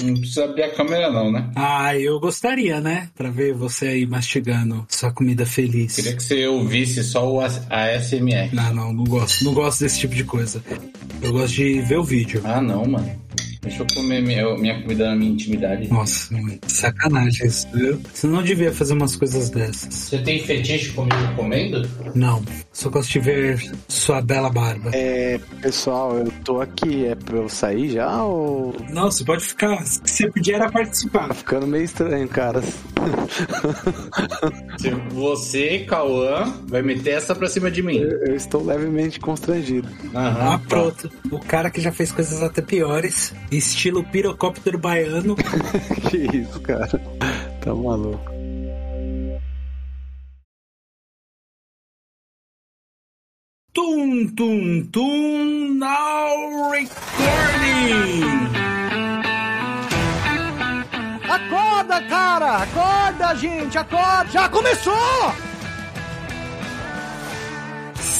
Não precisa abrir a câmera não, né? Ah, eu gostaria, né? Pra ver você aí mastigando sua comida feliz. Queria que você ouvisse só o ASMR. Não, não, não gosto. Não gosto desse tipo de coisa. Eu gosto de ver o vídeo. Ah, não, mano. Deixa eu comer minha, minha comida na minha intimidade. Nossa, mano, sacanagem isso, viu? Você não devia fazer umas coisas dessas. Você tem fetiche comigo comendo? Não, só gosto de ver sua bela barba. É, pessoal, eu tô aqui. É pra eu sair já ou. Não, você pode ficar. Que você podia era participar. Tá ficando meio estranho, cara. Se você, Cauã, vai meter essa pra cima de mim. Eu eu estou levemente constrangido. Aham. Ah, pronto. O cara que já fez coisas até piores, estilo pirocóptero baiano. que isso, cara. Tá maluco. Tum, tum, tum, now recording! Acorda, cara! Acorda, gente! Acorda! Já começou!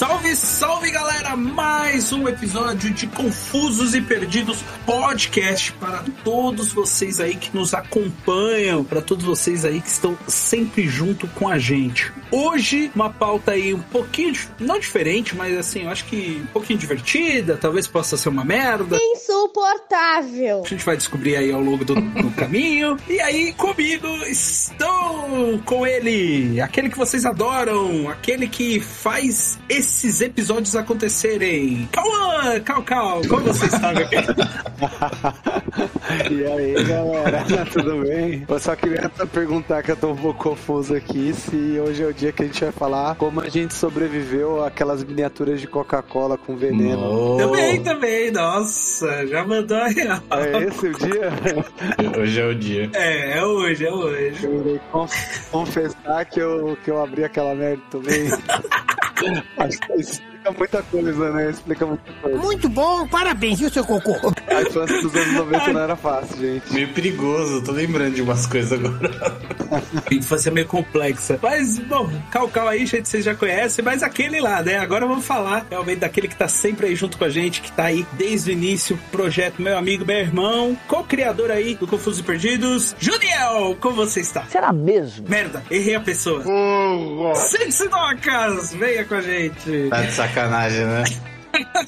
Salve, salve galera! Mais um episódio de Confusos e Perdidos Podcast para todos vocês aí que nos acompanham, para todos vocês aí que estão sempre junto com a gente. Hoje, uma pauta aí um pouquinho, não diferente, mas assim, eu acho que um pouquinho divertida, talvez possa ser uma merda. Insuportável. A gente vai descobrir aí ao longo do, do caminho. E aí, comigo estão com ele, aquele que vocês adoram, aquele que faz esses episódios acontecerem. Cauã, Cal, Cal, como você está, meu querido? E aí, galera? Tudo bem? Eu só queria perguntar que eu tô um pouco confuso aqui se hoje é o dia que a gente vai falar como a gente sobreviveu àquelas miniaturas de Coca-Cola com veneno. Também, também, nossa, já mandou a real. É esse o dia? Hoje é o dia. É, é hoje, é hoje. Eu irei conf- confessar que eu, que eu abri aquela merda também. Que explica muita coisa, né? Explica muita coisa. Muito bom, parabéns, viu, seu cocô? A infância dos anos 90 não era fácil, gente. Meio perigoso, tô lembrando de umas coisas agora. A infância é meio complexa. Mas, bom, Cal Cal aí, gente, vocês já conhecem, mas aquele lá, né? Agora vamos falar realmente daquele que tá sempre aí junto com a gente, que tá aí desde o início, projeto meu amigo, meu irmão, co-criador aí do Confusos e Perdidos, Juniel, como você está? Será mesmo? Merda, errei a pessoa. Sente-se docas, venha com a gente. Tá de sacanagem, né?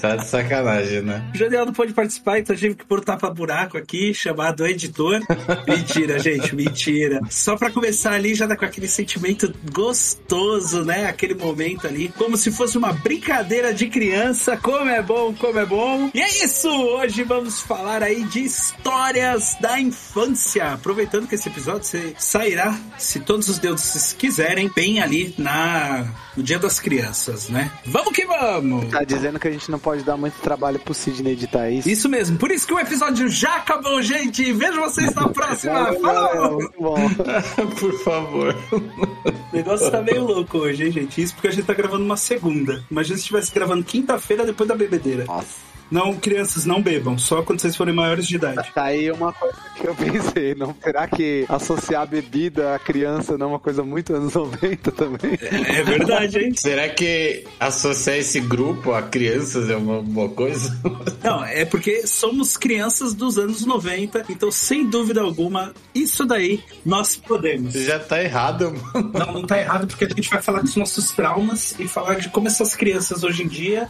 Tá de sacanagem, né? O Janiel não pôde participar, então tive que pôr o tapa-buraco aqui, chamado editor. Mentira, gente, mentira. Só pra começar ali, já dá com aquele sentimento gostoso, né? Aquele momento ali, como se fosse uma brincadeira de criança. Como é bom, como é bom. E é isso! Hoje vamos falar aí de histórias da infância. Aproveitando que esse episódio você sairá, se todos os deuses quiserem, bem ali na no Dia das Crianças, né? Vamos que vamos! Tá dizendo que a gente não pode dar muito trabalho pro Sidney editar isso. Isso mesmo, por isso que o episódio já acabou, gente. Vejo vocês na próxima. Valeu, galera, Falou! muito bom. Por favor. O negócio tá meio louco hoje, hein, gente? Isso porque a gente tá gravando uma segunda. Imagina se estivesse gravando quinta-feira depois da bebedeira. Nossa. Não, crianças, não bebam, só quando vocês forem maiores de idade. Tá aí uma coisa que eu pensei, não será que associar a bebida à criança não é uma coisa muito anos 90 também? É verdade, hein? Será que associar esse grupo a crianças é uma boa coisa? Não, é porque somos crianças dos anos 90, então sem dúvida alguma, isso daí nós podemos. Já tá errado, mano. Não, não tá errado porque a gente vai falar dos nossos traumas e falar de como essas crianças hoje em dia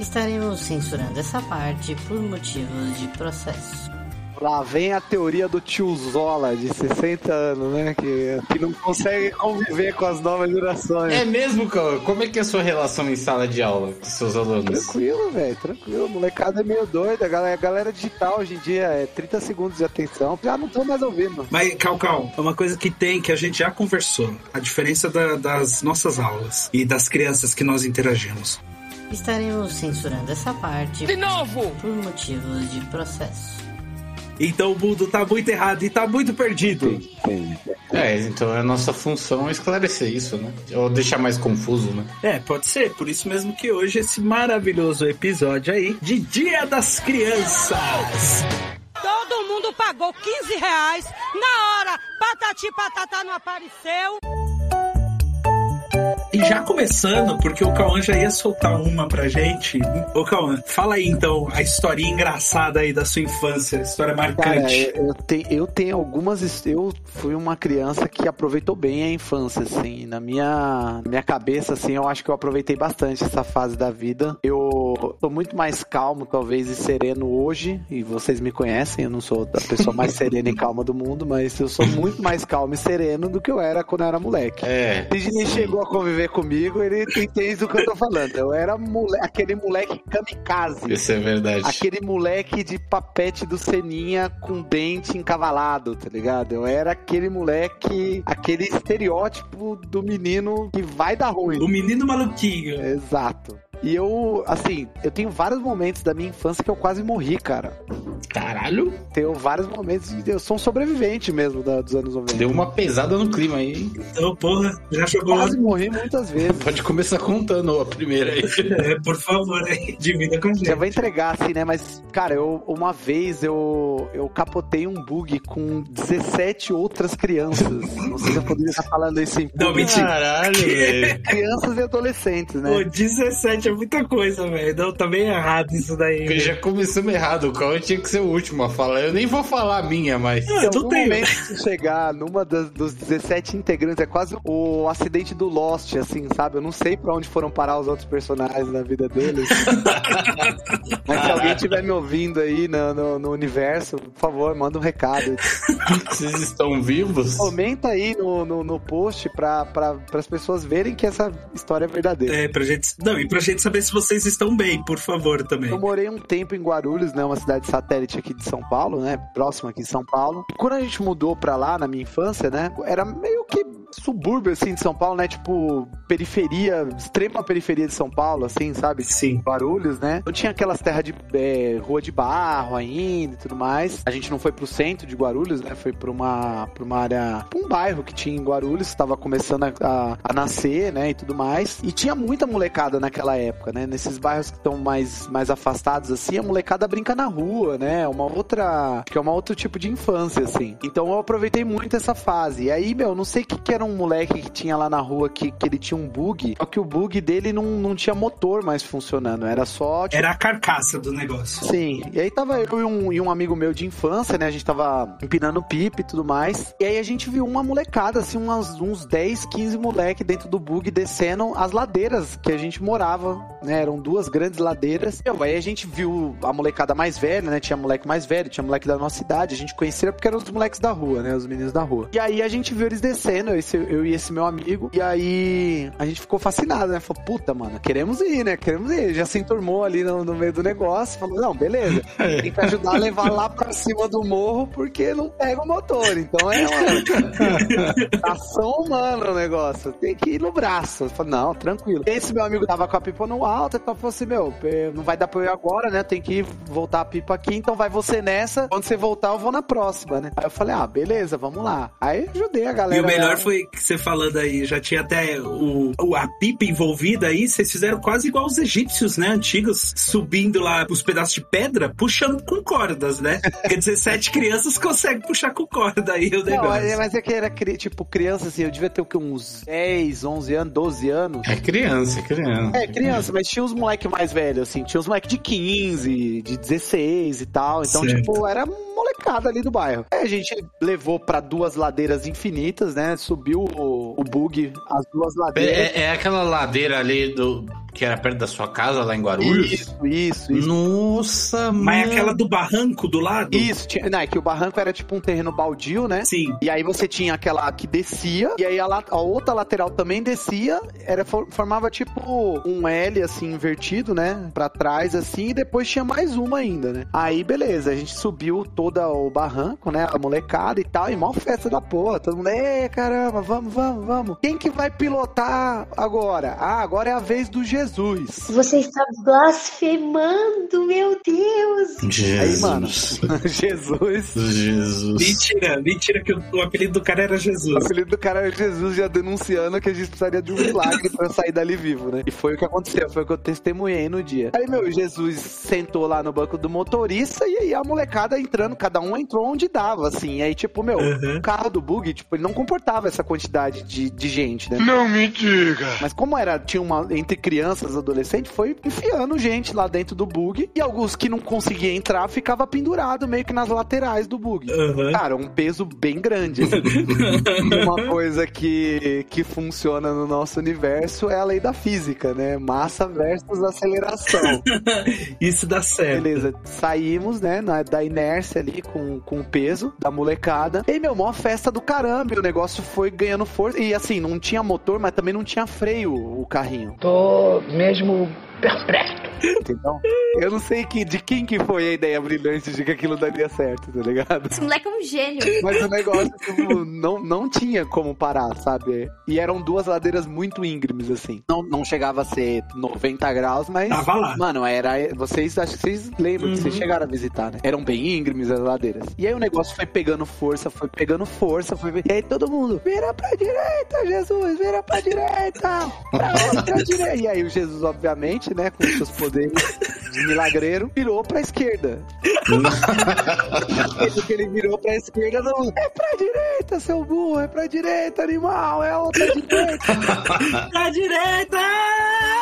Estaremos censurando essa parte por motivos de processo. Lá vem a teoria do tiozola de 60 anos, né? Que, que não consegue conviver com as novas gerações. É mesmo, cara? Como é que é a sua relação em sala de aula com seus alunos? Tranquilo, velho, tranquilo. Molecada é meio doida. A galera, a galera digital hoje em dia é 30 segundos de atenção. Já não tô mais ouvindo. Mas, Cal, Cal, é uma coisa que tem, que a gente já conversou. A diferença da- das nossas aulas e das crianças que nós interagimos. Estaremos censurando essa parte De novo! por motivos de processo. Então o mundo tá muito errado e tá muito perdido. É, então a nossa função é esclarecer isso, né? Ou deixar mais confuso, né? É, pode ser. Por isso mesmo que hoje esse maravilhoso episódio aí de Dia das Crianças. Todo mundo pagou 15 reais. Na hora, patati patatá não apareceu. E já começando, porque o Cauã já ia soltar uma pra gente. Ô Cauã, fala aí então a historinha engraçada aí da sua infância, história Cara, marcante. eu, eu tenho, eu tenho algumas. Eu fui uma criança que aproveitou bem a infância, assim. Na minha, minha cabeça, assim, eu acho que eu aproveitei bastante essa fase da vida. Eu tô muito mais calmo, talvez, e sereno hoje. E vocês me conhecem, eu não sou a pessoa mais serena e calma do mundo, mas eu sou muito mais calmo e sereno do que eu era quando eu era moleque. É. Sidney chegou a conviver comigo, ele entende do que eu tô falando. Eu era mole- aquele moleque kamikaze. Isso é verdade. Aquele moleque de papete do Seninha com dente encavalado, tá ligado? Eu era aquele moleque, aquele estereótipo do menino que vai dar ruim. O menino maluquinho. Exato. E eu, assim, eu tenho vários momentos da minha infância que eu quase morri, cara. Caralho, Tenho vários momentos, eu sou um sobrevivente mesmo da- dos anos 90. deu uma pesada no clima aí. hein? Então, porra, já lá. Quase morri muitas vezes. Pode começar contando a primeira aí. É, por favor, aí, divida com a gente. Já vou entregar, assim, né? Mas, cara, eu, uma vez eu, eu capotei um bug com 17 outras crianças. Não sei se eu poderia estar falando isso em Não, público. mentira. Caralho, velho. Crianças e adolescentes, né? Pô, 17 é muita coisa, velho. Não, tá bem errado isso daí. Já começamos errado. O Cauã tinha que ser o último a falar. Eu nem vou falar a minha, mas. Não, eu não tenho. momento se chegar numa das, dos 17 integrantes, é quase o acidente do Lost, assim, sabe? Eu não sei pra onde foram parar os outros personagens na vida deles. Mas se alguém estiver me ouvindo aí no, no, no universo, por favor, manda um recado. Vocês estão vivos? Comenta aí no, no, no post pra, pra, as pessoas verem que essa história é verdadeira. É, pra gente. Não, e pra gente saber se vocês estão bem, por favor, também. Eu morei um tempo em Guarulhos, né, uma cidade satélite aqui de São Paulo, né, próxima aqui de São Paulo. Quando a gente mudou pra lá, na minha infância, né, era meio que subúrbio, assim, de São Paulo, né, tipo, periferia, extrema periferia de São Paulo, assim, sabe? Sim. Guarulhos, né? Não tinha aquelas terras de é, rua de barro ainda e tudo mais. A gente não foi pro centro de Guarulhos, né? Foi pra uma, pra uma área, pra um bairro que tinha em Guarulhos, estava começando a, a, a nascer, né? E tudo mais. E tinha muita molecada naquela época, né? Nesses bairros que estão mais, mais afastados, assim, a molecada brinca na rua, né? Uma outra, que é uma outro tipo de infância, assim. Então eu aproveitei muito essa fase. E aí, meu, não sei o que, que era um moleque que tinha lá na rua que, que ele tinha um bug, só que o bug dele não, não tinha motor mais funcionando, era só, tipo, Era a carcaça do negócio. Sim, e aí tava eu e um, e um amigo meu de infância, né? A gente tava empinando pipa e tudo mais. E aí a gente viu uma molecada, assim, umas, uns 10, 15 moleque dentro do bug descendo as ladeiras que a gente morava, né? Eram duas grandes ladeiras. E aí a gente viu a molecada mais velha, né? Tinha moleque mais velho, tinha moleque da nossa idade. A gente conhecia porque eram os moleques da rua, né? Os meninos da rua. E aí a gente viu eles descendo, esse, eu e esse meu amigo. E aí a gente ficou fascinado, né? Falou, puta, mano, queremos ir, né? Queremos ir. Já se enturmou ali no, no meio do negócio. Falou, não, beleza. Tem que ajudar a levar lá pra cima do morro porque não pega o motor. Então é uma ação humana o negócio. Tem que ir no braço. Falei, não, tranquilo. Esse meu amigo tava com a pipa no alto, então falou assim: meu, não vai dar pra eu ir agora, né? Tem que voltar a pipa aqui, então vai você nessa. Quando você voltar, eu vou na próxima, né? Aí eu falei, ah, beleza, vamos lá. Aí ajudei a galera. E o melhor foi que você falando aí, já tinha até o, o- a pipa envolvida aí, vocês fizeram quase igual os egípcios, né? Antigos, subindo lá os pedaços de pedra, puxando com cordas, né? Porque 17 crianças conseguem puxar com corda aí o Não, negócio. mas mas é que era tipo criança, assim, eu devia ter o que, uns 10, 11 anos, 12 anos. É criança, é criança. É, criança, mas tinha os moleque mais velhos, assim, tinha os moleque de 15, de 16 e tal. Então, Certo. tipo, era molecada ali do bairro. Aí a gente levou pra duas ladeiras infinitas, né? Subiu o, o bug, as duas ladeiras. É, é aquela ladeira ali do que era perto da sua casa, lá em Guarulhos? Isso, isso, isso. Nossa, mano. Mas é aquela do barranco do lado? Isso, tinha, não, é que o barranco era tipo um terreno baldio, né? Sim. E aí você tinha aquela que descia, e aí a, la- a outra lateral também descia, era, for- formava tipo um L, assim, invertido, né? Pra trás, assim, e depois tinha mais uma ainda, né? Aí, beleza, a gente subiu todo o barranco, né? A molecada e tal, e mó festa da porra. Todo mundo, caramba, vamos, vamos, vamos. Quem que vai pilotar agora? Ah, agora é a vez do G Jesus. Você está blasfemando, meu Deus! Aí, mano, Jesus. Jesus. Jesus. Mentira, mentira que o, o apelido do cara era O Jesus. apelido do cara era Jesus já denunciando que a gente precisaria de um milagre pra eu sair dali vivo, né? E foi o que aconteceu, foi o que eu testemunhei no dia. Aí, meu, Jesus sentou lá no banco do motorista e aí a molecada entrando, cada um entrou onde dava, assim. E aí, tipo, meu, Uhum. o carro do bug, tipo, ele não comportava essa quantidade de, de gente, né? Não me diga. Mas como era, tinha uma entre crianças e adolescentes, foi enfiando gente lá dentro do bug. E alguns que não conseguiam entrar ficava pendurado meio que nas laterais do bug. Aham. Cara, um peso bem grande. assim. Uma coisa que, que funciona no nosso universo é a lei da física, né? Massa versus aceleração. Isso dá certo. Beleza, saímos, né, na- da inércia ali com, com o peso da molecada. E, meu, mó festa do caramba. O negócio foi ganhando força. E assim, não tinha motor, mas também não tinha freio o carrinho. Tô mesmo perplexo. Entendeu? Eu não sei que, de quem que foi a ideia brilhante de que aquilo daria certo, tá ligado? Esse moleque é um gênio. Mas o negócio, tipo, não, não tinha como parar, sabe? E eram duas ladeiras muito íngremes, assim. Não, não chegava a ser 90 graus, mas. Tava lá. Mano, era. Vocês acho que vocês lembram que vocês Uhum. chegaram a visitar, né? Eram bem íngremes as ladeiras. E aí o negócio foi pegando força, foi pegando força, foi. E aí todo mundo, vira pra direita, Jesus, vira pra direita! Pra outra direita! E aí o Jesus, obviamente, né, com seus poderes de milagreiro, virou pra esquerda. Porque ele virou pra esquerda, não. É pra direita, seu burro, é pra direita, animal, é outra direita. Pra direita!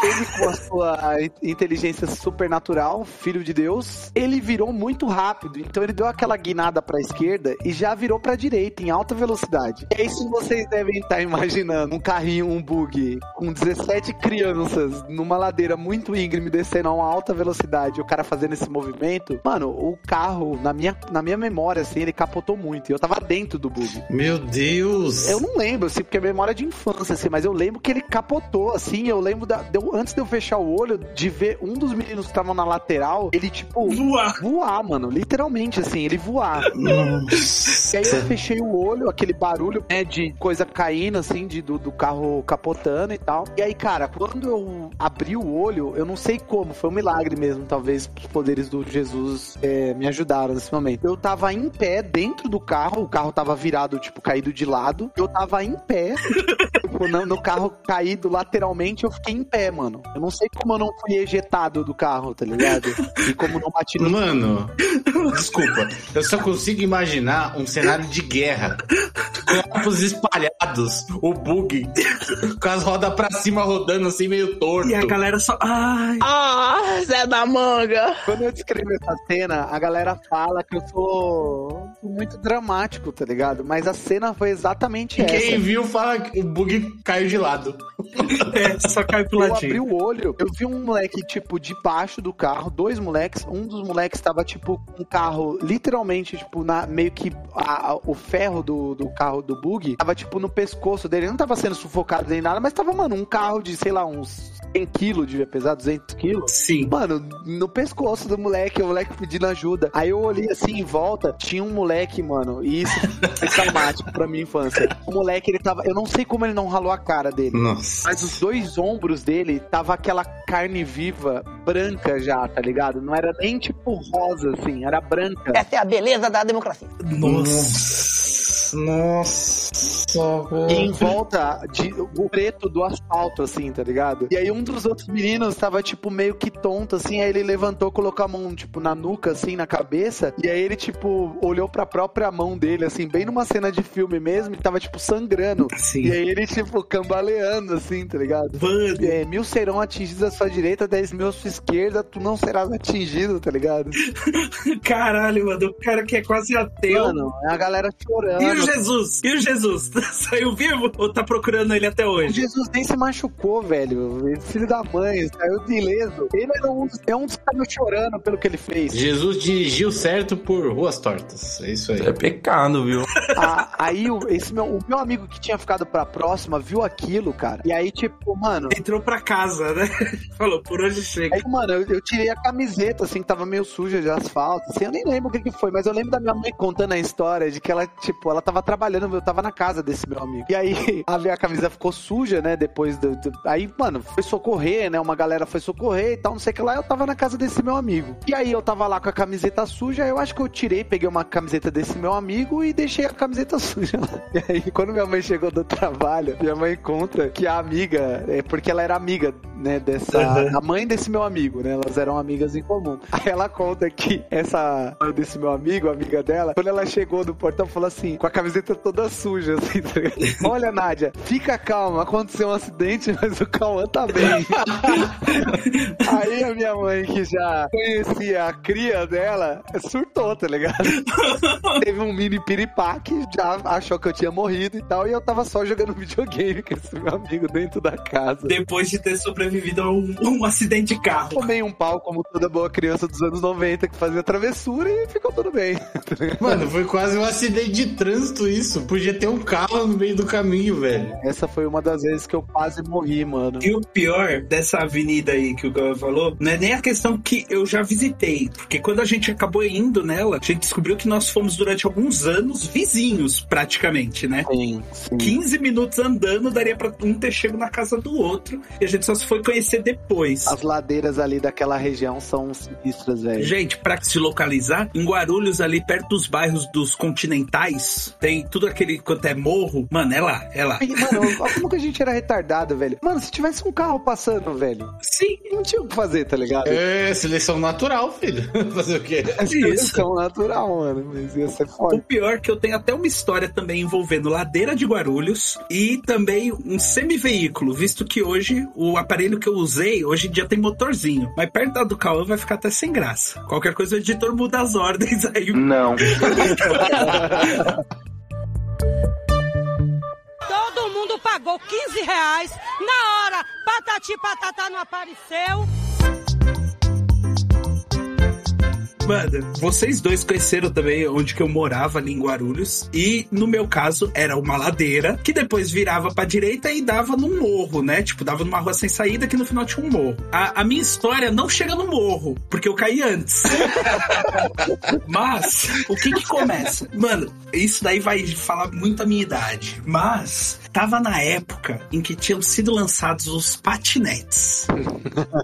Ele, com a sua in- inteligência supernatural, filho de Deus, ele virou muito rápido. Então ele deu aquela guinada pra esquerda e já virou pra direita, em alta velocidade. E aí, se vocês devem estar imaginando um carrinho, um bug, com 17 crianças numa ladeira muito íngreme descendo a uma alta velocidade, e o cara fazendo esse movimento, mano, o carro, na minha, na minha memória, assim, ele capotou muito. E eu tava dentro do bug. Meu Deus. Eu não lembro, assim, porque é memória de infância, assim, mas eu lembro que ele capotou, assim, eu lembro da, deu- antes de eu fechar o olho, de ver um dos meninos que estavam na lateral, ele, tipo, Voar. voar, mano, literalmente, assim, ele voar. E aí eu fechei o olho, aquele barulho, né, de coisa caindo, assim, de, do, do carro capotando e tal. E aí, cara, quando eu abri o olho, eu não sei como, foi um milagre mesmo, talvez os poderes do Jesus é, me ajudaram nesse momento. Eu tava em pé dentro do carro, o carro tava virado, tipo, caído de lado. Eu tava em pé, tipo, no, no carro caído lateralmente, eu fiquei em pé, mano. Eu não sei como eu não fui ejetado do carro, tá ligado? E como não bati no Mano, desculpa. Eu só consigo imaginar um cenário de guerra. Corpos espalhados, o bug, com as rodas pra cima rodando assim, meio torto. E a galera só. Ai. Ah, Zé da Manga. Quando eu descrevo essa cena, a galera fala que eu sou muito dramático, tá ligado? Mas a cena foi exatamente essa. Quem viu fala que o bug caiu de lado. É, só cai pro Eu abri ladinho. o olho, eu vi um moleque, tipo, debaixo do carro, dois moleques. Um dos moleques tava, tipo, com o carro, literalmente, tipo, na, meio que a- a- o ferro do, do carro do bug tava, tipo, no pescoço dele. Ele não tava sendo sufocado nem nada, mas tava, mano, um carro de, sei lá, uns 100 quilos, devia pesar 200 quilos. Sim. Mano, no pescoço do moleque, o moleque pedindo ajuda. Aí eu olhei assim em volta, tinha um moleque, mano, e isso foi traumático pra minha infância. O moleque, ele tava. Eu não sei como ele não ralou a cara dele. Nossa. Mas os dois ombros dele tava aquela carne viva branca já, tá ligado? Não era nem tipo rosa, assim, era branca. Essa é a beleza da democracia. Nossa. Nossa. E em volta de o preto do asfalto, assim, tá ligado? E aí um dos outros meninos tava, tipo, meio que tonto, assim, aí ele levantou, colocou a mão, tipo, na nuca, assim, na cabeça, e aí ele, tipo, olhou pra própria mão dele, assim, bem numa cena de filme mesmo, e tava, tipo, sangrando. E Sim. aí ele, tipo, cambaleando, assim, tá ligado? Mano. É, mil serão atingidos à sua direita, dez mil à sua esquerda, tu não serás atingido, tá ligado? Caralho, mano. O cara que é quase ateu. Mano, é a galera chorando. E o Jesus? E o Jesus? Saiu vivo ou tá procurando ele até O hoje? Jesus nem se machucou, velho. Filho da mãe, saiu de ileso. Ele era um, é um dos que tava chorando pelo que ele fez. Jesus dirigiu certo por ruas tortas. É isso aí. É pecado, viu? Ah, aí o, esse meu, o meu amigo que tinha ficado pra próxima viu aquilo, cara. E aí, tipo, mano. Entrou pra casa, né? Falou, por hoje chega. Aí, mano, eu, eu tirei a camiseta, assim, que tava meio suja de asfalto. Assim, eu nem lembro o que, que foi, mas eu lembro da minha mãe contando a história de que ela, tipo, ela tava trabalhando, eu tava na casa desse meu amigo. E aí a minha camisa ficou suja, né? Depois do, do- Aí, mano, foi socorrer, né? Uma galera foi socorrer e tal, não sei o que lá. Eu tava na casa desse meu amigo. E aí eu tava lá com a camiseta suja. Eu acho que eu tirei, peguei uma camiseta desse meu amigo e deixei a camiseta suja lá. E aí, quando minha mãe chegou do trabalho, minha mãe conta que a amiga, é porque ela era amiga, né? Dessa. Uhum. A mãe desse meu amigo, né? Elas eram amigas em comum. Aí ela conta que essa mãe desse meu amigo, amiga dela, quando ela chegou no portão, falou assim, com a camiseta toda suja, assim, tá ligado? Olha, Nádia, fica calma, aconteceu um acidente, mas o Cauã tá bem. Aí a minha mãe, que já conhecia a cria dela, surtou, tá ligado? Teve um mini piripaque, já achou que eu tinha morrido e tal, e eu tava só jogando videogame com esse meu amigo dentro da casa. Depois de ter sobrevivido a um, um acidente de carro. Tomei um pau como toda boa criança dos anos 90 que fazia travessura e ficou tudo bem. Mano, foi quase um acidente de trânsito isso. Podia ter um carro no meio do caminho, velho. Essa foi uma das vezes que eu quase morri, mano. E o pior dessa avenida aí que o Gava falou, não é nem a questão que eu já visitei, porque quando a gente acabou indo nela, a gente descobriu que nós fomos durante alguns anos vizinhos, praticamente, né? Sim, sim. 15 minutos andando daria pra um ter chego na casa do outro e a gente só se foi conhecer depois. As ladeiras ali daquela região são sinistras, velho. Gente, pra se localizar, em Guarulhos, ali perto dos bairros dos continentais, tem tudo aquele quanto é morro. Mano, é lá, é lá. Mano, olha como que a gente era retardado, velho. Mano, se tivesse um carro passando, velho, Sim, não tinha o que fazer, tá ligado? É, seleção natural, filho. Fazer o quê? É seleção natural, mano. Mas ia ser O foda. pior é que eu tenho até uma história também envolvendo ladeira de Guarulhos e também um semiveículo, visto que hoje o aparelho que eu usei, hoje em dia tem motorzinho. Mas perto da do Cauã vai ficar até sem graça. Qualquer coisa o editor muda as ordens aí. Não. Pagou 15 reais. Na hora, patati patatá não apareceu. Mano, vocês dois conheceram também onde que eu morava ali em Guarulhos. E no meu caso era uma ladeira que depois virava pra direita e dava num morro, né? Tipo, dava numa rua sem saída que no final tinha um morro. A, a minha história não chega no morro, porque eu caí antes. Mas, o que que começa? Mano, isso daí vai falar muito a minha idade. Mas, tava na época em que tinham sido lançados os patinetes.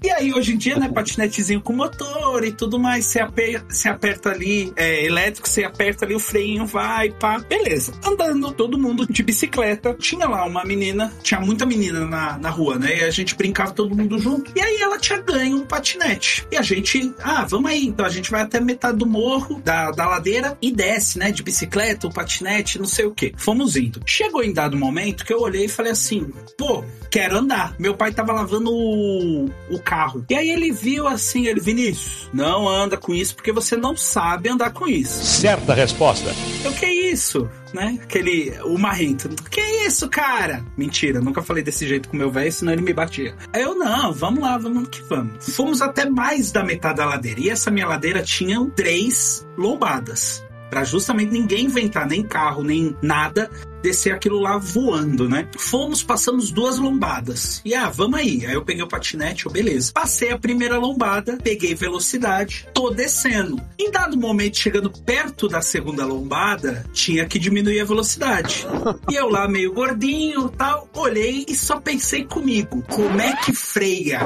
E aí, hoje em dia, né, patinetezinho com motor e tudo mais, você aperta, você aperta ali, é, elétrico, você aperta ali o freio, vai, pá. Beleza. Andando todo mundo de bicicleta. Tinha lá uma menina, tinha muita menina na, na rua, né? E a gente brincava todo mundo junto. E aí ela tinha ganho um patinete. E a gente, ah, vamos aí. Então a gente vai até metade do morro, da, da ladeira, e desce, né? De bicicleta, o patinete, não sei o que. Fomos indo. Chegou em dado momento que eu olhei e falei assim, pô, quero andar. Meu pai tava lavando o, o carro. E aí ele viu assim, ele, Vinícius, não anda com isso porque você não sabe andar com isso. Certa resposta. Eu, que isso? Né? Aquele, o marrento. Que isso, cara? Mentira, nunca falei desse jeito com meu velho, senão ele me batia. Aí eu, não, vamos lá, vamos que vamos. Fomos até mais da metade da ladeira. E essa minha ladeira tinha três lombadas. Pra justamente ninguém inventar, nem carro, nem nada, descer aquilo lá voando, né? Fomos, passamos duas lombadas. E ah, vamos aí. Aí eu peguei o patinete, eu, beleza. Passei a primeira lombada, peguei velocidade, tô descendo. Em dado momento, chegando perto da segunda lombada, tinha que diminuir a velocidade. E eu lá, meio gordinho tal, olhei e só pensei comigo: como é que freia?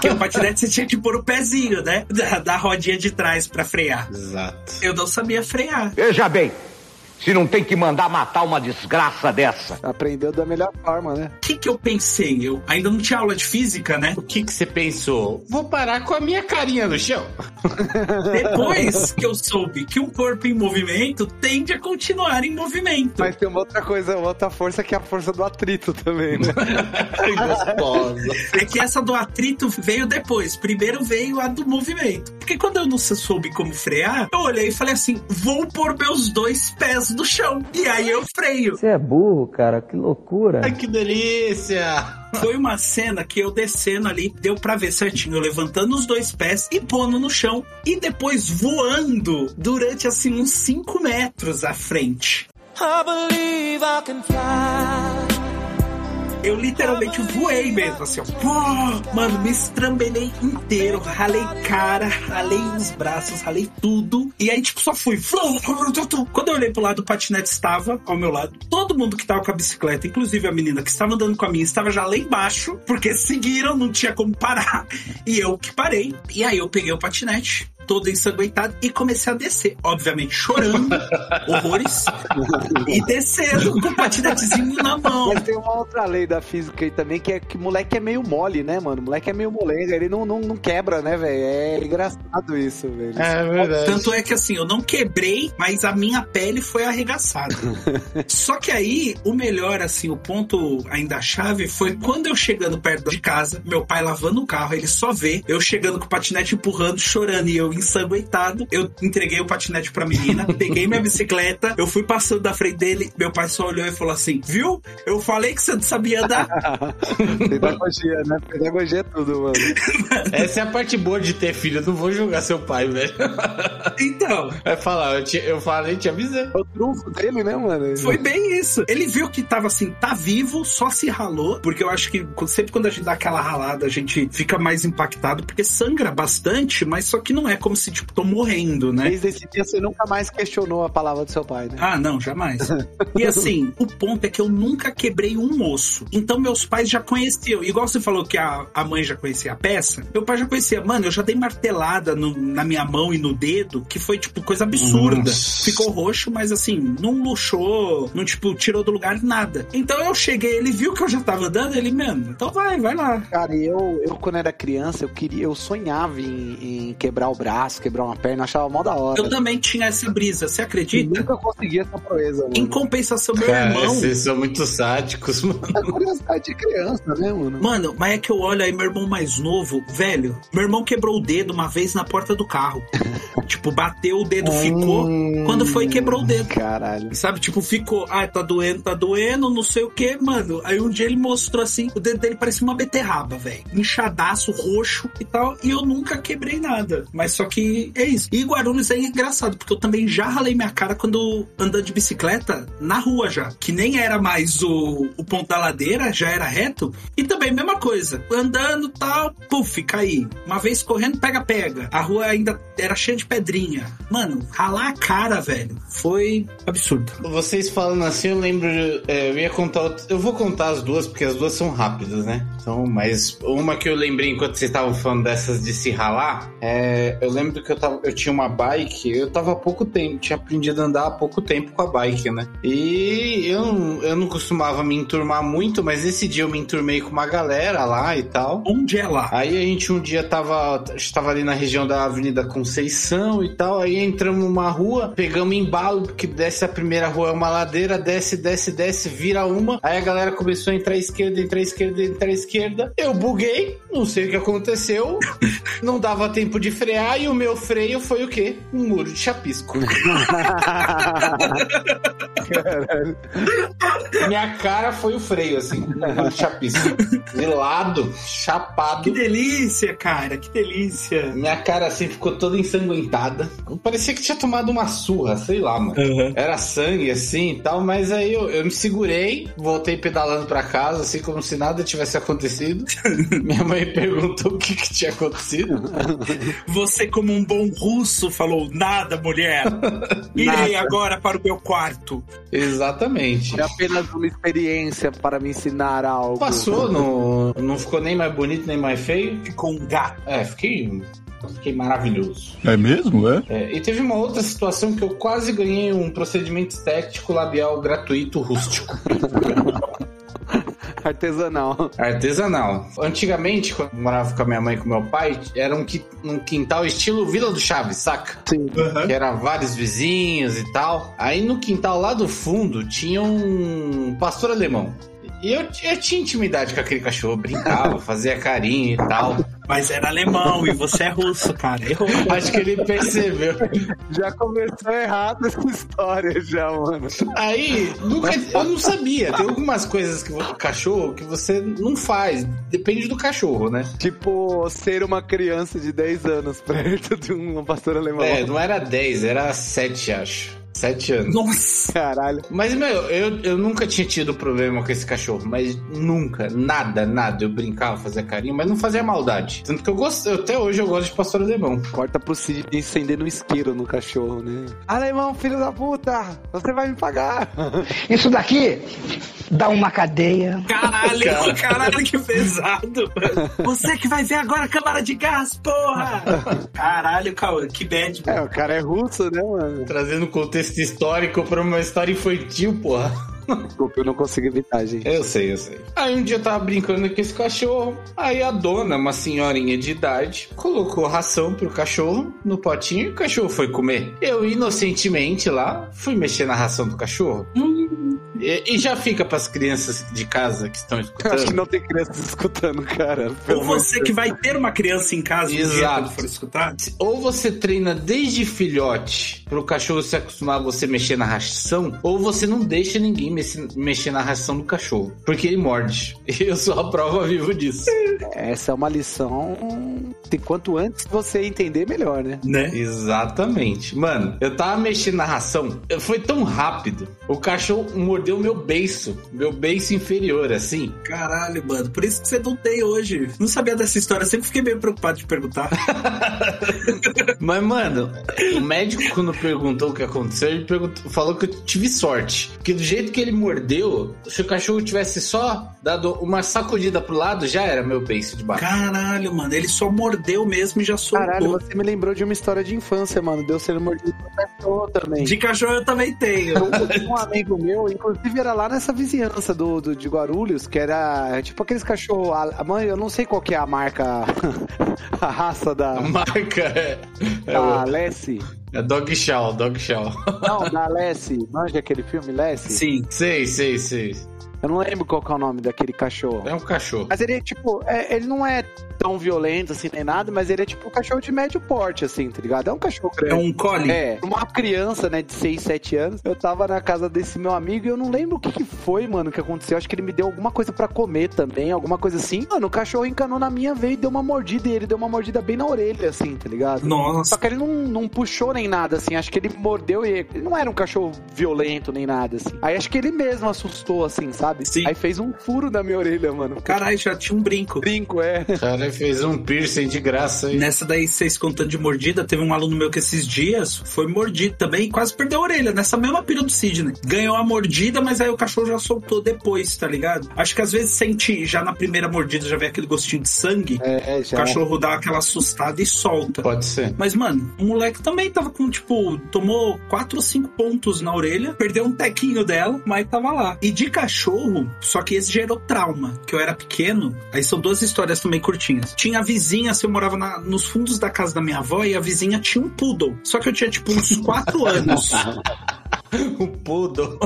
Porque o patinete você tinha que pôr o pezinho, né? Da, da rodinha de trás pra frear. Exato. Eu não sabia frear. Veja bem, se não tem que mandar matar uma desgraça dessa. Aprendeu da melhor forma, né? O que que eu pensei? Eu ainda não tinha aula de física, né? O que que você pensou? Vou parar com a minha carinha no chão. Depois que eu soube que um corpo em movimento tende a continuar em movimento. Mas tem uma outra coisa, outra força que é a força do atrito também, né? Gostosa. É que essa do atrito veio depois. Primeiro veio a do movimento. Porque quando eu não soube como frear, eu olhei e falei assim: vou pôr meus dois pés no chão. E aí eu freio. Você é burro, cara, que loucura. Ai, que delícia. Foi uma cena que eu descendo ali, deu pra ver certinho, eu levantando os dois pés e pondo no chão. E depois voando durante assim uns 5 metros à frente. I believe I can fly. Eu literalmente voei mesmo, assim, ó. Pô, mano, me estrambelei inteiro, ralei cara, ralei os braços, ralei tudo. E aí, tipo, só fui. Quando eu olhei pro lado, o patinete estava ao meu lado. Todo mundo que tava com a bicicleta, inclusive a menina que estava andando com a minha, estava já lá embaixo, porque seguiram, não tinha como parar. E eu que parei. E aí eu peguei o patinete, todo ensanguentado e comecei a descer. Obviamente chorando, horrores, e descendo com o patinetezinho na mão. Mas tem uma outra lei da física aí também, que é que moleque é meio mole, né, mano? Moleque é meio molenga, ele não, não, não quebra, né, velho? É engraçado isso, velho. É verdade. Tanto é que assim, eu não quebrei, mas a minha pele foi arregaçada. Só que aí, o melhor, assim, o ponto ainda chave foi quando eu chegando perto de casa, meu pai lavando o carro, ele só vê eu chegando com o patinete empurrando, chorando e eu ensanguentado. Eu entreguei o patinete pra menina, peguei minha bicicleta, eu fui passando da frente dele, meu pai só olhou e falou assim: Viu? Eu falei que você não sabia andar. Pedagogia, né? Pedagogia é tudo, mano. Essa é a parte boa de ter filho. Eu não vou julgar seu pai, velho. Então, Vai falar, eu, te, eu falei, te avisei. É o trunfo dele, né, mano? Foi bem isso. Ele viu que tava assim, tá vivo, só se ralou, porque eu acho que sempre quando a gente dá aquela ralada, a gente fica mais impactado, porque sangra bastante, mas só que não é como se, tipo, tô morrendo, né? Desde esse dia você nunca mais questionou a palavra do seu pai, né? Ah, não, jamais. E assim, o ponto é que eu nunca quebrei um osso. Então meus pais já conheciam. Igual você falou que a, a mãe já conhecia a peça, meu pai já conhecia. Mano, eu já dei martelada no- na minha mão e no dedo, que foi, tipo, coisa absurda. Nossa. Ficou roxo, mas assim, não luxou, não, tipo, tirou do lugar nada. Então eu cheguei, ele viu que eu já tava andando, ele, mano, então vai, vai lá. Cara, e eu, eu quando era criança, eu queria, eu sonhava em, em quebrar o braço, quebrar uma perna, achava mó da hora. Eu também tinha essa brisa, você acredita? nunca consegui essa proeza, mano. Em compensação, meu Cara, irmão. vocês são muito sádicos, mano. É curiosidade de criança, né, mano? Mano, mas é que eu olho aí, meu irmão mais novo, velho. Meu irmão quebrou o dedo uma vez na porta do carro. tipo, bateu, o dedo ficou. Quando foi, quebrou o dedo. Caralho. Sabe, tipo, ficou, ah, tá doendo, tá doendo, não sei o que, mano. Aí um dia ele mostrou assim, o dedo dele parecia uma beterraba, velho. Inchadaço, roxo e tal. E eu nunca quebrei nada. Mas só que é isso. E Guarulhos é engraçado, porque eu também já ralei minha cara quando andando de bicicleta na rua já. Que nem era mais o, o ponto da ladeira, já era reto. E também, mesma coisa. Andando tal, puf, caí. Uma vez correndo, pega-pega. A rua ainda era cheia de pedrinha. Mano, ralar a cara, velho, foi absurdo. Vocês falando assim, eu lembro. é, eu ia contar. Eu vou contar as duas, porque as duas são rápidas, né? Então, mas uma que eu lembrei enquanto vocês estavam falando dessas de se ralar. é, eu lembro que eu, tava, eu tinha uma bike, eu tava há pouco tempo, tinha aprendido a andar há pouco tempo com a bike, né? E eu, não- eu não costumava me enturmar muito, mas esse dia eu me enturmei com uma galera lá e tal. Onde é lá? Aí a gente um dia tava, estava ali na região da Avenida Conceição e tal, aí entramos numa rua, pegamos embalo, porque desce a primeira rua é uma ladeira, desce, desce, desce, vira uma, aí a galera começou a entrar à esquerda, entrar à esquerda, entrar à esquerda, eu buguei, não sei o que aconteceu, não dava tempo de frear e o meu freio foi o quê? Um muro de chapisco. Minha cara foi o freio, assim, um muro de chapisco. De lado, chapado. Que delícia, cara, que delícia. Minha cara assim ficou toda ensanguentada. Parecia que tinha tomado uma surra, sei lá, mano. Uhum. Era sangue assim e tal, mas aí eu, eu me segurei, voltei pedalando pra casa, assim como se nada tivesse acontecido. Minha mãe perguntou o que, que tinha acontecido. Você, como um bom russo, falou: nada, mulher. Irei Nada. agora para o meu quarto. Exatamente. É apenas uma experiência para me ensinar algo. Passou, não, não ficou nem mais bonito nem mais feio. Ficou um gato. É, fiquei, fiquei maravilhoso. É mesmo, é? É, e teve uma outra situação que eu quase ganhei um procedimento estético labial gratuito rústico. Artesanal. Artesanal. Antigamente, quando eu morava com a minha mãe e com meu pai, era um, um quintal estilo Vila do Chaves, saca? Sim. Que era vários vizinhos e tal. Aí no quintal lá do fundo tinha um pastor alemão. E eu, eu tinha intimidade com aquele cachorro, brincava, fazia carinho e tal. Mas era alemão e você é russo, cara. Errou. Acho que ele percebeu. Já começou errado essa história, já, mano. Aí, nunca, eu não sabia. Tem algumas coisas que o cachorro que você não faz. Depende do cachorro, né? Tipo, ser uma criança de 10 anos perto de um pastor alemão. É, não era 10, era 7, acho. Sete anos. Nossa! Caralho. Mas, meu, eu, eu nunca tinha tido problema com esse cachorro, mas nunca, nada, nada. Eu brincava, fazia carinho, mas não fazia maldade. Tanto que eu gosto, até hoje eu gosto de pastor alemão. Corta pro Cid incendendo um isqueiro no cachorro, né? Alemão, filho da puta! Você vai me pagar! Isso daqui dá uma cadeia. Caralho, caralho, que pesado. mano. Você que vai ver agora a câmara de gás, porra! Caralho, Cauã, que bad. É, o cara é russo, né, mano? Trazendo contexto histórico pra uma história infantil, porra. Desculpa, eu não consigo evitar, gente. Eu sei, eu sei. Aí um dia eu tava brincando com esse cachorro. Aí a dona, uma senhorinha de idade, colocou ração pro cachorro no potinho e o cachorro foi comer. Eu, inocentemente lá, fui mexer na ração do cachorro. E, e já fica pras crianças de casa que estão Eu acho que escutando. não tem crianças escutando, cara. Ou você que vai ter uma criança em casa um dia Exato. quando for escutar. Ou você treina desde filhote pro cachorro se acostumar a você mexer na ração, ou você não deixa ninguém mexe- mexer na ração do cachorro, porque ele morde. Eu sou a prova viva disso. Essa é uma lição. E quanto antes você entender, melhor, né? Né? Exatamente. Mano, eu tava mexendo na ração, foi tão rápido. O cachorro mordeu meu beiço, meu beiço inferior, assim. Caralho, mano. Por isso que você não tem hoje. Não sabia dessa história. Sempre fiquei meio preocupado de perguntar. Mas, mano, o médico, quando perguntou o que aconteceu, ele perguntou- falou que eu tive sorte. Porque do jeito que ele mordeu, se o cachorro tivesse só dado uma sacudida pro lado, já era meu beiço de baixo. Caralho, mano. Ele só mordeu mesmo e já soltou. Caralho, você me lembrou de uma história de infância, mano. Deu sendo mordido por cachorro também. De cachorro eu também tenho. Um amigo meu, inclusive era lá nessa vizinhança do, do- de Guarulhos, que era tipo aqueles cachorros. A, a mãe, eu não sei qual que é a marca, a raça da, A marca é, é, da o- Lessie. é Dog Chow, Dog Chow. Não, da Lessie. Manja aquele filme, Lessie? Sim. sei, sei, sei. Eu não lembro qual que é o nome daquele cachorro. É um cachorro. Mas ele é tipo, é- ele não é tão violento assim nem nada, mas ele é tipo um cachorro de médio porte, assim, tá ligado? É um cachorro grande. É um collie? É, uma criança, né, de 6, 7 anos, eu tava na casa desse meu amigo e eu não lembro o que, que foi, mano, que aconteceu. Acho que ele me deu alguma coisa pra comer também, alguma coisa assim. Mano, o cachorro encanou na minha veia e deu uma mordida e ele deu uma mordida bem na orelha, assim, tá ligado? Só Nossa. que ele não, não puxou nem nada, assim. Acho que ele mordeu e ele não era um cachorro violento nem nada, assim. Aí acho que ele mesmo assustou, assim, sabe? Sim. Aí fez um furo na minha orelha, mano. Caralho, já tinha um brinco. Brinco, é. O cara fez um piercing de graça aí. Nessa daí, vocês contando de mordida, teve um aluno meu que esses dias foi mordido também e quase perdeu a orelha, nessa mesma pira do Sidney. Ganhou a mordida, mas aí o cachorro já soltou depois, tá ligado? Acho que às vezes sente, já na primeira mordida, já vem aquele gostinho de sangue. É, O já. cachorro dá aquela assustada e solta. Pode ser. Mas, mano, o moleque também tava com, tipo, tomou quatro ou cinco pontos na orelha, perdeu um tequinho dela, mas tava lá. E de cachorro, só que esse gerou trauma, que eu era pequeno. Aí são duas histórias também curtinhas. Tinha a vizinha, assim, eu morava na- nos fundos da casa da minha avó e a vizinha tinha um poodle. Só que eu tinha, tipo, uns quatro anos. O poodle.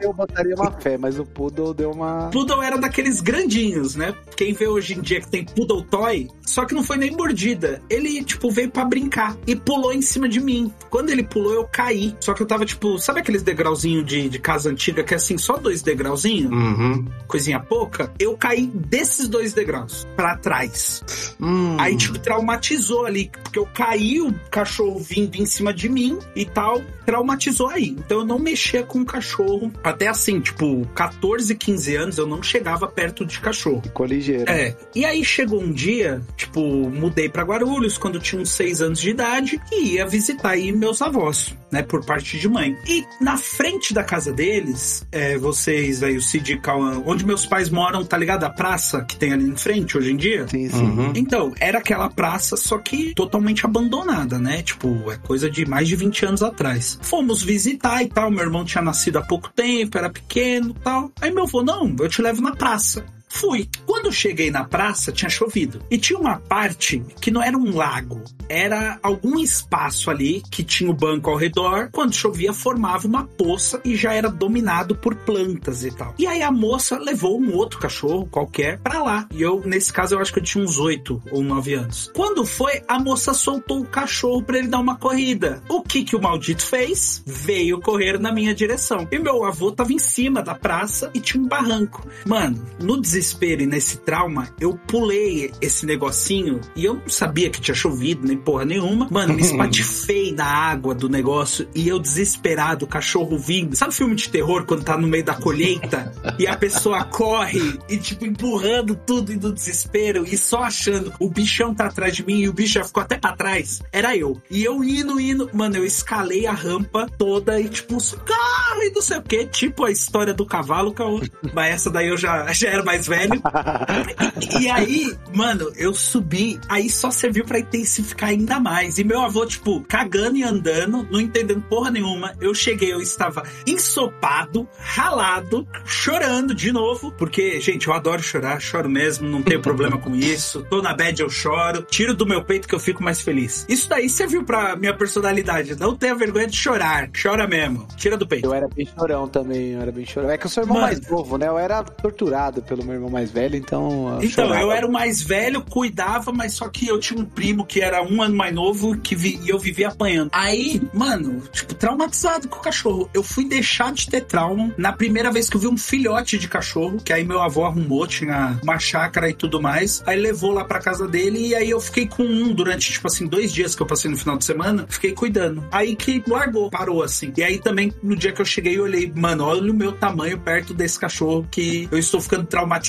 Eu botaria uma fé, mas o Poodle deu uma. Poodle era daqueles grandinhos, né? Quem vê hoje em dia que tem Poodle Toy, só que não foi nem mordida. Ele, tipo, veio pra brincar e pulou em cima de mim. Quando ele pulou, eu caí. Só que eu tava, tipo, sabe aqueles degrauzinhos de, de casa antiga que é assim, só dois degrauzinhos? Uhum. Coisinha pouca? Eu caí desses dois degraus pra trás. Hum. Aí, tipo, traumatizou ali, porque eu caí, o cachorro vindo em cima de mim e tal, traumatizou aí. Então eu não mexia com o cachorro. Até assim, tipo, 14, 15 anos, eu não chegava perto de cachorro. Ficou ligeiro. É. E aí chegou um dia, tipo, mudei pra Guarulhos quando eu tinha uns 6 anos de idade e ia visitar aí meus avós, né, por parte de mãe. E na frente da casa deles, é, vocês aí, o Cid e Cauã, onde meus pais moram, tá ligado? A praça que tem ali em frente hoje em dia? Sim, sim. Uhum. Então, era aquela praça, só que totalmente abandonada, né? Tipo, é coisa de mais de 20 anos atrás. Fomos visitar e tal. Meu irmão tinha nascido há pouco tempo, era pequeno tal. Aí meu avô, não, eu te levo na praça. Fui. Quando cheguei na praça, tinha chovido. E tinha uma parte que não era um lago, era algum espaço ali que tinha o banco ao redor. Quando chovia, formava uma poça e já era dominado por plantas e tal. E aí a moça levou um outro cachorro qualquer pra lá. E eu, nesse caso, eu acho que eu tinha uns 8 ou 9 anos. Quando foi, a moça soltou o cachorro pra ele dar uma corrida. O que que o maldito fez? Veio correr na minha direção. E meu avô tava em cima da praça e tinha um barranco. Mano, no desespero desespero e nesse trauma, eu pulei esse negocinho e eu não sabia que tinha chovido, nem porra nenhuma. Mano, me espatifei na água do negócio e eu desesperado, o cachorro vindo. Sabe filme de terror quando tá no meio da colheita e a pessoa corre e, tipo, empurrando tudo e do desespero e só achando o bichão tá atrás de mim e o bicho já ficou até pra trás? Era eu. E eu indo, indo. Mano, eu escalei a rampa toda e, tipo, carro e não sei o que. Tipo a história do cavalo, caô. Mas essa daí eu já, já era mais velho. E aí, mano, eu subi, aí só serviu pra intensificar ainda mais. E meu avô, tipo, cagando e andando, não entendendo porra nenhuma. Eu cheguei, eu estava ensopado, ralado, chorando de novo. Porque, gente, eu adoro chorar, choro mesmo, não tenho problema com isso. Tô na bad, eu choro. Tiro do meu peito que eu fico mais feliz. Isso daí serviu pra minha personalidade. Não tenha vergonha de chorar. Chora mesmo. Tira do peito. Eu era bem chorão também, eu era bem chorão. É que eu sou irmão Mano. mais novo, né? Eu era torturado pelo meu irmão mais velho, então. eu Então, chorava. eu era o mais velho, cuidava, mas só que eu tinha um primo que era um ano mais novo que vi- e eu vivia apanhando. Aí, mano, tipo, traumatizado com o cachorro. Eu fui deixar de ter trauma na primeira vez que eu vi um filhote de cachorro, que aí meu avô arrumou, tinha uma chácara e tudo mais. Aí levou lá pra casa dele e aí eu fiquei com um durante, tipo assim, dois dias que eu passei no final de semana, fiquei cuidando. Aí que largou, parou assim. E aí também, no dia que eu cheguei, eu olhei, mano, olha o meu tamanho perto desse cachorro que eu estou ficando traumatizado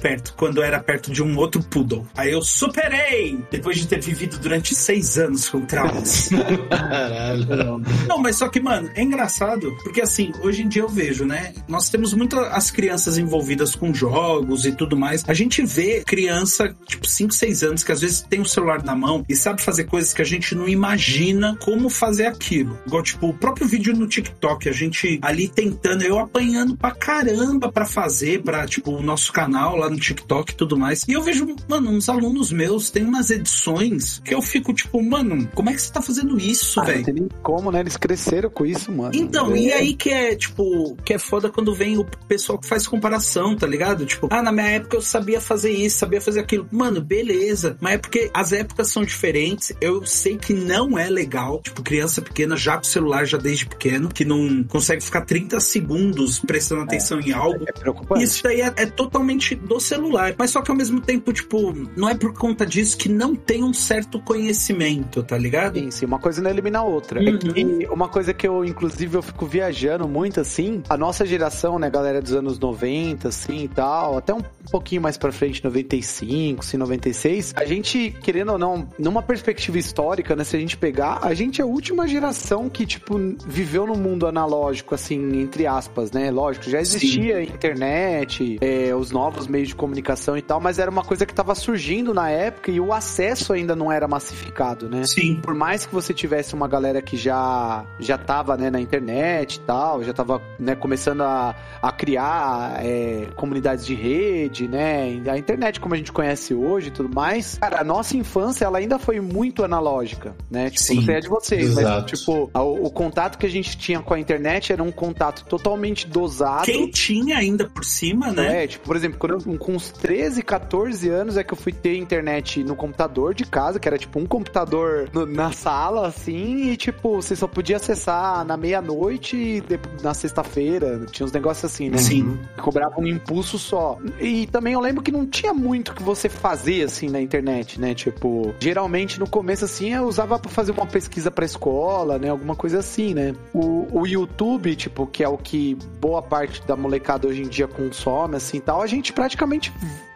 perto, quando era perto de um outro poodle. Aí eu superei, depois de ter vivido durante seis anos com traumas. Caralho. Não, mas só que, mano, é engraçado, porque assim, hoje em dia eu vejo, né? Nós temos muito as crianças envolvidas com jogos e tudo mais. A gente vê criança, tipo, 5, 6 anos, que às vezes tem o celular na mão e sabe fazer coisas que a gente não imagina como fazer aquilo. Igual, tipo, o próprio vídeo no TikTok, a gente ali tentando, eu apanhando pra caramba pra fazer, pra, tipo, o nosso canal lá no TikTok e tudo mais. E eu vejo, mano, uns alunos meus têm umas edições que eu fico, tipo, mano, como é que você tá fazendo isso, Ah, velho? tem como, né? Eles cresceram com isso, mano. Então, e É. aí que é, tipo, que é foda quando vem o pessoal que faz comparação, tá ligado? Tipo, ah, na minha época eu sabia fazer isso, sabia fazer aquilo. Mano, beleza. Mas é porque as épocas são diferentes. Eu sei que não é legal, tipo, criança pequena já com celular já desde pequeno, que não consegue ficar 30 segundos prestando atenção em algo. É preocupante. Isso daí é, é totalmente do celular. Mas só que ao mesmo tempo, tipo, não é por conta disso que não tem um certo conhecimento, tá ligado? Sim, sim, uma coisa não elimina a outra. É Uhum. que uma coisa que eu, inclusive, eu fico viajando muito, assim, a nossa geração, né, galera dos anos 90, assim, e tal, até um pouquinho mais pra frente, 95, assim, 96, a gente, querendo ou não, numa perspectiva histórica, né, se a gente pegar, a gente é a última geração que, tipo, viveu no mundo analógico, assim, entre aspas, né, lógico, já existia internet, é, os novos meios de comunicação e tal, mas era uma coisa que tava surgindo na época e o acesso ainda não era massificado, né? Sim. por mais que você tivesse uma galera que já já tava né, na internet e tal, já tava né, começando a, a criar é, comunidades de rede, né, a internet como a gente conhece hoje e tudo mais, cara, a nossa infância ela ainda foi muito analógica, né, tipo, Sim, não sei a de vocês, mas exato. tipo, a- o, o contato que a gente tinha com a internet era um contato totalmente dosado. Quem tinha ainda por cima, né? É, tipo, por exemplo, quando eu, com uns 13, 14 anos é que eu fui ter internet no computador de casa, que era tipo um computador no- na sala, assim, e tipo, você só podia acessar na meia-noite e na sexta-feira. Tinha uns negócios assim, né? Sim. Cobrava um impulso só. E também eu lembro que não tinha muito que você fazer, assim, na internet, né? Tipo, geralmente no começo, assim, eu usava pra fazer uma pesquisa pra escola, né? Alguma coisa assim, né? O, o YouTube, tipo, que é o que boa parte da molecada hoje em dia consome, assim, tal, gente praticamente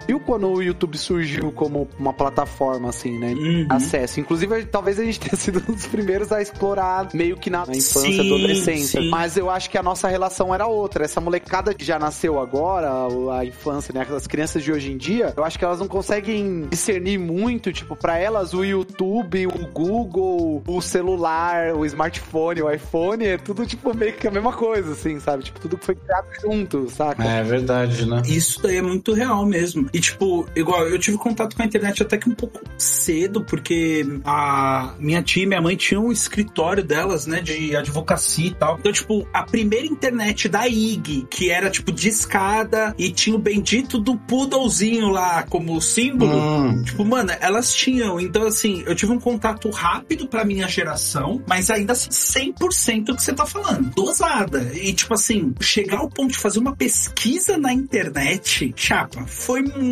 viu quando o YouTube surgiu como uma plataforma, assim, né? Uhum. Acesso. Inclusive, talvez a gente tenha sido um dos primeiros a explorar meio que na, na infância, Sim, adolescência. sim. Mas eu acho que a nossa relação era outra. Essa molecada que já nasceu agora, a infância, né? As crianças de hoje em dia, eu acho que elas não conseguem discernir muito, tipo, pra elas o YouTube, o Google, o celular, o smartphone, o iPhone, é tudo, tipo, meio que a mesma coisa, assim, sabe? Tipo, tudo que foi criado junto, saca? É verdade, né? Isso daí é muito real mesmo. E, tipo, igual, eu tive contato com a internet até que um pouco cedo, porque a minha tia e minha mãe tinham um escritório delas, né, de advocacia e tal. Então, tipo, a primeira internet da IG, que era, tipo, de escada e tinha o bendito do poodlezinho lá como símbolo. Hum. Tipo, mano, elas tinham. Então, assim, eu tive um contato rápido pra minha geração, mas ainda assim, 100% do que você tá falando. Dosada. E, tipo assim, chegar ao ponto de fazer uma pesquisa na internet, chapa, foi muito,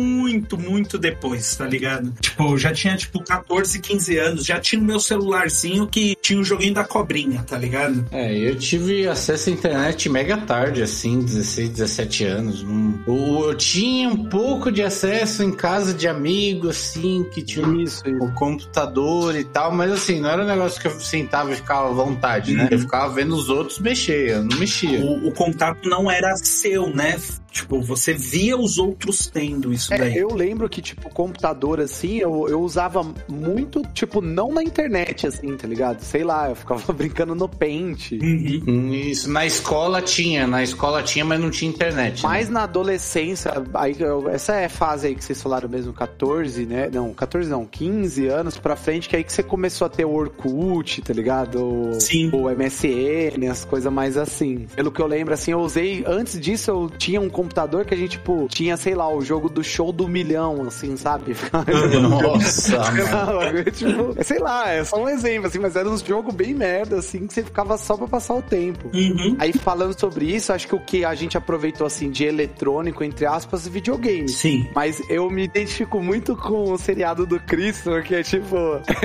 muito depois, tá ligado? Tipo, eu já tinha, tipo, 14, 15 anos, já tinha o meu celularzinho que tinha o joguinho da cobrinha, tá ligado? É, eu tive acesso à internet mega tarde, assim, 16, 17 anos. Eu, eu tinha um pouco de acesso em casa de amigo, assim, que tinha Isso, isso. o computador e tal, mas assim, não era um negócio que eu sentava e ficava à vontade, né? Eu ficava vendo os outros mexer, eu não mexia. O, o contato não era seu, né? Tipo, você via os outros tendo isso É, daí. eu lembro que, tipo, computador, assim, eu, eu usava muito, tipo, não na internet, assim, tá ligado? Sei lá, eu ficava brincando no Paint. Uhum. Hum, Isso, na escola tinha, na escola tinha, mas não tinha internet. né? Mas na adolescência, aí, eu- essa é a fase aí que vocês falaram mesmo, 14, né? Não, 14 não, 15 anos pra frente, que aí que você começou a ter o Orkut, tá ligado? Sim. o MSN, as coisas mais assim. Pelo que eu lembro, assim, eu usei, antes disso eu tinha um computador que a gente, tipo, tinha, sei lá, o jogo do show do milhão, assim, sabe? Nossa, mano. Tipo, sei lá, é só um exemplo, assim, mas era uns jogos bem merda, assim, que você ficava só pra passar o tempo. Uhum. Aí falando sobre isso, acho que o que a gente aproveitou assim de eletrônico, entre aspas, videogame. Sim. Mas eu me identifico muito com o seriado do Chris, porque tipo,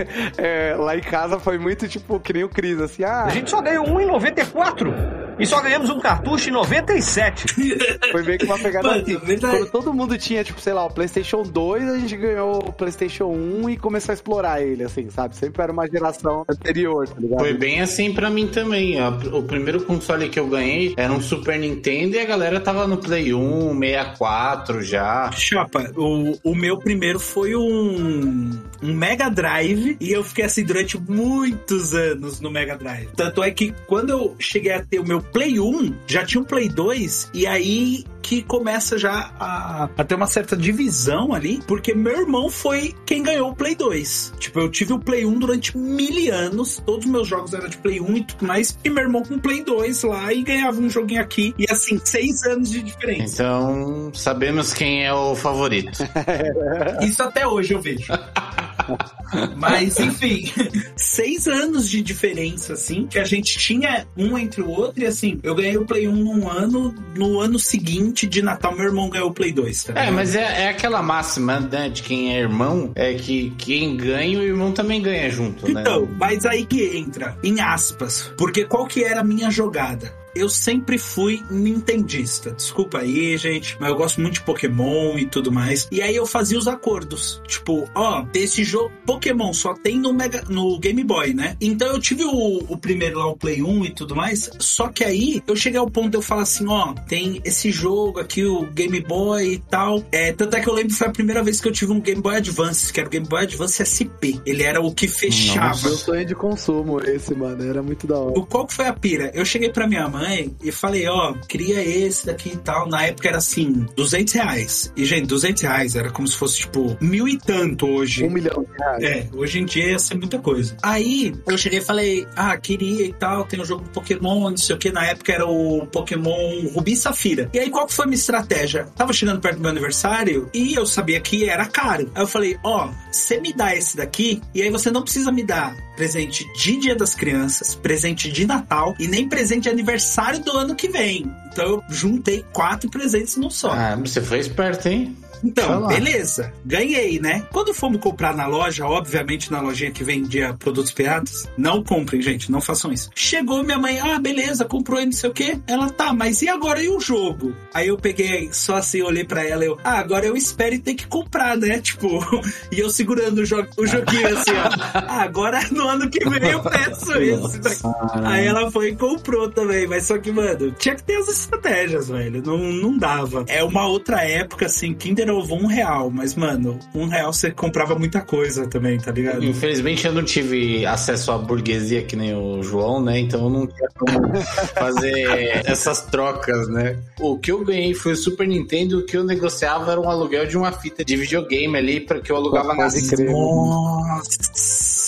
é, lá em casa foi muito tipo que nem o Chris, assim, ah, A gente só ganhou um em 94 e só ganhamos um cartucho em 97. foi meio que uma pegada Mano, assim. verdade. Quando todo mundo tinha, tipo, sei lá, o PlayStation 2, a gente ganhou o PlayStation 1 e começou a explorar ele, assim, sabe? Sempre era uma geração anterior, tá ligado? Foi bem assim pra mim também. O primeiro console que eu ganhei era um Super Nintendo e a galera tava no Play 1, 64 já. Chapa, o, o meu primeiro foi um, um Mega Drive e eu fiquei assim durante muitos anos no Mega Drive. Tanto é que quando eu cheguei a ter o meu Play 1, já tinha um Play 2 e aí que começa já a, a ter uma certa divisão ali, porque meu irmão foi quem ganhou o Play 2. Tipo, eu tive o Play 1 durante mil anos, todos os meus jogos eram de Play 1 e tudo mais, e meu irmão com o Play 2 lá e ganhava um joguinho aqui. E assim, seis anos de diferença. Então, sabemos quem é o favorito. Isso até hoje eu vejo. Mas, enfim, seis anos de diferença, assim, que a gente tinha um entre o outro, e assim, eu ganhei o Play 1 num ano, no ano seguinte de Natal, meu irmão ganhou o Play 2. Tá É, mas é, é aquela máxima, né, de quem é irmão, é que quem ganha, o irmão também ganha junto, né? Então, mas aí que entra, em aspas, porque qual que era a minha jogada? Eu sempre fui nintendista. Desculpa aí, gente, mas eu gosto muito de Pokémon e tudo mais. E aí eu fazia os acordos. Tipo, ó, esse jogo Pokémon só tem no, Mega, no Game Boy, né? Então eu tive o, o primeiro lá, o Play 1 e tudo mais. Só que aí eu cheguei ao ponto de eu falar assim: ó, tem esse jogo aqui, o Game Boy e tal. É, tanto é que eu lembro que foi a primeira vez que eu tive um Game Boy Advance, que era o Game Boy Advance SP. Ele era o que fechava. Meu sonho de consumo esse, mano, era muito da hora. O qual que foi a pira? Eu cheguei pra minha mãe e falei, ó, queria esse daqui e tal. Na época era assim, 200 reais. E, gente, 200 reais era como se fosse, tipo, mil e tanto hoje. Um milhão de reais. É, hoje em dia ia ser muita coisa. Aí eu cheguei e falei, ah, queria e tal, tem um jogo do Pokémon, não sei o que. Na época era o Pokémon Rubi e Safira. E aí qual que foi a minha estratégia? Tava chegando perto do meu aniversário e eu sabia que era caro. Aí eu falei, ó, você me dá esse daqui e aí você não precisa me dar presente de Dia das Crianças, presente de Natal e nem presente de aniversário do ano que vem. Então eu juntei quatro presentes num só. Ah, você foi esperto, hein? Então, beleza. Ganhei, né? Quando fomos comprar na loja, obviamente na lojinha que vendia produtos piratas, não comprem, gente, não façam isso. Chegou minha mãe, ah, beleza, comprou e não sei o quê. Ela, tá, mas e agora e o jogo? Aí eu peguei, só assim, olhei pra ela eu, ah, agora eu espero e ter que comprar, né? Tipo, e eu segurando o, jo o joguinho assim, ó. Ah, agora no ano que vem eu peço isso. Aí ela foi e comprou também, mas mas só que, mano, tinha que ter as estratégias, velho. Não, não dava. É uma outra época, assim, Kinder Ovo um real, mas, mano, um real você comprava muita coisa também, tá ligado? Infelizmente eu não tive acesso à burguesia que nem o João, né? Então eu não tinha como fazer essas trocas, né? O que eu ganhei foi o Super Nintendo, o que eu negociava era um aluguel de uma fita de videogame ali, para que eu alugava na crer.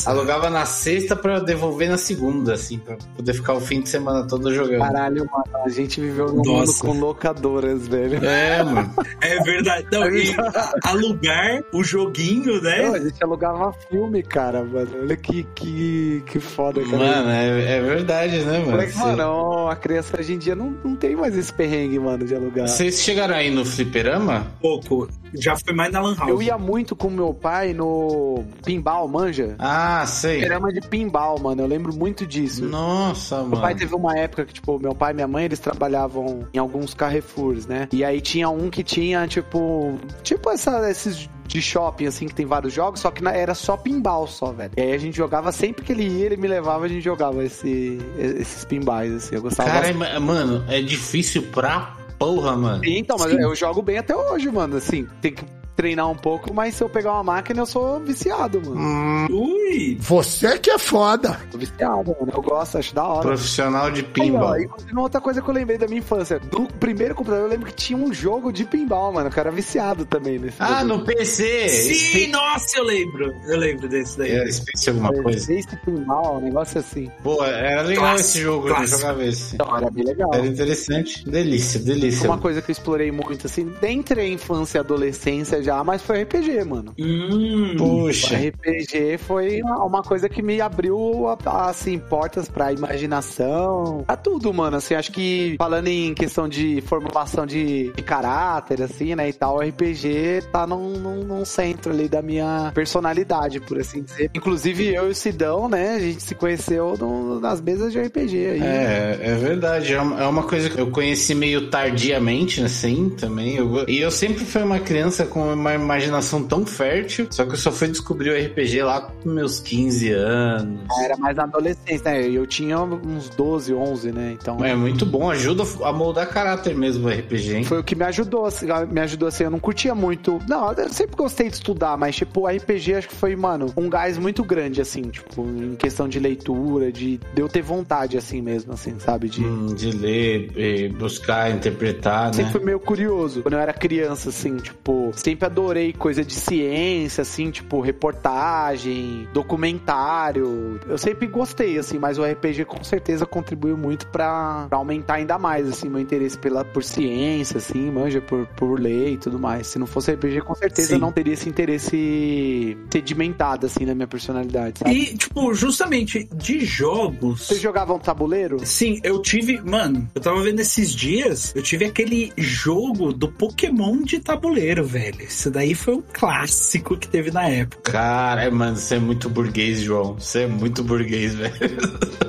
Nossa! Alugava na sexta pra devolver na segunda, assim, pra poder ficar o fim de semana todo jogando. Caralho, mano, a gente viveu num mundo com locadoras, velho. É, mano. É verdade. Não, e alugar o joguinho, Não, né? a gente alugava filme, cara, mano. Olha que, que, que foda, cara. Mano, é, é verdade, né, mano? Moleque, mano, a criança hoje em dia não, não tem mais esse perrengue, mano, de alugar. Vocês chegaram aí no fliperama? Pouco. Já foi mais na Lan House. Eu ia muito com meu pai no pinball, manja? Ah, sei. Programa de pinball, mano. Eu lembro muito disso. Nossa, Meu pai mano. teve uma época que, tipo, meu pai e minha mãe, eles trabalhavam em alguns Carrefours, né? E aí tinha um que tinha, tipo, tipo essa, esses de shopping, assim, que tem vários jogos, só que na- era só pinball só, velho. E aí a gente jogava, sempre que ele ia, ele me levava, a gente jogava esse, esses pinballs, assim. Eu gostava Cara, bastante. é- mano, é difícil pra porra, mano. Então, mas eu jogo bem até hoje, mano. Assim, tem que treinar um pouco, mas se eu pegar uma máquina, eu sou viciado, mano. Ui! Você que é foda. Sou viciado, mano. Eu gosto, acho da hora. Profissional de Aí, pinball. ó, e continua outra coisa que eu lembrei da minha infância. Do primeiro computador, eu lembro que tinha um jogo de pinball, mano. que eu era viciado também nesse Ah, bagulho. no PC! Sim, nossa, eu lembro. Eu lembro desse daí. É, Space alguma coisa. Esse pinball, um negócio assim. Pô, era legal Clássico, esse jogo, eu clássico. jogava esse. Então, era bem legal. Era interessante. Delícia, delícia. Uma coisa que eu explorei muito, assim, dentre a infância e adolescência já, mas foi RPG, mano. Hum, Puxa. RPG foi uma uma coisa que me abriu, assim, portas pra imaginação, pra tudo, mano. Assim, acho que falando em questão de formulação de, de caráter, assim, né, e tal, o RPG tá num, num, num centro ali da minha personalidade, por assim dizer. Inclusive, eu e o Sidão, né, a gente se conheceu no- nas mesas de RPG aí. É, é verdade. É uma, é uma coisa que eu conheci meio tardiamente, assim, também. Eu- e eu sempre fui uma criança com uma imaginação tão fértil, só que eu só fui descobrir o RPG lá com meus 15 anos. Era mais na adolescência, né? Eu tinha uns 12, 11, né? Então. É muito bom, ajuda a moldar caráter mesmo o RPG, hein? Foi o que me ajudou, assim, me ajudou assim, eu não curtia muito. Não, eu sempre gostei de estudar, mas tipo, o RPG acho que foi, mano, um gás muito grande, assim, tipo, em questão de leitura, de, de eu ter vontade, assim mesmo, assim, sabe? De. Hum, de ler, eh, buscar, interpretar, Sempre né? fui meio curioso. Quando eu era criança, assim, tipo, sempre adorei coisa de ciência, assim, tipo, reportagem, documentário. Eu sempre gostei, assim, mas o RPG com certeza contribuiu muito pra, pra aumentar ainda mais, assim, meu interesse pela, por ciência, assim, manja, por, por ler e tudo mais. Se não fosse RPG, com certeza Sim. eu não teria esse interesse sedimentado, assim, na minha personalidade, sabe? E, tipo, justamente de jogos. Vocês jogavam tabuleiro? Sim, eu tive. Mano, eu tava vendo esses dias. Eu tive aquele jogo do Pokémon de tabuleiro, velho. Isso daí foi um clássico que teve na época. Cara, mano, você é muito burguês, João. Você é muito burguês, velho.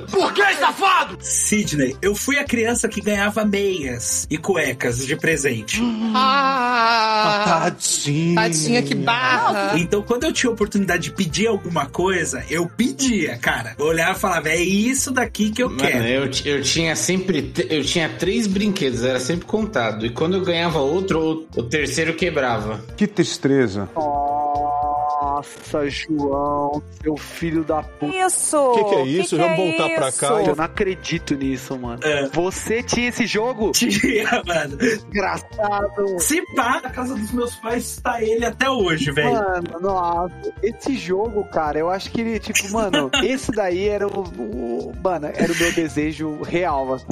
Por que, safado? Sidney, eu fui a criança que ganhava meias e cuecas de presente. Ah, tadinha. Tadinha, que barra. Então, quando eu tinha a oportunidade de pedir alguma coisa, eu pedia, cara. Eu olhava e falava, é isso daqui que eu Mano, quero. eu, eu tinha sempre. Eu tinha três brinquedos, era sempre contado. E quando eu ganhava outro, o, o terceiro quebrava. Que tristeza. Nossa, João, seu filho da puta. Isso! Que que é isso? Vamos voltar pra cá. Eu não acredito nisso, mano. É. Você tinha esse jogo? Tinha, mano. Engraçado. Se pá, na casa dos meus pais está ele até hoje, velho. Mano, nossa. Esse jogo, cara, eu acho que ele, tipo, mano, esse daí era o, o- Mano, era o meu desejo real, assim.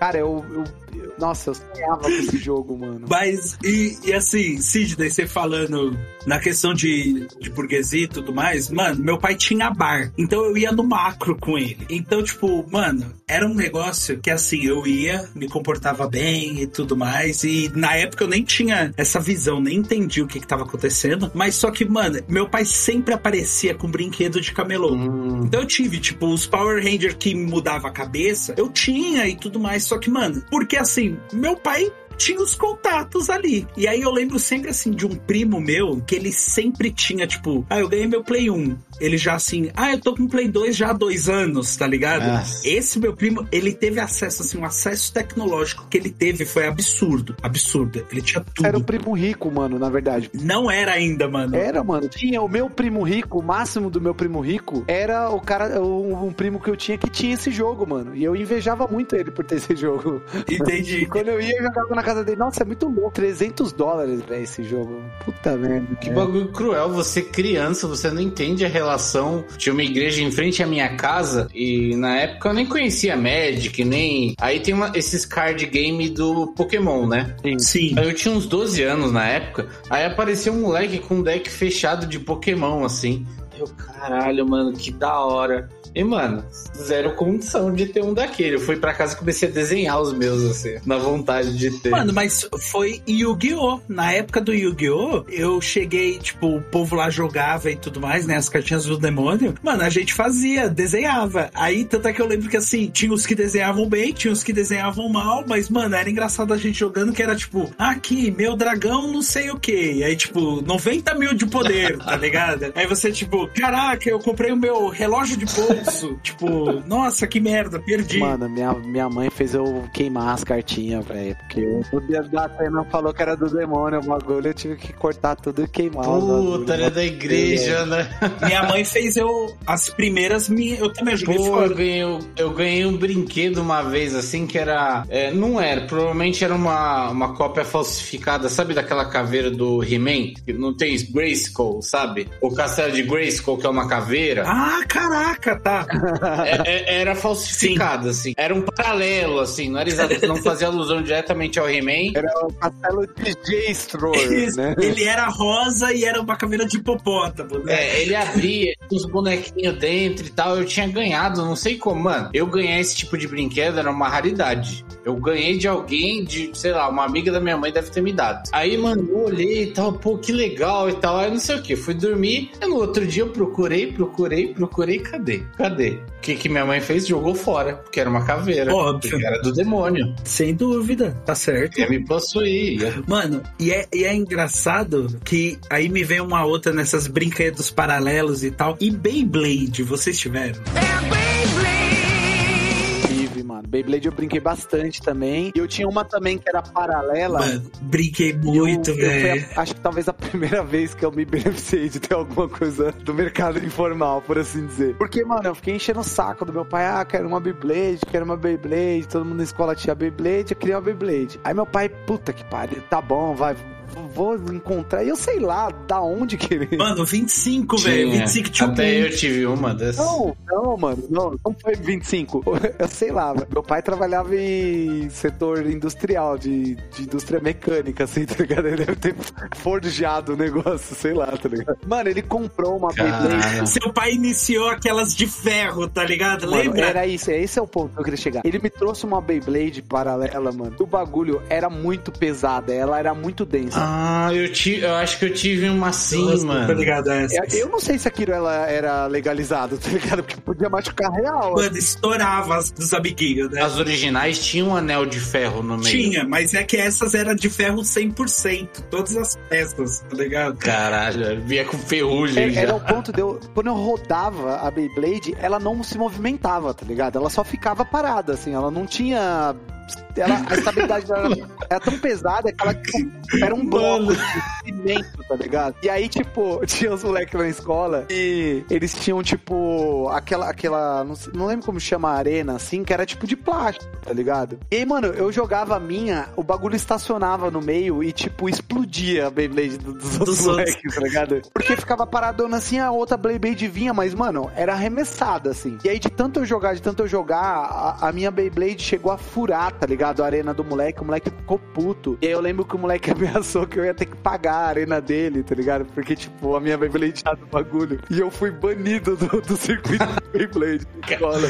Cara, eu- eu- Nossa, eu sonhava com esse jogo, mano. Mas, e, e assim, Sidney, você falando na questão de, de burguesia e tudo mais, mano, meu pai tinha bar. Então eu ia no macro com ele. Então, tipo, mano, era um negócio que assim, eu ia, me comportava bem e tudo mais. E na época eu nem tinha essa visão, nem entendi o que, que tava acontecendo. Mas só que, mano, meu pai sempre aparecia com brinquedo de camelô. Então eu tive, tipo, os Power Ranger que mudava a cabeça, eu tinha e tudo mais. Só que, mano, porque assim, meu pai tinha os contatos ali. E aí eu lembro sempre assim de um primo meu que ele sempre tinha, tipo, ah, eu ganhei meu Play 1. Ele já assim, ah, eu tô com Play 2 já há dois anos, tá ligado? Nossa. Esse meu primo, ele teve acesso, assim, um acesso tecnológico que ele teve foi absurdo. Absurdo. Ele tinha tudo. Era o primo rico, mano, na verdade. Não era ainda, mano. Era, mano. Tinha o meu primo rico, o máximo do meu primo rico era o cara, um, um primo que eu tinha que tinha esse jogo, mano. E eu invejava muito ele por ter esse jogo. Entendi. E quando eu ia, eu jogava na casa dele. Nossa, é muito louco. 300 dólares, velho, esse jogo. Puta merda. Que bagulho cruel, você criança, você não entende a relação. Tinha uma igreja em frente à minha casa e na época eu nem conhecia Magic, nem. Aí tem uma- esses card game do Pokémon, né? Sim. Aí eu tinha uns 12 anos na época, aí apareceu um moleque com um deck fechado de Pokémon, assim. Eu, caralho, mano, que da hora. E, mano, zero condição de ter um daquele. Eu fui pra casa e comecei a desenhar os meus, assim, na vontade de ter. Mano, mas foi Yu-Gi-Oh! Na época do Yu-Gi-Oh! Eu cheguei, tipo, o povo lá jogava e tudo mais, né? As cartinhas do demônio. Mano, a gente fazia, desenhava. Aí, tanto é que eu lembro que assim, tinha os que desenhavam bem, tinha os que desenhavam mal, mas, mano, era engraçado a gente jogando que era tipo, aqui, meu dragão não sei o que. E aí, tipo, 90 mil de poder, tá ligado? Aí você, tipo, caraca, eu comprei o meu relógio de bolso. Tipo, nossa, que merda, perdi. Mano, minha, minha mãe fez eu queimar as cartinhas, velho. Porque eu, o dia da cena falou que era do demônio o bagulho, eu tive que cortar tudo e queimar. Puta, era da igreja, né? Minha mãe fez eu. As primeiras minhas. Eu também joguei Pô, eu fora. ganhei, eu ganhei um brinquedo uma vez, assim, que era. é, não era, provavelmente era uma, uma cópia falsificada, sabe daquela caveira do He-Man? Que Não tem Grayskull, sabe? O castelo de Grayskull, que é uma caveira. Ah, caraca, tá. É- é- era falsificada, assim. Era um paralelo, assim. Não era exato, não fazia alusão diretamente ao He-Man. Era o castelo de Isso, né? Ele era rosa e era uma caveira de hipopótamo, né? É, ele abria tinha uns bonequinhos dentro e tal. Eu tinha ganhado, não sei como, mano. Eu ganhar esse tipo de brinquedo era uma raridade. Eu ganhei de alguém, de, sei lá, uma amiga da minha mãe deve ter me dado. Aí, mano, eu olhei e tal, pô, que legal e tal. Aí não sei o que. Fui dormir. E no outro dia eu procurei, procurei, procurei. Cadê? Cadê? O que, que minha mãe fez? Jogou fora, porque era uma caveira. Óbvio. Porque era do demônio. Sem dúvida, tá certo. Ia me possuir. ia- Mano, e é, e é engraçado que aí me vem uma outra nessas brinquedos paralelos e tal. E Beyblade, vocês tiveram? Tive, mano. Beyblade eu brinquei bastante também. E eu tinha uma também que era paralela. Mano, brinquei muito, velho. acho que talvez a primeira vez que eu me beneficiei de ter alguma coisa do mercado informal, por assim dizer. Porque, mano, eu fiquei enchendo o saco do meu pai. Ah, quero uma Beyblade, quero uma Beyblade. Todo mundo na escola tinha Beyblade, eu queria uma Beyblade. Aí meu pai, puta que pariu, tá bom, vai. Vou encontrar. E eu sei lá da onde querer. Mano, 25, velho. Tinha. 25 tinha Até eu tive uma dessas. Não, não, mano, não, não foi 25. Eu sei lá, meu pai trabalhava em setor industrial, de, de indústria mecânica, assim, tá ligado? Ele deve ter forjado o negócio, sei lá, tá ligado? Mano, ele comprou uma Beyblade. Seu pai iniciou aquelas de ferro, tá ligado? Mano, Lembra? era isso, esse é o ponto que eu queria chegar. Ele me trouxe uma Beyblade paralela, mano. O bagulho era muito pesada, ela era muito densa. Ah, eu, ti, eu acho que eu tive uma assim, Nossa, mano. Tô ligado a essa. Eu não sei se aquilo ela era legalizado, tá ligado? Porque podia machucar real. Mano, estourava as dos amiguinhos, né? As originais tinham um anel de ferro no meio. Tinha, mas é que essas eram de ferro 100%. Todas as peças, tá ligado? Caralho, vinha com ferrugem É, já. Era o ponto de eu. Quando eu rodava a Beyblade, ela não se movimentava, tá ligado? Ela só ficava parada, assim. Ela não tinha. Ela, a estabilidade dela era, tão pesada que ela tipo, era um bloco de cimento, tá ligado? E aí, tipo, tinha os moleques na escola e eles tinham, tipo, aquela. aquela não, sei- não lembro como chama a arena, assim, que era tipo de plástico, tá ligado? E aí, mano, eu jogava a minha, o bagulho estacionava no meio e, tipo, explodia a Beyblade do- dos outros Dos outros. moleques, tá ligado? Porque ficava paradona assim, a outra Beyblade vinha, mas, mano, era arremessada, assim. E aí, de tanto eu jogar, de tanto eu jogar, a, a minha Beyblade chegou a furar, tá ligado? A arena do moleque, o moleque ficou puto. E aí eu lembro que o moleque ameaçou que eu ia ter que pagar a arena dele, tá ligado? Porque, tipo, a minha Beyblade tinha do bagulho. E eu fui banido do, do circuito Beyblade. da escola.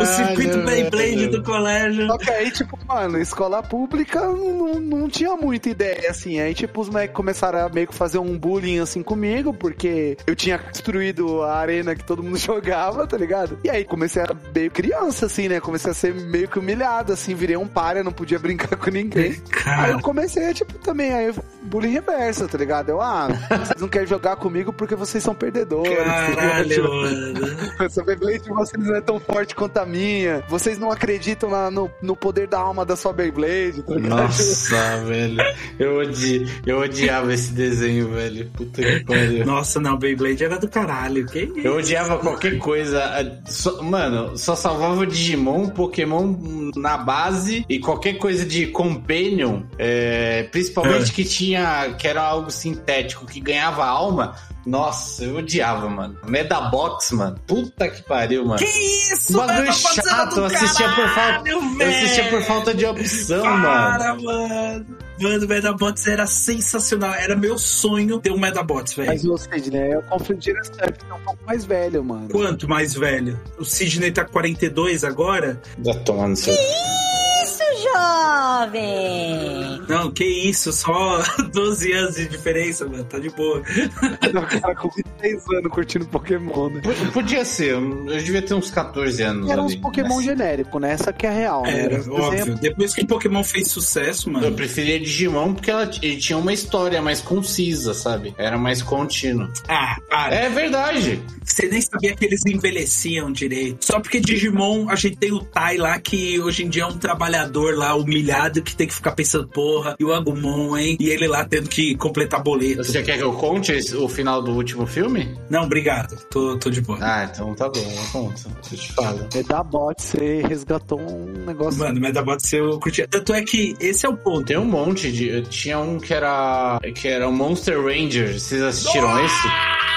o circuito Beyblade do colégio. Só que aí, tipo, mano, escola pública não, não, tinha muita ideia, assim. Aí, tipo, os moleques começaram a meio que fazer um bullying, assim, comigo, porque eu tinha destruído a arena que todo mundo jogava, tá ligado? E aí comecei a meio criança, assim, né? Comecei a ser meio que humilhado, assim. Assim, virei um párea, não podia brincar com ninguém. Cara. Aí eu comecei, tipo, também, aí bullying reverso, tá ligado? Eu, ah, vocês não querem jogar comigo porque vocês são perdedores. Caralho, Tipo, mano. Essa Beyblade de vocês não é tão forte quanto a minha. Vocês não acreditam na- no, no poder da alma da sua Beyblade, tá ligado? Nossa, velho. Eu, odi... eu odiava esse desenho, velho. Puta que pariu. Nossa, não, Beyblade era do caralho. Que isso? Eu odiava qualquer coisa. Só- mano, só salvava o Digimon, Pokémon na base e qualquer coisa de Companion, é, principalmente É. que tinha. que era algo sintético, que ganhava alma. Nossa, eu odiava, mano. Medabox, mano. Puta que pariu, mano. Que isso, Um bagulho chato, do eu assistia por falta. caralho, Eu assistia por falta de opção, mano. Para, mano. Mano, o Medabots era sensacional. Era meu sonho ter um Medabots, velho. Mas o Sidney, eu confundi essa época, é um pouco mais velho, mano. Quanto mais velho? O Sidney tá 42 agora? Já tomando seu. Jovem! Não, que isso, só 12 anos de diferença, mano. Tá de boa. O cara com 26 anos curtindo Pokémon, né? P- Podia ser, eu eu devia ter uns 14 anos. Era uns ali, Pokémon mas- genérico, né? Essa que é a real, né? Era, óbvio. desenho- Depois que Pokémon fez sucesso, Eu mano. preferia Digimon porque ela ele tinha uma história mais concisa, sabe? Era mais contínuo. Ah, para. É verdade. Você nem sabia que eles envelheciam direito. Só porque Digimon, a gente tem o Tai lá, que hoje em dia é um trabalhador lá, humilhado, que tem que ficar pensando, porra, e o Agumon, hein? E ele lá tendo que completar boleto. Você quer que eu conte o final do último filme? Não, obrigado. Tô, tô de boa. Ah, então tá bom, eu conto. Eu te falo. Medabot, você resgatou um negócio. Mano, Medabot eu curtia. Tanto é que esse é o ponto. Tem um monte de. eu Tinha um que era. que era o Monster Ranger. Vocês assistiram esse?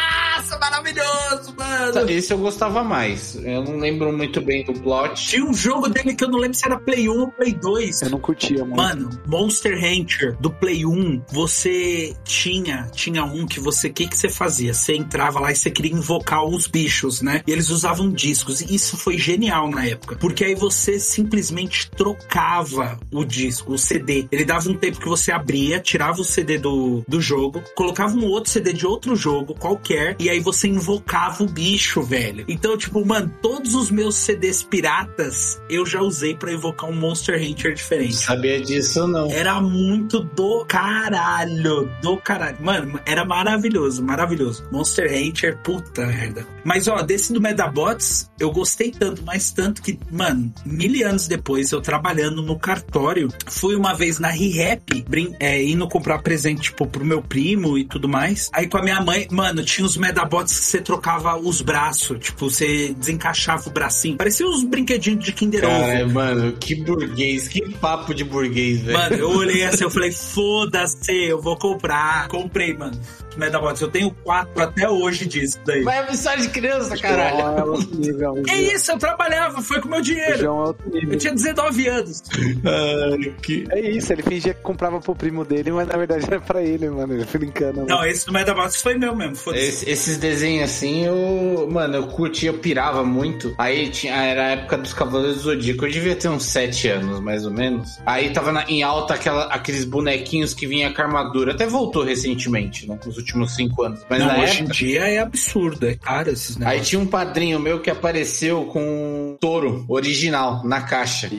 Nossa, maravilhoso, mano! Esse eu gostava mais. Eu não lembro muito bem do plot. Tinha um jogo dele que eu não lembro se era Play 1 ou Play 2. Eu não curtia, mano. Mano, Monster Hunter do Play 1, você tinha, tinha um que você, o que que você fazia? Você entrava lá e você queria invocar os bichos, né? E eles usavam discos. E isso foi genial na época, porque aí você simplesmente trocava o disco, o CD. Ele dava um tempo que você abria, tirava o CD do, do jogo, colocava um outro CD de outro jogo qualquer e aí você invocava o bicho, velho. Então, tipo, mano, todos os meus CDs piratas eu já usei pra invocar um Monster Hunter diferente. Sabia disso não. Era muito do caralho, do caralho. Mano, era maravilhoso, maravilhoso. Monster Hunter, puta merda. Mas ó, desse do Medabots, eu gostei tanto, mas tanto que, mano, mil anos depois, eu trabalhando no cartório, fui uma vez na ReHap, brin- é, indo comprar presente, tipo, pro meu primo e tudo mais. Aí com a minha mãe, mano, tinha os Medabots que você trocava os braços, tipo, você desencaixava o bracinho. Parecia uns brinquedinhos de Kinder Ovo. Cara, mano, que burguês, que papo de burguês, velho. Mano, eu olhei assim, eu falei, foda-se, eu vou comprar. Comprei, mano. Medabots, eu tenho quatro até hoje disso daí. Mas é mensagem de criança, João caralho. é outro nível. Que isso, eu trabalhava, foi com meu dinheiro. João é outro nível. Eu tinha 19 anos. Ai, que... É isso, ele fingia que comprava pro primo dele, mas na verdade era pra ele, mano. Ele brincando. mano. Não, esse do Medabots foi meu mesmo. Esse- esses desenhos assim, eu. Mano, eu curtia, eu pirava muito. Aí tinha, era a época dos Cavaleiros do Zodíaco. Eu devia ter uns 7 anos, mais ou menos. Aí tava na- em alta aquela- aqueles bonequinhos que vinha com armadura. Até voltou recentemente, né? Nos últimos 5 anos. Mas Não, hoje em época. dia é absurdo, é caro esses Aí negócios. tinha um padrinho meu que apareceu com um touro original na caixa.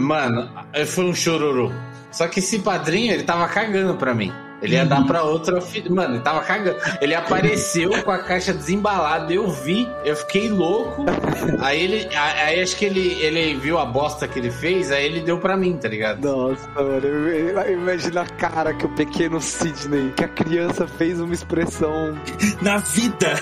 Mano, foi um chororô. Só que esse padrinho, ele tava cagando pra mim. Ele ia dar pra outra filha. Mano, ele tava cagando. Ele apareceu com a caixa desembalada, eu vi, eu fiquei louco. Aí ele. Aí acho que ele, ele viu a bosta que ele fez, aí ele deu pra mim, tá ligado? Nossa, mano, imagino a cara que o pequeno Sidney, que a criança fez uma expressão, Na vida.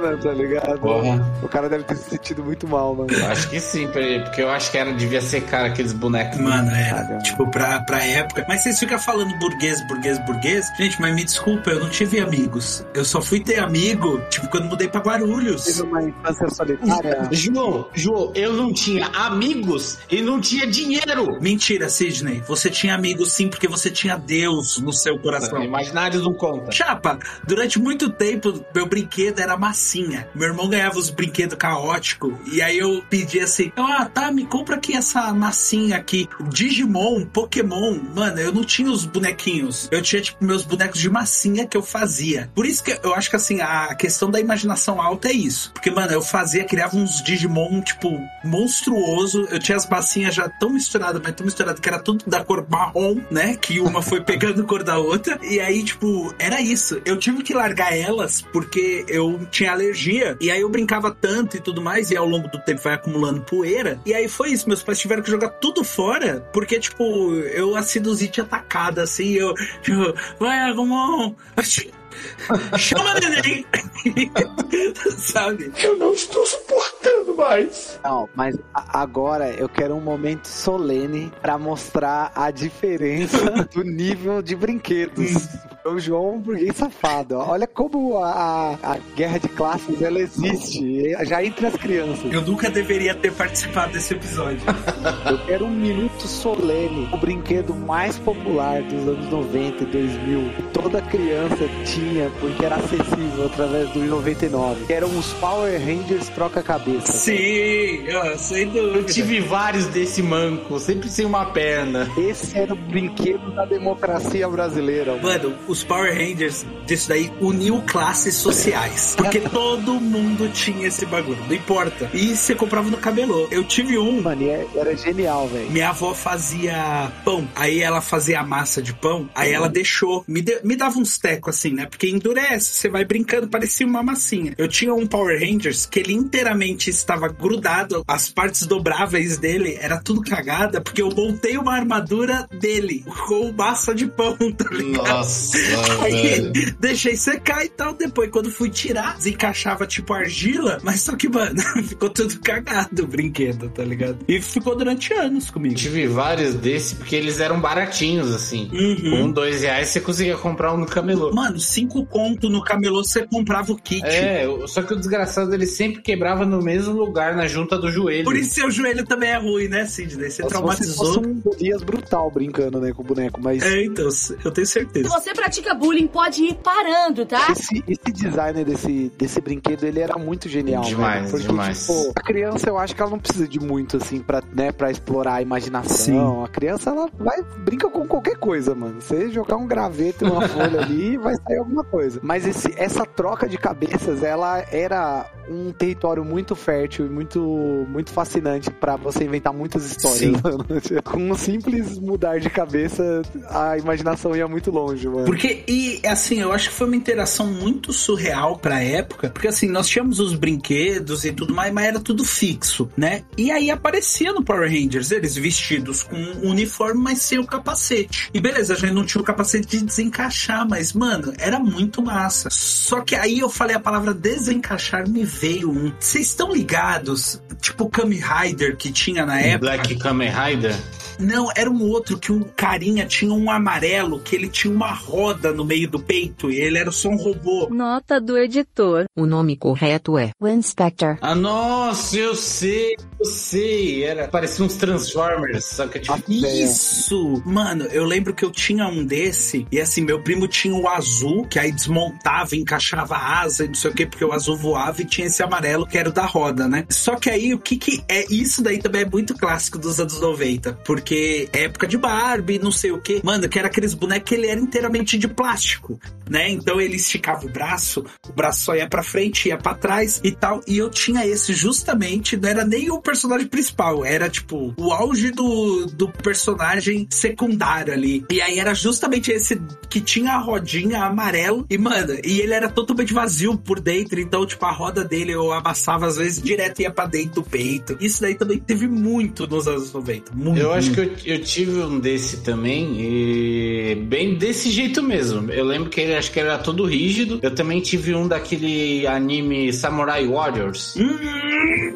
mano, tá ligado? Porra. O cara deve ter se sentido muito mal, mano. Eu Acho que sim, porque eu acho que era, devia ser cara aqueles bonecos. Mano, era. Caramba. Tipo, pra, pra época. Mas vocês ficam falando burguês, burguês, burguês. Gente, mas me desculpa, eu não tive amigos. Eu só fui ter amigo, tipo, quando mudei pra Guarulhos. Teve uma infância solitária. João, João, eu não tinha amigos e não tinha dinheiro. Mentira, Sidney. Você tinha amigos sim, porque você tinha Deus no seu coração. Imaginários não conta. Chapa, durante muito tempo, meu brinquedo era massinha. Meu irmão ganhava os brinquedos caóticos. E aí eu pedia assim: Ah, tá, me compra aqui essa massinha aqui. Digimon, Pokémon. Mano, eu não tinha os bonequinhos. Eu tinha, tipo, meus bonecos de massinha que eu fazia. Por isso que eu acho que assim, a questão da imaginação alta é isso. Porque, mano, eu fazia, criava uns Digimon, tipo, monstruoso. Eu tinha as massinhas já tão misturadas, mas tão misturadas que era tudo da cor marrom, né? Que uma foi pegando cor da outra. E aí, tipo, era isso. Eu tive que largar elas porque eu tinha alergia. E aí eu brincava tanto e tudo mais. E ao longo do tempo vai acumulando poeira. E aí foi isso. Meus pais tiveram que jogar tudo fora. Porque, tipo, eu a sinusite atacada, assim. Eu, tipo, vai, Agumon. Chama neném! Sabe? Eu não estou suportando mais. Não, mas agora eu quero um momento solene pra mostrar a diferença do nível de brinquedos. O João é um burguês safado. Olha como a, a guerra de classes ela existe, já entre as crianças. Eu nunca deveria ter participado desse episódio. Eu quero um minuto solene, o brinquedo mais popular dos anos 90 e 2000, que toda criança tinha porque era acessível através do 99, que eram os Power Rangers troca-cabeça. Sim, ó, sem dúvida. Eu tive vários desse manco, sempre sem uma perna. Esse era o brinquedo da democracia brasileira. Mano, os Power Rangers disso daí uniu classes sociais. Porque todo mundo tinha esse bagulho, não importa. E você comprava no cabelô. Eu tive um. Mano, e é- era genial, velho. Minha avó fazia pão, aí ela fazia a massa de pão, aí ela deixou, me, de- me dava uns tecos assim, né? Porque endurece, você vai brincando, parecia uma massinha. Eu tinha um Power Rangers que ele inteiramente estava grudado, as partes dobráveis dele era tudo cagada, porque eu montei uma armadura dele com massa de pão, tá ligado? Nossa, Aí velho. deixei secar e tal. Depois, quando fui tirar, desencaixava tipo argila. Mas só que, mano, ficou tudo cagado o brinquedo, tá ligado? E ficou durante anos comigo. Tive vários desses porque eles eram baratinhos, assim. Uhum. Com dois reais você conseguia comprar um no camelô. Mano, cinco conto no camelô você comprava o kit. É, só que o desgraçado ele sempre quebrava no mesmo lugar, na junta do joelho. Por isso seu joelho também é ruim, né, Sidney? Você se traumatizou. fosse um Dias brutal brincando, né, com o boneco, mas É, então, eu tenho Se certeza. você pratica bullying, pode ir parando, tá? esse, esse designer desse, desse brinquedo, ele era muito genial, Demais, velho. Porque, demais. tipo, a criança, eu acho que ela não precisa de muito, assim, pra, né, pra explorar a imaginação. A criança, ela vai, brinca com qualquer coisa, mano. Você jogar um graveto e uma folha ali, vai sair alguma coisa. Mas esse, essa troca de cabeças, ela era um território muito fértil e muito, muito fascinante pra você inventar muitas histórias, Sim. mano. Com um simples mudar de cabeça, a imaginação ia muito longe, mano. Porque, e assim, eu acho que foi uma interação muito surreal pra época, porque assim, nós tínhamos os brinquedos e tudo mais, mas era tudo fixo, né? E aí aparecia no Power Rangers eles vestidos com um uniforme, mas sem o capacete. E beleza, a gente não tinha o capacete de desencaixar, mas, mano, era muito massa. Só que aí eu falei a palavra desencaixar, me veio um. Vocês estão ligados? Tipo o Kamen Rider que tinha na época. Black Kamen Rider. Não, era um outro que o carinha tinha um amarelo, que ele tinha uma roda no meio do peito e ele era só um robô. Nota do editor. O nome correto é Winspector. Ah, nossa, eu sei, eu sei. Era, parecia uns Transformers, só que tipo. Isso! Mano, eu lembro que eu tinha um desse, e assim, meu primo tinha o azul, que aí desmontava, encaixava a asa e não sei o que, porque o azul voava, e tinha esse amarelo que era o da roda, né? Só que aí, o que que é. Isso daí também é muito clássico dos anos 90, porque é época de Barbie, não sei o que. Mano, que era aqueles bonecos que ele era inteiramente de plástico, né? Então ele esticava o braço, o braço só ia pra frente, ia pra trás e tal. E eu tinha esse justamente, não era nem o personagem principal, era tipo o auge do, do personagem secundário ali. E aí era justamente esse que tinha a rodinha amarelo. E, mano, e ele era totalmente vazio por dentro. Então, tipo, a roda dele eu amassava às vezes direto ia pra dentro do peito. Isso daí também teve muito nos anos 90. Muito. Eu acho que eu, eu tive um desse também, e bem desse jeito mesmo. Eu lembro que ele acho que era todo rígido. Eu também tive um daquele anime Samurai Warriors.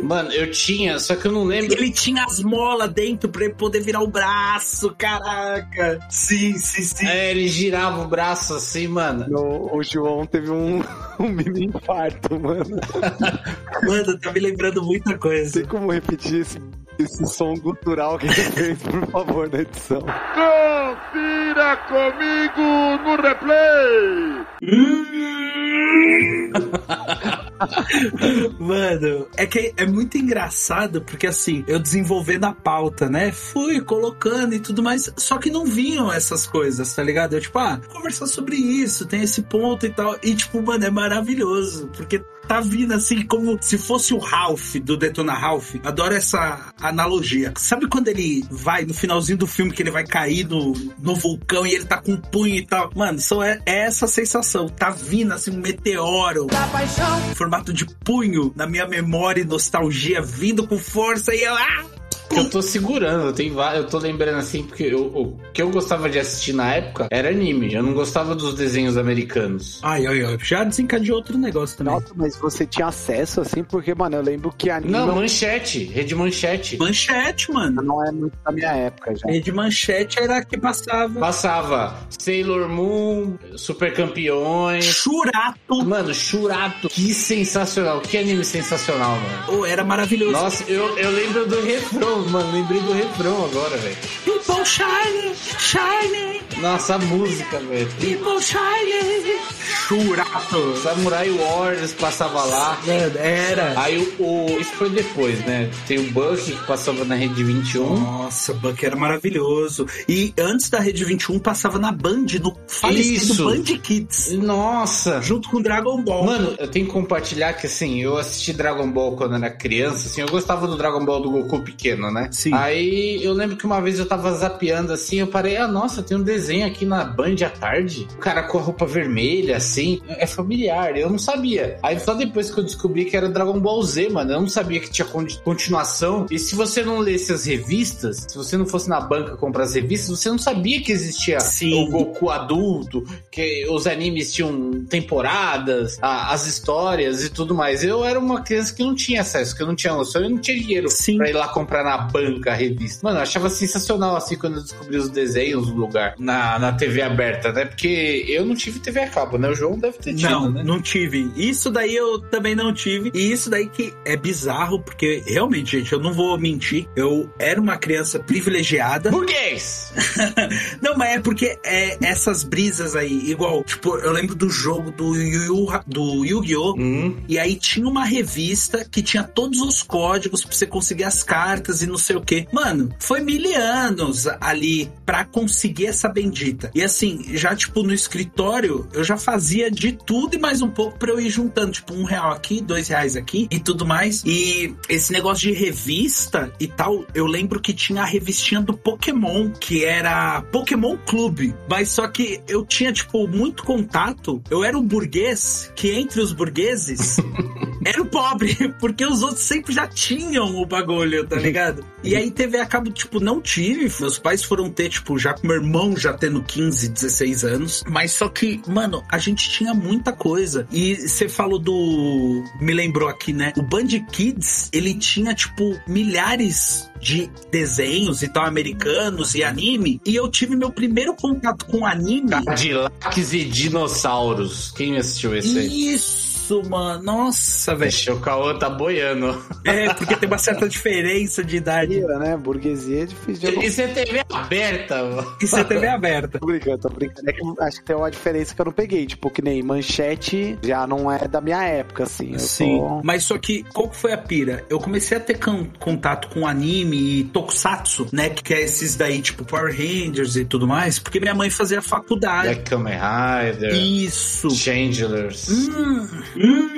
Mano, eu tinha, só que eu não lembro. Ele tinha as molas dentro pra ele poder virar o braço, caraca. Sim, sim, sim. É, ele girava o braço assim, mano. O, o João teve um, um mini infarto, mano. Mano, tá me lembrando muita coisa. Tem como repetir esse, esse som gutural que ele fez, por favor, na edição? Confira comigo no replay! Mano, é que é muito engraçado, porque assim, eu desenvolvendo a pauta, né? Fui colocando e tudo mais, só que não vinham essas coisas, tá ligado? Eu, tipo, ah, conversar sobre isso, tem esse ponto e tal. E, tipo, mano, é maravilhoso, porque tá vindo assim como se fosse o Ralph do Detona Ralph. Adoro essa analogia. Sabe quando ele vai no finalzinho do filme que ele vai cair no, no vulcão e ele tá com um punho e tal? Mano, só é, é essa sensação. Tá vindo assim um meteoro. Da paixão. Formato de punho na minha memória e nostalgia vindo com força e eu. Ah! Que eu tô segurando, eu, tenho, eu tô lembrando assim, porque eu, o que eu gostava de assistir na época era anime, eu não gostava dos desenhos americanos. Ai, ai, ai, já desencadeou outro negócio também. Nossa, mas você tinha acesso assim, porque, mano, eu lembro que anime. Não, manchete, rede manchete. Manchete, mano. Não é muito da minha época já. Rede manchete era a que passava. Passava Sailor Moon, Super Campeões. Churato. Mano, Churato. Que sensacional, que anime sensacional, mano. Oh, era maravilhoso. Nossa, eu, eu lembro do refrão mano, lembrei do refrão agora, velho. People shine, shine. Nossa, a música, velho. People shine. Churato. Samurai Wars passava lá. Era. Aí o, o, Isso foi depois, né? Tem o Buck que passava na Rede 21. Nossa, Buck era maravilhoso. E antes da Rede 21 passava na Band, no falecido. Band Kids. Nossa. Junto com Dragon Ball. Mano, eu tenho que compartilhar que assim, eu assisti Dragon Ball quando era criança, assim, eu gostava do Dragon Ball do Goku pequeno, né? Sim. Aí eu lembro que uma vez eu tava zapeando assim, eu parei, ah, nossa, tem um desenho aqui na Band à tarde. O cara com a roupa vermelha, assim, é familiar, eu não sabia. Aí só depois que eu descobri que era Dragon Ball Z, mano, eu não sabia que tinha continuação. E se você não lesse as revistas, se você não fosse na banca comprar as revistas, você não sabia que existia Sim. o Goku adulto, que os animes tinham temporadas, a, as histórias e tudo mais. Eu era uma criança que não tinha acesso, que eu não tinha noção, eu não tinha dinheiro Sim. pra ir lá comprar na banca a revista. Mano, eu achava sensacional assim quando eu descobri os desenhos do lugar na, na TV aberta, né? Porque eu não tive TV a cabo, né? O João deve ter tido, Não, né? não tive. Isso daí eu também não tive. E isso daí que é bizarro, porque realmente, gente, eu não vou mentir. Eu era uma criança privilegiada. Burguês! não, mas é porque é essas brisas aí, igual, tipo, eu lembro do jogo do Yu, do Yu-Gi-Oh! Hum. E aí tinha uma revista que tinha todos os códigos pra você conseguir as cartas e não sei o que. Mano, foi mil anos ali pra conseguir essa bendita. E assim, já tipo no escritório, eu já fazia de tudo e mais um pouco pra eu ir juntando, tipo, um real aqui, dois reais aqui e tudo mais. E esse negócio de revista e tal, eu lembro que tinha a revistinha do Pokémon, que era Pokémon Clube. Mas só que eu tinha, tipo, muito contato. Eu era um burguês que entre os burgueses era o pobre, porque os outros sempre já tinham o bagulho, tá ligado? E aí TV a cabo, tipo, não tive. Meus pais foram ter, tipo, já com meu irmão já tendo 15, 16 anos. Mas só que, mano, a gente tinha muita coisa. E você falou do. Me lembrou aqui, né? O Band Kids, ele tinha, tipo, milhares de desenhos e tal, americanos e anime. E eu tive meu primeiro contato com anime. Cadillacs e dinossauros. Quem assistiu esse aí? Isso, mano. Nossa, velho. O Caô tá boiando. É, porque tem uma certa diferença de idade. né? Burguesia é difícil de Isso é TV aberta, mano. Isso é TV aberta. Tô brincando, tô brincando. É que acho que tem uma diferença que eu não peguei. Tipo, que nem manchete já não é da minha época, assim. Eu Sim, tô- mas só que qual que foi a pira? Eu comecei a ter con- contato com anime e tokusatsu, né? Que é esses daí, tipo Power Rangers e tudo mais, porque minha mãe fazia faculdade. Black Kamen Rider. Isso. Changelers. Hum, hum.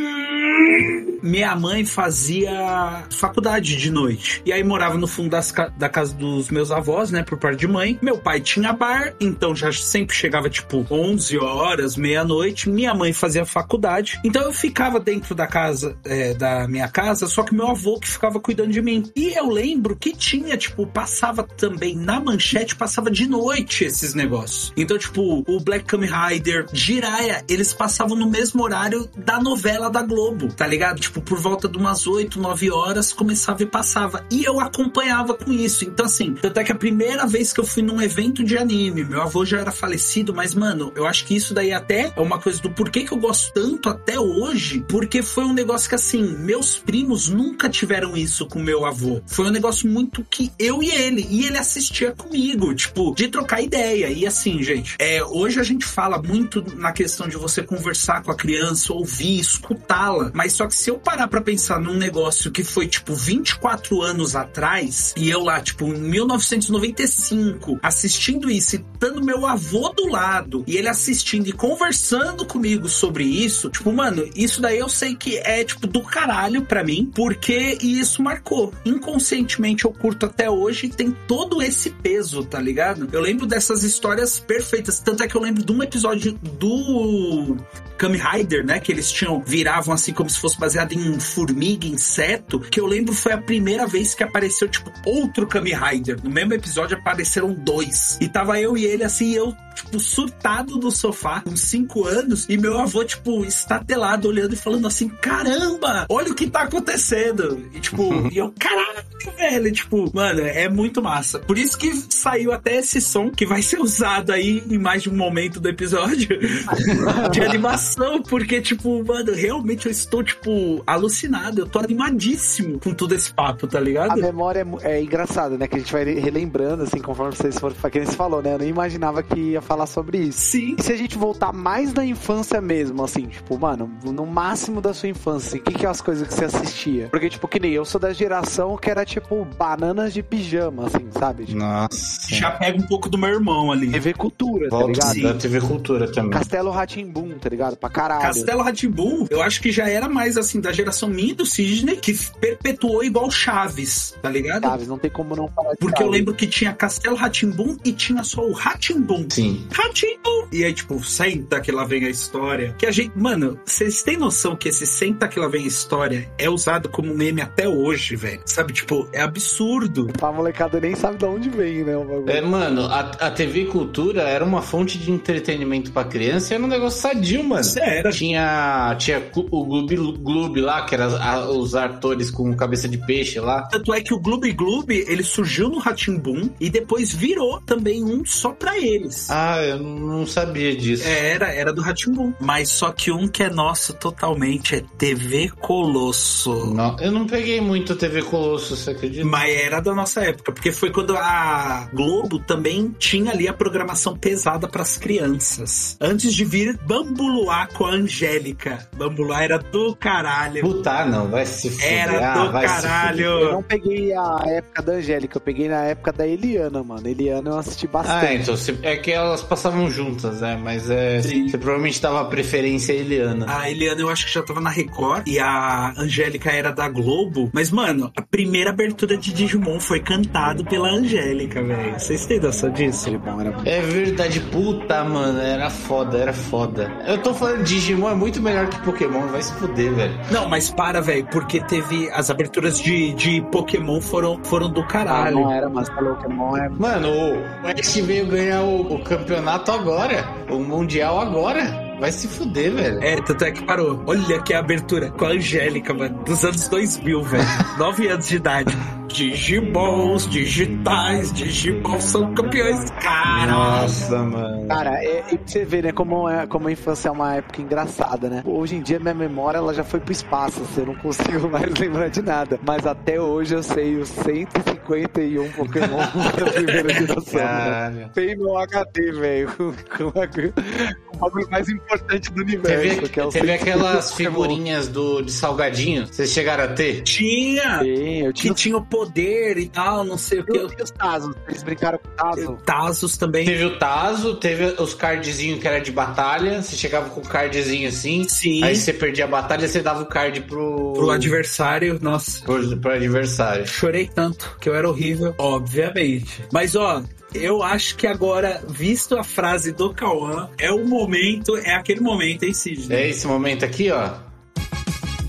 Minha mãe fazia faculdade de noite. E aí morava no fundo das da casa dos meus avós, né? Por parte de mãe. Meu pai tinha bar, então já sempre chegava tipo 11 horas, meia-noite. Minha mãe fazia faculdade. Então eu ficava dentro da casa, é, da minha casa, só que meu avô que ficava cuidando de mim. E eu lembro que tinha, tipo, passava também na manchete, passava de noite esses negócios. Então, tipo, o Black Kamen Rider, Jiraiya, eles passavam no mesmo horário da novela da Globo, tá ligado? tipo, por volta de umas 8, 9 horas, começava e passava. E eu acompanhava com isso. Então, assim, tanto é que a primeira vez que eu fui num evento de anime, meu avô já era falecido, mas, mano, eu acho que isso daí até é uma coisa do porquê que eu gosto tanto até hoje, porque foi um negócio que, assim, meus primos nunca tiveram isso com meu avô. Foi um negócio muito que eu e ele, e ele assistia comigo, tipo, de trocar ideia. E assim, gente, é, hoje a gente fala muito na questão de você conversar com a criança, ouvir, escutá-la, mas só que se eu parar pra pensar num negócio que foi, tipo, 24 anos atrás, e eu lá, tipo, em 1995, assistindo isso e estando meu avô do lado, e ele assistindo e conversando comigo sobre isso, tipo, mano, isso daí eu sei que é, tipo, do caralho pra mim, porque isso marcou. Inconscientemente eu curto até hoje e tem todo esse peso, tá ligado? Eu lembro dessas histórias perfeitas, tanto é que eu lembro de um episódio do Kamen Rider, né? Que eles tinham, viravam assim como se fosse baseado em formiga, inseto. Que eu lembro foi a primeira vez que apareceu, tipo, outro Kamen Rider. No mesmo episódio apareceram dois. E tava eu e ele assim, eu, tipo, surtado no sofá, com cinco anos, e meu avô, tipo, estatelado, olhando e falando assim: caramba, olha o que tá acontecendo. E, tipo, e eu, caralho, velho, tipo, mano, é muito massa. Por isso que saiu até esse som que vai ser usado aí em mais de um momento do episódio de animação, porque, tipo, mano, realmente eu estou, tipo, alucinado. Eu tô animadíssimo com todo esse papo, tá ligado? A memória é, é engraçada, né? Que a gente vai relembrando, assim, conforme vocês foram. Que você falou, né? Eu nem imaginava que ia falar sobre isso. Sim. E se a gente voltar mais na infância mesmo, assim, tipo, mano, no máximo da sua infância, assim, o que, que é as coisas que você assistia? Porque, tipo, que nem eu sou da geração que era, tipo, bananas de pijama, assim, sabe? Tipo, Nossa. Já pega um pouco do meu irmão ali. TV Cultura, tá Volta ligado? Sim. da TV Cultura também. Castelo Ratimbum, tá ligado? Pra caralho. Castelo Ratimbum, eu acho que já era mais assim da geração minha do Sidney, que perpetuou igual Chaves, tá ligado? Chaves, não tem como não falar de Porque eu Chaves. lembro que tinha Castelo Ratimbum e tinha só o Ratimbum. Sim. Ratimbum! E aí, tipo, senta que lá vem a história. Que a gente, mano, vocês têm noção que esse senta que lá vem a história é usado como meme até hoje, velho? Sabe, tipo, é absurdo. A molecada nem sabe de onde vem, né? O bagulho. É, mano, a, a TV Cultura era uma fonte de entretenimento pra criança e era um negócio sadio, mano. Sério. Tinha, tinha cu- o Gloob Gloob lá, que era a- os atores com cabeça de peixe lá. Tanto é que o Gloob Gloob, ele surgiu no Ratimbum e depois virou também um só pra eles. Ah, eu não sabia disso. É, Era, era do Ratimbum. Mas só que um que é nosso totalmente é TV Colosso. Não, eu não peguei muito TV Colosso, você acredita? Mas era da nossa época, porque foi quando a Globo também tinha ali a programação pesada pras crianças. Antes de vir Bambuluá com a Angélica. Bambuluá era do caralho. Puta, não, vai se fuder. Era Ah, do vai se caralho. Eu não peguei a época da Angélica, eu peguei na época da Eliana, mano. Eliana eu assisti. Ah, bastante. então, você- é que elas passavam juntas, né? Mas é. Sim. Você provavelmente dava preferência a Eliana. A Eliana eu acho que já tava na Record e a Angélica era da Globo. Mas, mano, a primeira abertura de Digimon foi cantado pela Angélica, velho. Vocês têm noção disso? Bom, era... É verdade, puta, mano, era foda, era foda. Eu tô falando de Digimon é muito melhor que Pokémon, vai se fuder, velho. Não, mas para, velho, porque teve. As aberturas de, de Pokémon foram, foram do Ah, caralho. não era, mas falou Pokémon é. Mano, o Ash veio ganhar o, o campeonato agora, o Mundial agora. Vai se fuder, velho. É, tanto é que parou. Olha que abertura com a Angélica, mano, dos anos 2000, velho. Nove anos de idade. Digimons, digitais, Digimon são campeões. Caralho. Nossa, mano. Cara, é, e pra você ver, né, como, é, como a infância é uma época engraçada, né? Hoje em dia minha memória ela já foi pro espaço, assim, eu não consigo mais lembrar de nada. Mas até hoje eu sei os 151 Pokémon da primeira geração. Né? Caralho. Tem meu HD, velho, com, com, a- com o bagulho mais importante do universo. Teve, que é o teve 151 aquelas figurinhas do, de salgadinho. Vocês chegaram a ter? Tinha! Sim, eu Que tinha, tinha o poder e tal, não sei o que. eu tinha os Tazos, eles brincaram com o Tazo. Tazos também. Teve o Tazo, teve os cardzinhos que era de batalha. Você chegava com o cardzinho assim. Sim. Aí você perdia a batalha, você dava o card pro, Pro adversário, nossa. pro, pro adversário. Chorei tanto, que eu era horrível, obviamente. Mas ó, eu acho que agora, visto a frase do Cauã, é o momento, é aquele momento, hein, Sidney? É esse momento aqui, ó.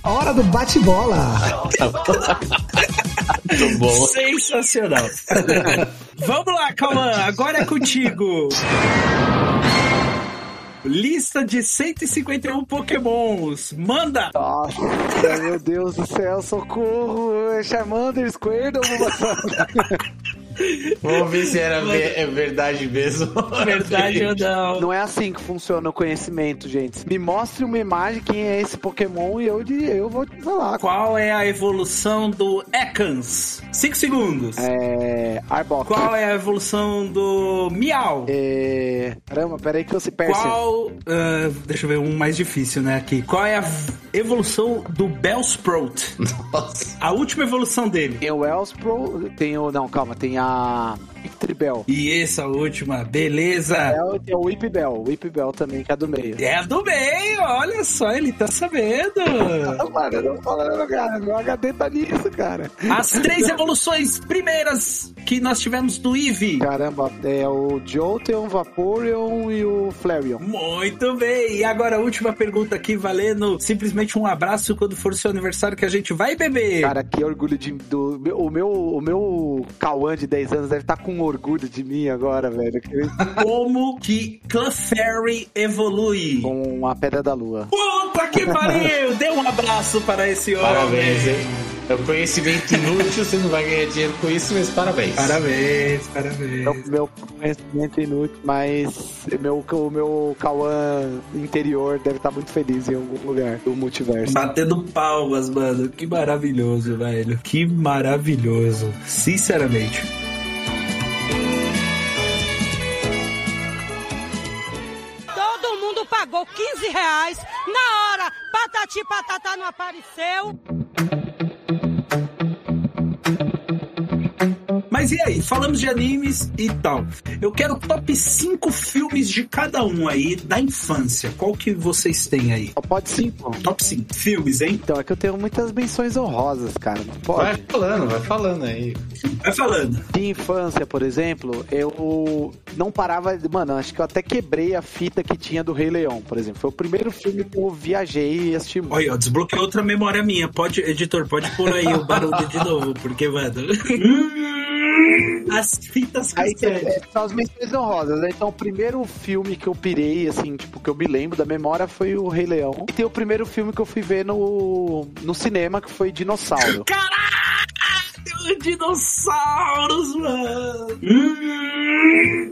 Hora do bate-bola. Muito bom. Sensacional. Vamos lá, Cauã, agora é contigo. Lista de 151 pokémons. Manda! Nossa, meu Deus do céu, socorro! É Charmander, Squirtle, Vamos ver se era ve- é verdade mesmo. Verdade ou não? Não é assim que funciona o conhecimento, gente. Me mostre uma imagem, quem é esse Pokémon, e eu, de- eu vou te falar. Qual é a evolução do Ekans? 5 segundos. É. Arbok. Qual é a evolução do Miau? É. Caramba, peraí que eu se perce. Qual. ah, deixa eu ver um mais difícil, né? Aqui. Qual é a evolução do Bellsprout? Nossa. A última evolução dele. Tem o Wellspro, tem o. Não, calma, tem a. uh, Victreebel. E essa última, beleza? É, tem o Whip Bell, o Whip Bell também, que é a do meio. É a do meio, olha só, ele tá sabendo. Mano, eu tô falando, cara, meu HD tá nisso, cara. As três evoluções primeiras que nós tivemos do Eevee. Caramba, é o Jolteon, Vaporeon e o Flareon. Muito bem, e agora a última pergunta aqui, valendo simplesmente um abraço quando for seu aniversário que a gente vai beber. Cara, que orgulho de, do. O meu, o meu Cauã de 10 anos deve estar com orgulho de mim agora, velho. Como que Clefairy evolui? Com a Pedra da Lua. Puta que pariu! Dê um abraço para esse homem. Parabéns, hein? É um conhecimento inútil, você não vai ganhar dinheiro com isso, mas parabéns. Parabéns, parabéns. Meu, meu conhecimento é inútil, mas meu, o meu Cauã interior deve estar muito feliz em algum lugar do multiverso. Batendo palmas, mano. Que maravilhoso, velho. Que maravilhoso. Sinceramente. Pagou 15 reais. Na hora, patati patatá não apareceu. Mas e aí, falamos de animes e tal. Eu quero top 5 filmes de cada um aí da infância. Qual que vocês têm aí? Só pode cinco. Top 5 filmes, hein? Então, é que eu tenho muitas menções honrosas, cara. Não Vai pode? falando, vai falando aí. Vai falando. De infância, por exemplo, eu não parava. Mano, acho que eu até quebrei a fita que tinha do Rei Leão, por exemplo. Foi o primeiro filme que eu viajei e assisti. Olha, ó, desbloqueou outra memória minha. Pode, editor, pode pôr aí o barulho de novo, porque, mano. As fitas cassetes. é, são as menções honrosas, né? Então, o primeiro filme que eu pirei, assim, tipo, que eu me lembro da memória foi o Rei Leão. E tem o primeiro filme que eu fui ver no, no cinema, que foi Dinossauro. Caralho, dinossauros, mano.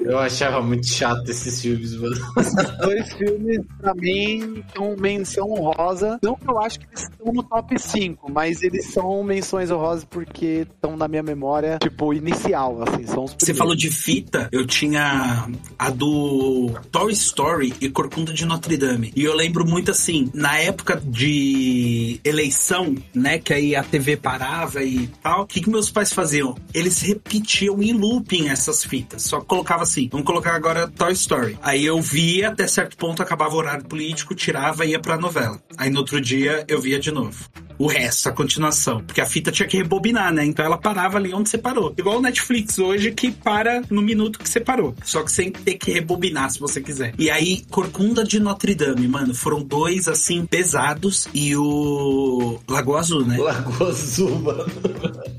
Eu achava muito chato esses filmes, mano. Esses dois filmes, pra mim, são menção honrosa. Não que eu acho que eles estão no top 5, mas eles são menções honrosas porque estão na minha memória, tipo, inicial, assim, são os Você primeiros. falou de fita, eu tinha a do Toy Story e Corcunda de Notre Dame. E eu lembro muito assim, na época de eleição, né, que aí a TV parava e tal, o que, que meus pais faziam? Eles repetiam em looping essas fitas. Só colocava assim, vamos colocar agora Toy Story. Aí eu via até certo ponto, acabava o horário político, tirava e ia pra novela. Aí no outro dia eu via de novo. O resto, a continuação. Porque a fita tinha que rebobinar, né? Então ela parava ali onde você parou. Igual o Netflix hoje, que para no minuto que você parou. Só que sem ter que rebobinar, se você quiser. E aí, Corcunda de Notre Dame, mano, foram dois, assim, pesados. E o Lagoa Azul, né? Lagoa Azul, mano.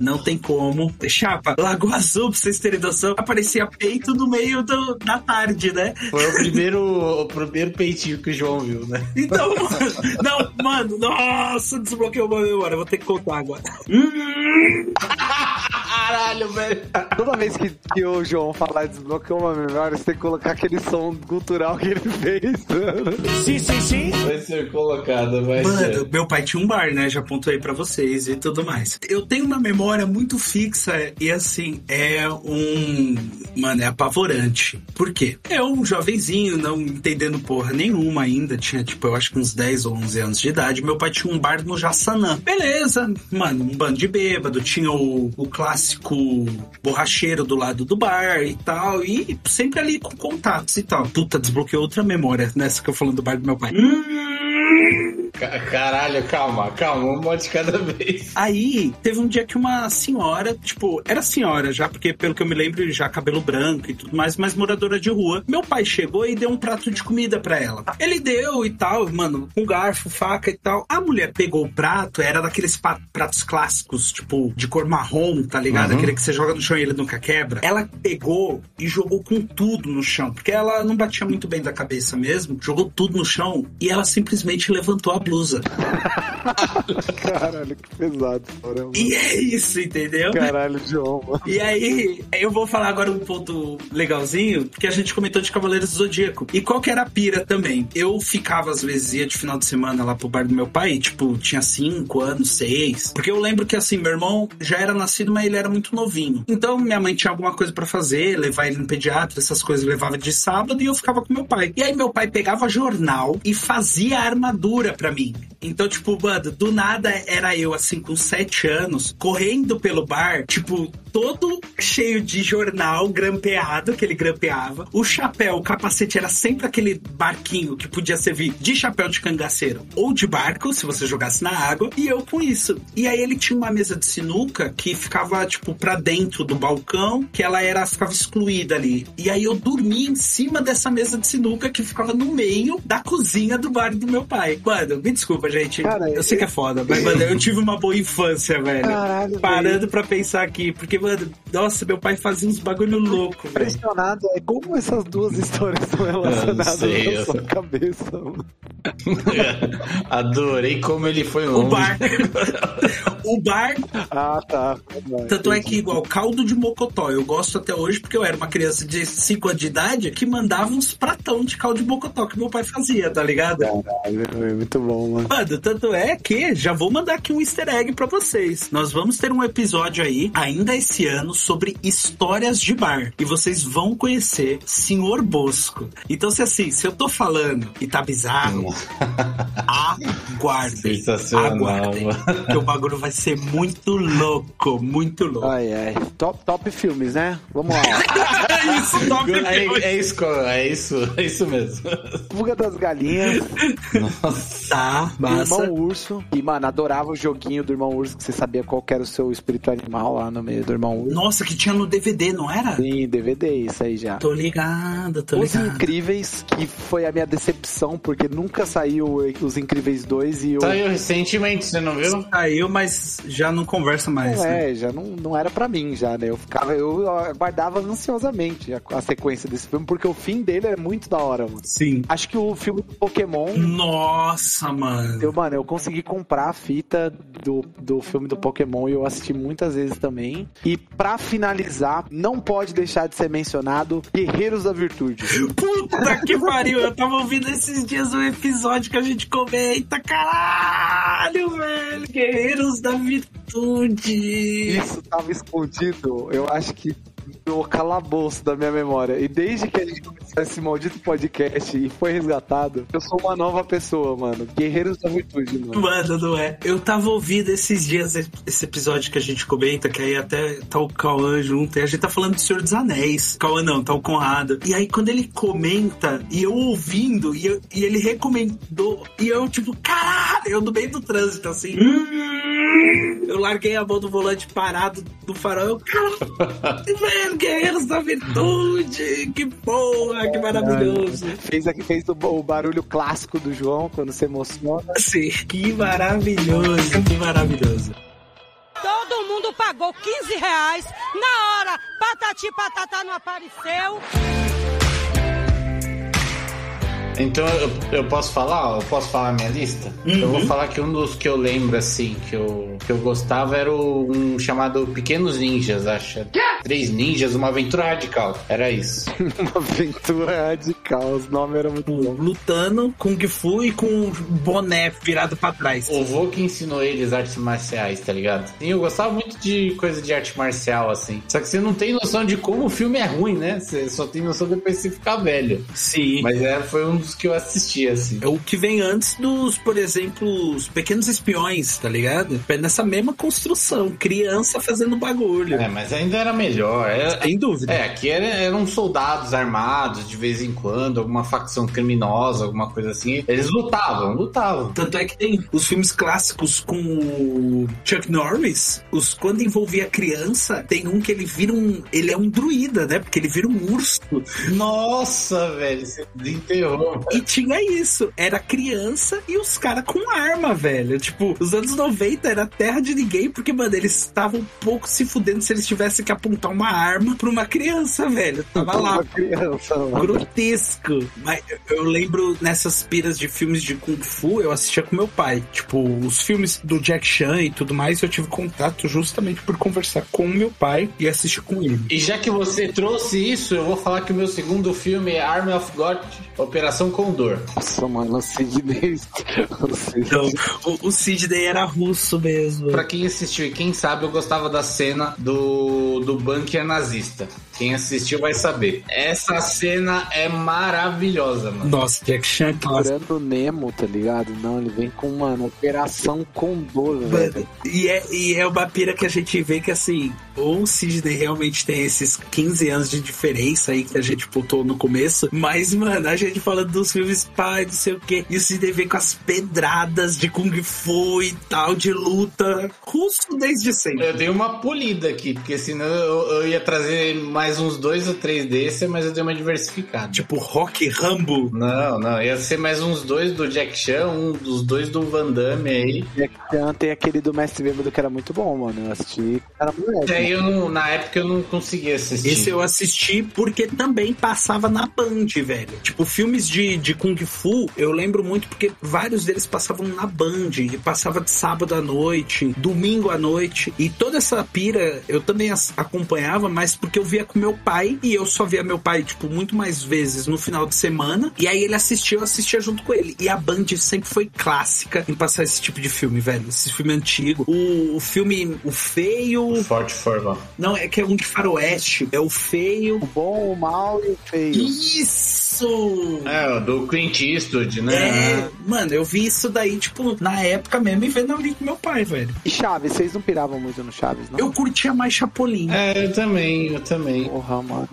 Não tem como. Chapa, Lagoa Azul, pra vocês terem noção, aparecia peito no meio do- da tarde, né? Foi o primeiro, o primeiro peitinho que o João viu, né? Então, não, mano, nossa, desbloqueou uma memória, vou ter que contar agora. Caralho, velho. Toda vez que, que o João falar desbloqueou uma memória, você tem que colocar aquele som cultural que ele fez. Sim, sim, sim. Vai ser colocado, vai Mano, ser. meu pai tinha um bar, né? Já pontuei pra vocês e tudo mais. Eu tenho uma memória muito fixa e assim, é um. Mano, é apavorante. Por quê? É um jovenzinho, não entendendo porra nenhuma ainda. Tinha, tipo, eu acho que uns 10 ou 11 anos de idade. Meu pai tinha um bar no Jaçanã. Beleza, mano, um bando de bêbado. Tinha o, o clássico borracheiro do lado do bar e tal. E sempre ali com contatos e tal. Puta, desbloqueou outra memória nessa que eu falando do bar do meu pai. Ca- Caralho, calma, calma, um monte de cada vez. Aí, teve um dia que uma senhora, tipo, era senhora já, porque pelo que eu me lembro, já cabelo branco e tudo mais, mas moradora de rua. Meu pai chegou e deu um prato de comida pra ela. Ele deu e tal, mano, com garfo, faca e tal. A mulher pegou o prato, era daqueles pratos clássicos, tipo, de cor marrom, tá ligado? Uhum. Aquele que você joga no chão e ele nunca quebra. Ela pegou e jogou com tudo no chão, porque ela não batia muito bem da cabeça mesmo. Jogou tudo no chão e ela simplesmente levantou a blusa. Caralho, que pesado. Caramba. E é isso, entendeu? Caralho, mano. E aí, eu vou falar agora um ponto legalzinho, porque a gente comentou de Cavaleiros do Zodíaco. E qual que era a pira também? Eu ficava, às vezes, ia de final de semana lá pro bar do meu pai, tipo, tinha cinco anos, seis. Porque eu lembro que, assim, meu irmão já era nascido, mas ele era muito novinho. Então, minha mãe tinha alguma coisa pra fazer, levar ele no pediatra, essas coisas, levava de sábado e eu ficava com meu pai. E aí, meu pai pegava jornal e fazia armadura pra mim. Então, tipo, mano, do nada era eu, assim, com sete anos, correndo pelo bar, tipo, todo cheio de jornal grampeado, que ele grampeava. O chapéu, o capacete era sempre aquele barquinho que podia servir de chapéu de cangaceiro ou de barco, se você jogasse na água, e eu com isso. E aí ele tinha uma mesa de sinuca que ficava, tipo, pra dentro do balcão, que ela era, ficava excluída ali. E aí eu dormia em cima dessa mesa de sinuca que ficava no meio da cozinha do bar do meu pai. Mano, me desculpa, gente. Cara, eu sei que é foda, mas, mano, eu tive uma boa infância, velho. Caralho, Parando pra pensar aqui, porque, mano, nossa, meu pai fazia uns bagulho louco, velho. Impressionado é como essas duas histórias estão relacionadas sei, na eu sua sei. cabeça. mano. Adorei como ele foi O longe. bar. o bar. Ah, tá. Tanto é que, igual, caldo de mocotó. Eu gosto até hoje porque eu era uma criança de 5 anos de idade que mandava uns pratão de caldo de mocotó que meu pai fazia, tá ligado? Caralho, é muito bom, mano. Mano, tanto é que já vou mandar aqui um easter egg pra vocês. Nós vamos ter um episódio aí, ainda esse ano, sobre histórias de bar. E vocês vão conhecer Senhor Bosco. Então, se assim, se eu tô falando e tá bizarro, aguardem. Sensacional, Aguardem. Que o bagulho vai ser muito louco, muito louco. Ai, ai. Top, top filmes, né? Vamos lá. É isso, top É, filme. é isso, é isso, é isso mesmo. Fuga das Galinhas, Tá, do massa. Irmão Urso. E, mano, adorava o joguinho do Irmão Urso, que você sabia qual que era o seu espírito animal lá no meio do Irmão Urso. Nossa, que tinha no DVD, não era? Sim, DVD, isso aí já. Tô ligado, tô Os ligado. Incríveis, que foi a minha decepção, porque nunca saiu Os Incríveis 2 e eu... Saiu recentemente, você não viu? Saiu, mas já não conversa mais. Não né? é, já não, não era pra mim já, né? Eu ficava, eu aguardava ansiosamente a, a sequência desse filme, porque o fim dele é muito da hora, mano. Sim. Acho que o filme do Pokémon, Nossa, mano. eu, mano, eu consegui comprar a fita do, do filme do Pokémon e eu assisti muitas vezes também. E pra finalizar, não pode deixar de ser mencionado Guerreiros da Virtude. Puta que pariu, eu tava ouvindo esses dias um episódio que a gente comenta, caralho, velho, Guerreiros da Virtude. Isso tava escondido, eu acho que no calabouço da minha memória. E desde que a gente começou esse maldito podcast e foi resgatado, eu sou uma nova pessoa, mano. Guerreiros da Virtude, mano. Mano, não é? Eu tava ouvindo esses dias esse episódio que a gente comenta, que aí até tá o Cauã junto, e a gente tá falando do Senhor dos Anéis. Cauã não, tá o Conrado. E aí quando ele comenta, e eu ouvindo, e, eu- e ele recomendou, e eu tipo, caralho, eu no meio do trânsito, assim. Eu larguei a mão do volante parado do farol, eu, caralho, velho, Guerreiros da Virtude, que porra, que maravilhoso. Fez, aqui, fez o, o barulho clássico do João quando se emociona. Sim, que maravilhoso, que maravilhoso. Todo mundo pagou 15 reais. Na hora, patati patatá não apareceu. Então eu, eu posso falar? Eu posso falar a minha lista? Eu vou falar que um dos que eu lembro, assim, que eu, que eu gostava era o- um chamado Pequenos Ninjas, acho. Três ninjas, uma aventura radical. Era isso. uma aventura radical, os nomes eram muito bons. Lutando Kung Fu e com um boné virado pra trás. O vô que ensinou eles artes marciais, tá ligado? Sim, eu gostava muito de coisa de arte marcial, assim. Só que você não tem noção de como o filme é ruim, né? Você só tem noção depois de você ficar velho. Sim. Mas é, foi um dos dos que eu assistia, assim. É o que vem antes dos, por exemplo, os Pequenos Espiões, tá ligado? É nessa mesma construção, criança fazendo bagulho. É, mas ainda era melhor. Era, Sem dúvida. É, aqui era- eram soldados armados de vez em quando, alguma facção criminosa, alguma coisa assim. Eles lutavam, lutavam. Tanto é que tem os filmes clássicos com o Chuck Norris, os, quando envolvia criança, tem um que ele vira um. Ele é um druida, né? Porque ele vira um urso. Nossa, velho, você desenterrou. E tinha isso. Era criança e os caras com arma, velho. Tipo, os anos 90 era terra de ninguém, porque, mano, eles estavam um pouco se fudendo se eles tivessem que apontar uma arma pra uma criança, velho. Tava lá. Uma criança, mano. grotesco. Mas eu- lembro nessas piras de filmes de Kung Fu, eu assistia com meu pai. Tipo, os filmes do Jack Chan e tudo mais, eu tive contato justamente por conversar com o meu pai e assistir com ele. E já que você trouxe isso, eu vou falar que o meu segundo filme é Army of God, Operação Condor. Nossa, mano, o Sidney. o Sidney- Então, o, o Sidney era russo mesmo. Pra quem assistiu e quem sabe, eu gostava da cena do, do bunker nazista. Quem assistiu vai saber. Essa cena é maravilhosa, mano. Nossa, Jack Chan, clássico. Procurando o Nemo, tá ligado? Não, ele vem com, mano, Operação Condor, velho. E é, e é uma pira que a gente vê que assim, ou o Sidney realmente tem esses 15 anos de diferença aí que a gente botou no começo, mas, mano, a gente falando dos filmes pai, não sei o quê, e o Sidney vem com as pedradas de Kung Fu e tal, de luta, russo desde sempre. Eu dei uma polida aqui, porque senão eu, eu ia trazer mais uns dois ou três desses, mas eu dei uma diversificada. Tipo Rock Rambo. Não, não, ia ser mais uns dois do Jack Chan, um dos dois do Van Damme aí. Jack Chan tem aquele do Mestre Bêbado que era muito bom, mano. Eu assisti. Era moleque. Aí eu não, na época eu não conseguia assistir. Esse eu assisti porque também passava na Band, velho. Tipo, filmes de, de Kung Fu, eu lembro muito porque vários deles passavam na Band. E passava de sábado à noite, domingo à noite. E toda essa pira eu também acompanhava, mas porque eu via com meu pai. E eu só via meu pai, tipo, muito mais vezes no final de semana. E aí ele assistia, eu assistia junto com ele. E a Band sempre foi clássica em passar esse tipo de filme, velho. Esse filme antigo. O, o filme O Feio. Forte forma. Não, é que é um de faroeste. É o feio. O bom, o mal e o feio. Isso! É, o do Clint Eastwood, né? É, mano, eu vi isso daí, tipo, na época mesmo e vendo ali com meu pai, velho. E Chaves, vocês não piravam muito no Chaves, não? Eu curtia mais Chapolin. É, eu também, eu também. Porra, mano,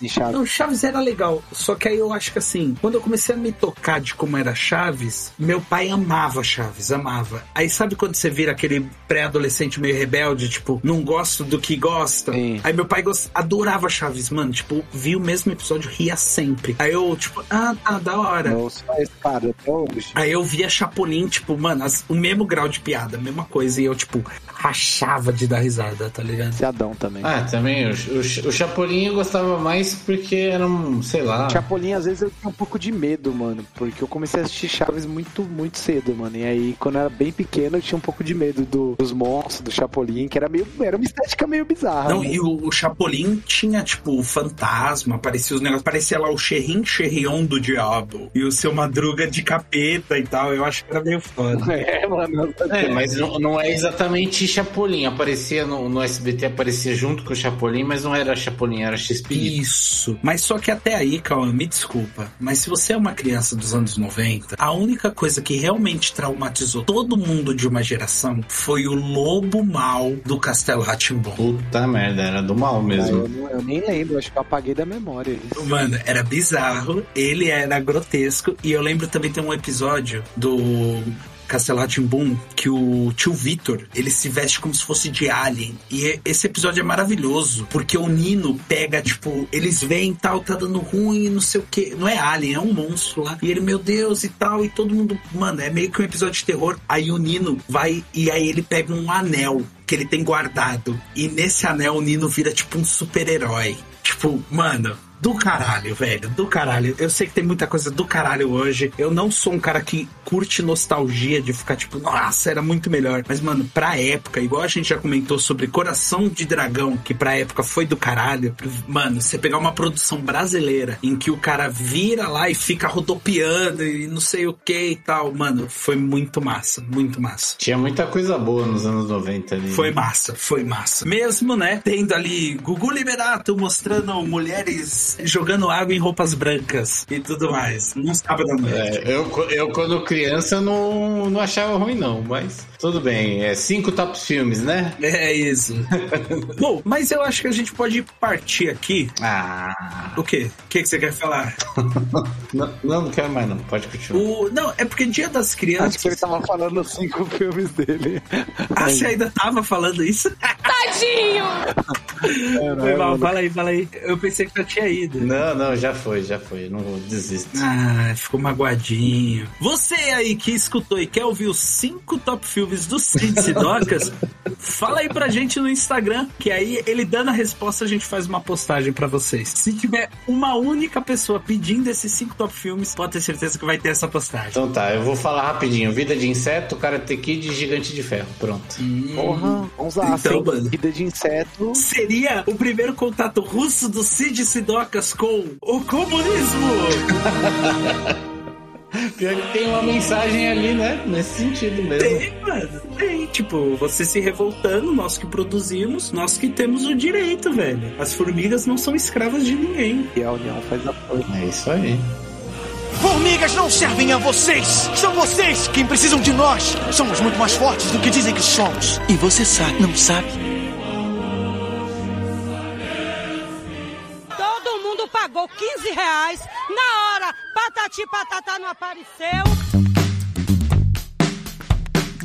em Chaves. Não, Chaves era legal. Só que aí eu acho que assim, quando eu comecei a me tocar de como era Chaves, meu pai amava Chaves, amava. Aí sabe quando você vira aquele pré-adolescente meio rebelde, tipo, não gosto do que gosta? Sim. Aí meu pai gost... adorava Chaves, mano. Tipo, vi o mesmo episódio, ria sempre. Aí eu, tipo, ah, tá, da hora. Esse cara até hoje. Aí eu via Chapolin, tipo, mano, as- o mesmo grau de piada, a mesma coisa. E eu, tipo, rachava de dar risada, tá ligado? Viciadão também. Ah, também. O, o, o Chapolin eu gostava mais porque era um, sei lá. Chapolin, às vezes eu tinha um pouco de medo, mano, porque eu comecei a assistir Chaves muito, muito cedo, mano. E aí, quando eu era bem pequeno, eu tinha um pouco de medo do- dos monstros, do Chapolin, que era meio. Era uma estética meio bizarra. Não, né? e o, o Chapolin tinha, tipo, o fantasma, parecia os negócios, parecia lá o Xerrim Xerrion do diabo. E o seu Madruga de capeta e tal. Eu acho que era meio foda. É, mano. É, mas não, não é exatamente Chapolin. Aparecia no, no SBT, aparecia junto com o Chapolin, mas não era Chapolin, era X-Espírito. Isso. Mas só que até aí, Cauã, me desculpa. Mas se você é uma criança dos anos 90, a única coisa que realmente traumatizou todo mundo de uma geração foi o lobo mal do Castelo Ratimbom. Puta merda, era do mal mesmo. eu, não- eu nem lembro, acho que eu apaguei da memória isso. Mano, era bizarro, ele era grotesco, e eu lembro também tem um episódio do Castelo Boom que o tio Vitor, ele se veste como se fosse de alien. E é- esse episódio é maravilhoso, porque o Nino pega, tipo, eles veem tal, tá dando ruim, não sei o que. Não é alien, é um monstro lá. E ele, meu Deus, e tal, e todo mundo, mano, é meio que um episódio de terror. Aí o Nino vai e aí ele pega um anel que ele tem guardado. E nesse anel o Nino vira tipo um super-herói. Tipo, mano, do caralho, velho, do caralho. Eu sei que tem muita coisa do caralho hoje. Eu não sou um cara que curte nostalgia de ficar tipo, nossa, era muito melhor. Mas, mano, pra época, igual a gente já comentou sobre Coração de Dragão, que pra época foi do caralho. Mano, você pegar uma produção brasileira em que o cara vira lá e fica rodopiando e não sei o que e tal, mano, foi muito massa, muito massa. Tinha muita coisa boa nos anos 90 ali. Foi massa, foi massa. Mesmo, né, tendo ali Gugu Liberato mostrando mulheres jogando água em roupas brancas e tudo mais. Num sábado à noite. É, eu, eu, quando criança, não, não achava ruim, não, mas tudo bem. É cinco top filmes, né? É isso. Bom, mas eu acho que a gente pode partir aqui. Ah. O quê? O que, que você quer falar? não, não, não quero mais, não. Pode continuar. O, não, é porque Dia das Crianças. Acho que ele tava falando cinco filmes dele. Ah, você ainda tava falando isso? Tadinho! É, foi mal, fala aí, fala aí. Eu pensei que já tinha Não, não, já foi, já foi. Não vou desistir. Ah, ficou magoadinho. Você aí que escutou e quer ouvir os cinco top filmes do Cid Sidocas, fala aí pra gente no Instagram, que aí ele dando a resposta a gente faz uma postagem pra vocês. Se tiver uma única pessoa pedindo esses cinco top filmes, pode ter certeza que vai ter essa postagem. Então tá, eu vou falar rapidinho. Vida de Inseto, Karate Kid e Gigante de Ferro. Pronto. Hum, Porra, vamos lá. Então, mano. Vida de Inseto. Seria o primeiro contato russo do Cid Sidocas com o comunismo. Pior que tem uma mensagem ali, né? Nesse sentido mesmo. Tem, mano. Tem. Tipo, você se revoltando, nós que produzimos, nós que temos o direito, velho. As formigas não são escravas de ninguém. E a união faz a força. É isso aí. Formigas não servem a vocês! São vocês quem precisam de nós! Somos muito mais fortes do que dizem que somos! E você sabe, não sabe? Pagou 15 reais na hora. Patati patatá não apareceu.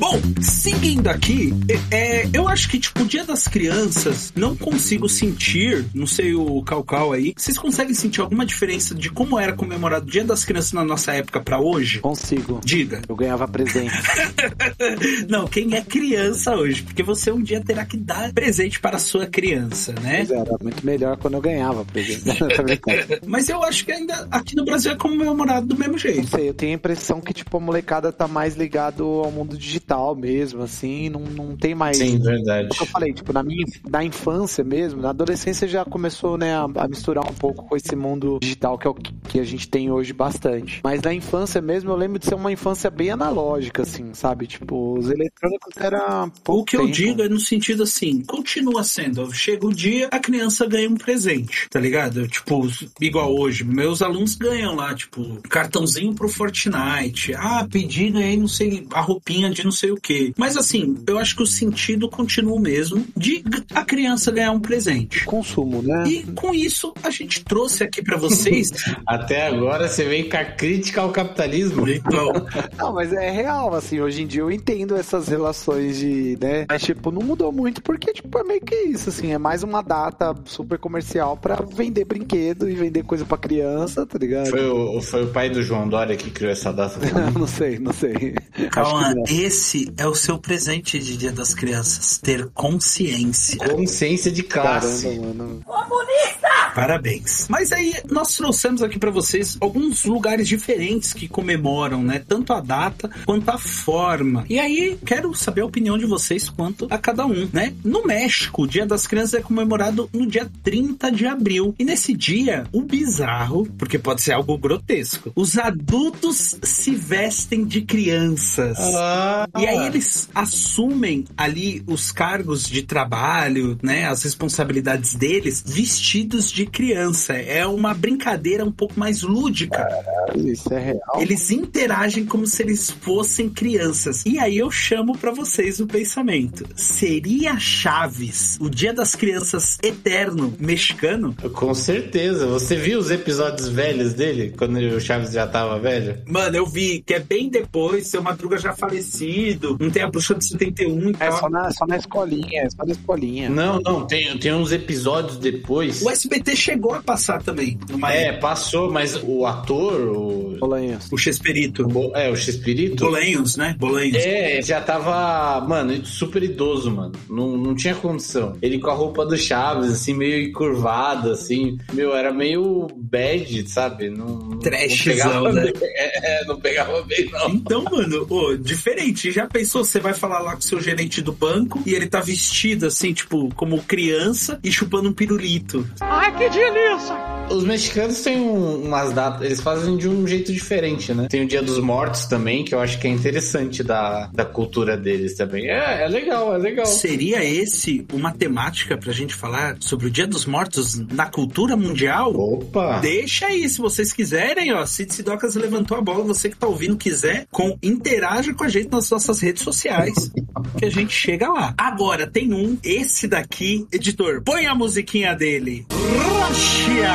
Bom, seguindo aqui, é, eu acho que, tipo, o Dia das Crianças, não consigo sentir, não sei o Calcal aí, vocês conseguem sentir alguma diferença de como era comemorado o Dia das Crianças na nossa época pra hoje? Consigo. Diga. Eu ganhava presente. não, quem é criança hoje? Porque você um dia terá que dar presente para a sua criança, né? Mas era muito melhor quando eu ganhava presente. Mas eu acho que ainda aqui no Brasil é comemorado do mesmo jeito. Não sei, eu tenho a impressão que, tipo, a molecada tá mais ligado ao mundo digital mesmo, assim, não, não tem mais. Sim, verdade. Como eu falei, tipo, na minha na infância mesmo, na adolescência já começou, né, a, a misturar um pouco com esse mundo digital que é o que, que, a gente tem hoje bastante. Mas na infância mesmo, eu lembro de ser uma infância bem analógica, assim, sabe? Tipo, os eletrônicos era. O que tempo. eu digo é no sentido assim, continua sendo. Chega o dia, a criança ganha um presente, tá ligado? Tipo, igual hoje, meus alunos ganham lá, tipo, cartãozinho pro Fortnite. Ah, pedi, ganhei, não sei, a roupinha de não sei o que. Mas assim, eu acho que o sentido continua o mesmo de a criança ganhar um presente. Consumo, né? E com isso, a gente trouxe aqui para vocês. Até agora você vem com a crítica ao capitalismo. Então. não, mas é real, assim, hoje em dia eu entendo essas relações de, né? Mas, tipo, não mudou muito porque, tipo, é meio que isso, assim, é mais uma data super comercial para vender brinquedo e vender coisa para criança, tá ligado? Foi o, foi o pai do João Dória que criou essa data. não sei, não sei. Calma, esse é o seu presente de Dia das Crianças, ter consciência. Consciência de classe. Caramba. Comunista! Parabéns. Mas aí nós trouxemos aqui para vocês alguns lugares diferentes que comemoram, né, tanto a data quanto a forma. E aí quero saber a opinião de vocês quanto a cada um, né? No México, o Dia das Crianças é comemorado no dia 30 de abril. E nesse dia, o bizarro, porque pode ser algo grotesco, os adultos se vestem de crianças. Ah. E aí eles assumem ali os cargos de trabalho, né, as responsabilidades deles, vestidos de criança. É uma brincadeira um pouco mais lúdica. Caralho, isso é real. Eles interagem como se eles fossem crianças. E aí eu chamo para vocês o pensamento. Seria Chaves, o Dia das Crianças eterno mexicano? Com certeza. Você viu os episódios velhos dele, quando o Chaves já tava velho? Mano, eu vi que é bem depois, seu Madruga já falecido, não tem a bruxa de 71 e É tal. só na, só na escolinha, é só na escolinha. Não, não, tem, tem uns episódios depois. O SBT chegou a passar também. Numa É, época. passou, mas o ator, o. Bolanhos. O Chespirito. Bo- É, o X-Espírito. Bolenhos, né? Bolenhos. É, já tava, mano, super idoso, mano. Não, não tinha condição. Ele com a roupa do Chaves, assim, meio encurvada, assim. Meu, era meio bad, sabe? Não, não Trashzão, pegava né? bem. É, não pegava bem, não. Então, mano, ô, diferente. Já pensou, você vai falar lá com o seu gerente do banco e ele tá vestido assim, tipo, como criança e chupando um pirulito. Ai, Que delícia! Os mexicanos têm um- umas datas, eles fazem de um jeito diferente, né? Tem o Dia dos Mortos também, que eu acho que é interessante da, da cultura deles também. É, é legal, é legal. Seria esse uma temática pra gente falar sobre o Dia dos Mortos na cultura mundial? Opa! Deixa aí, se vocês quiserem, ó. Cid Sidocas levantou a bola, você que tá ouvindo quiser, com, interaja com a gente nas nossas redes sociais, que a gente chega lá. Agora, tem um, esse daqui, editor, põe a musiquinha dele. Rússia!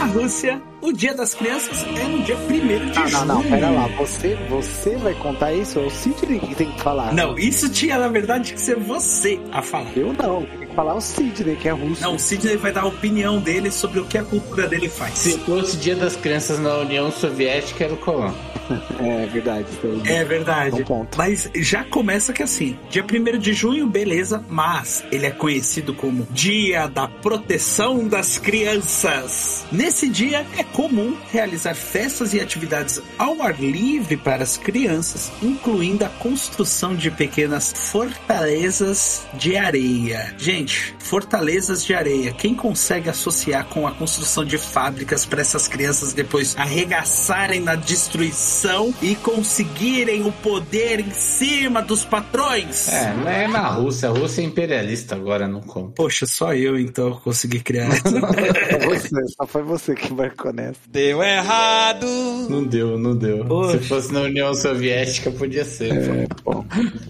A Rússia, o Dia das Crianças é no dia 1 de Não, junho. não, não, pera lá. Você, você vai contar isso? É o Sidney que tem que falar. Não, isso tinha, na verdade, que ser você a falar. Eu não. Tem que falar o Sidney, que é russo. Não, o Sidney vai dar a opinião dele sobre o que a cultura dele faz. Se fosse Dia das Crianças na União Soviética, era o Colón. É verdade. isso aí. É verdade. Um. Mas já começa que assim, dia 1 de junho, beleza, mas ele é conhecido como Dia da Proteção das Crianças. Nesse dia é comum realizar festas e atividades ao ar livre para as crianças, incluindo a construção de pequenas fortalezas de areia. Gente, fortalezas de areia, quem consegue associar com a construção de fábricas para essas crianças depois arregaçarem na destruição e conseguirem o poder em cima dos patrões? É, não é na Rússia. A Rússia é imperialista agora, não conta. Poxa, só eu então consegui criar essa. Foi você, só foi você que marcou nessa. Deu errado. Não deu, não deu. Poxa. Se fosse na União Soviética, podia ser. É, bom.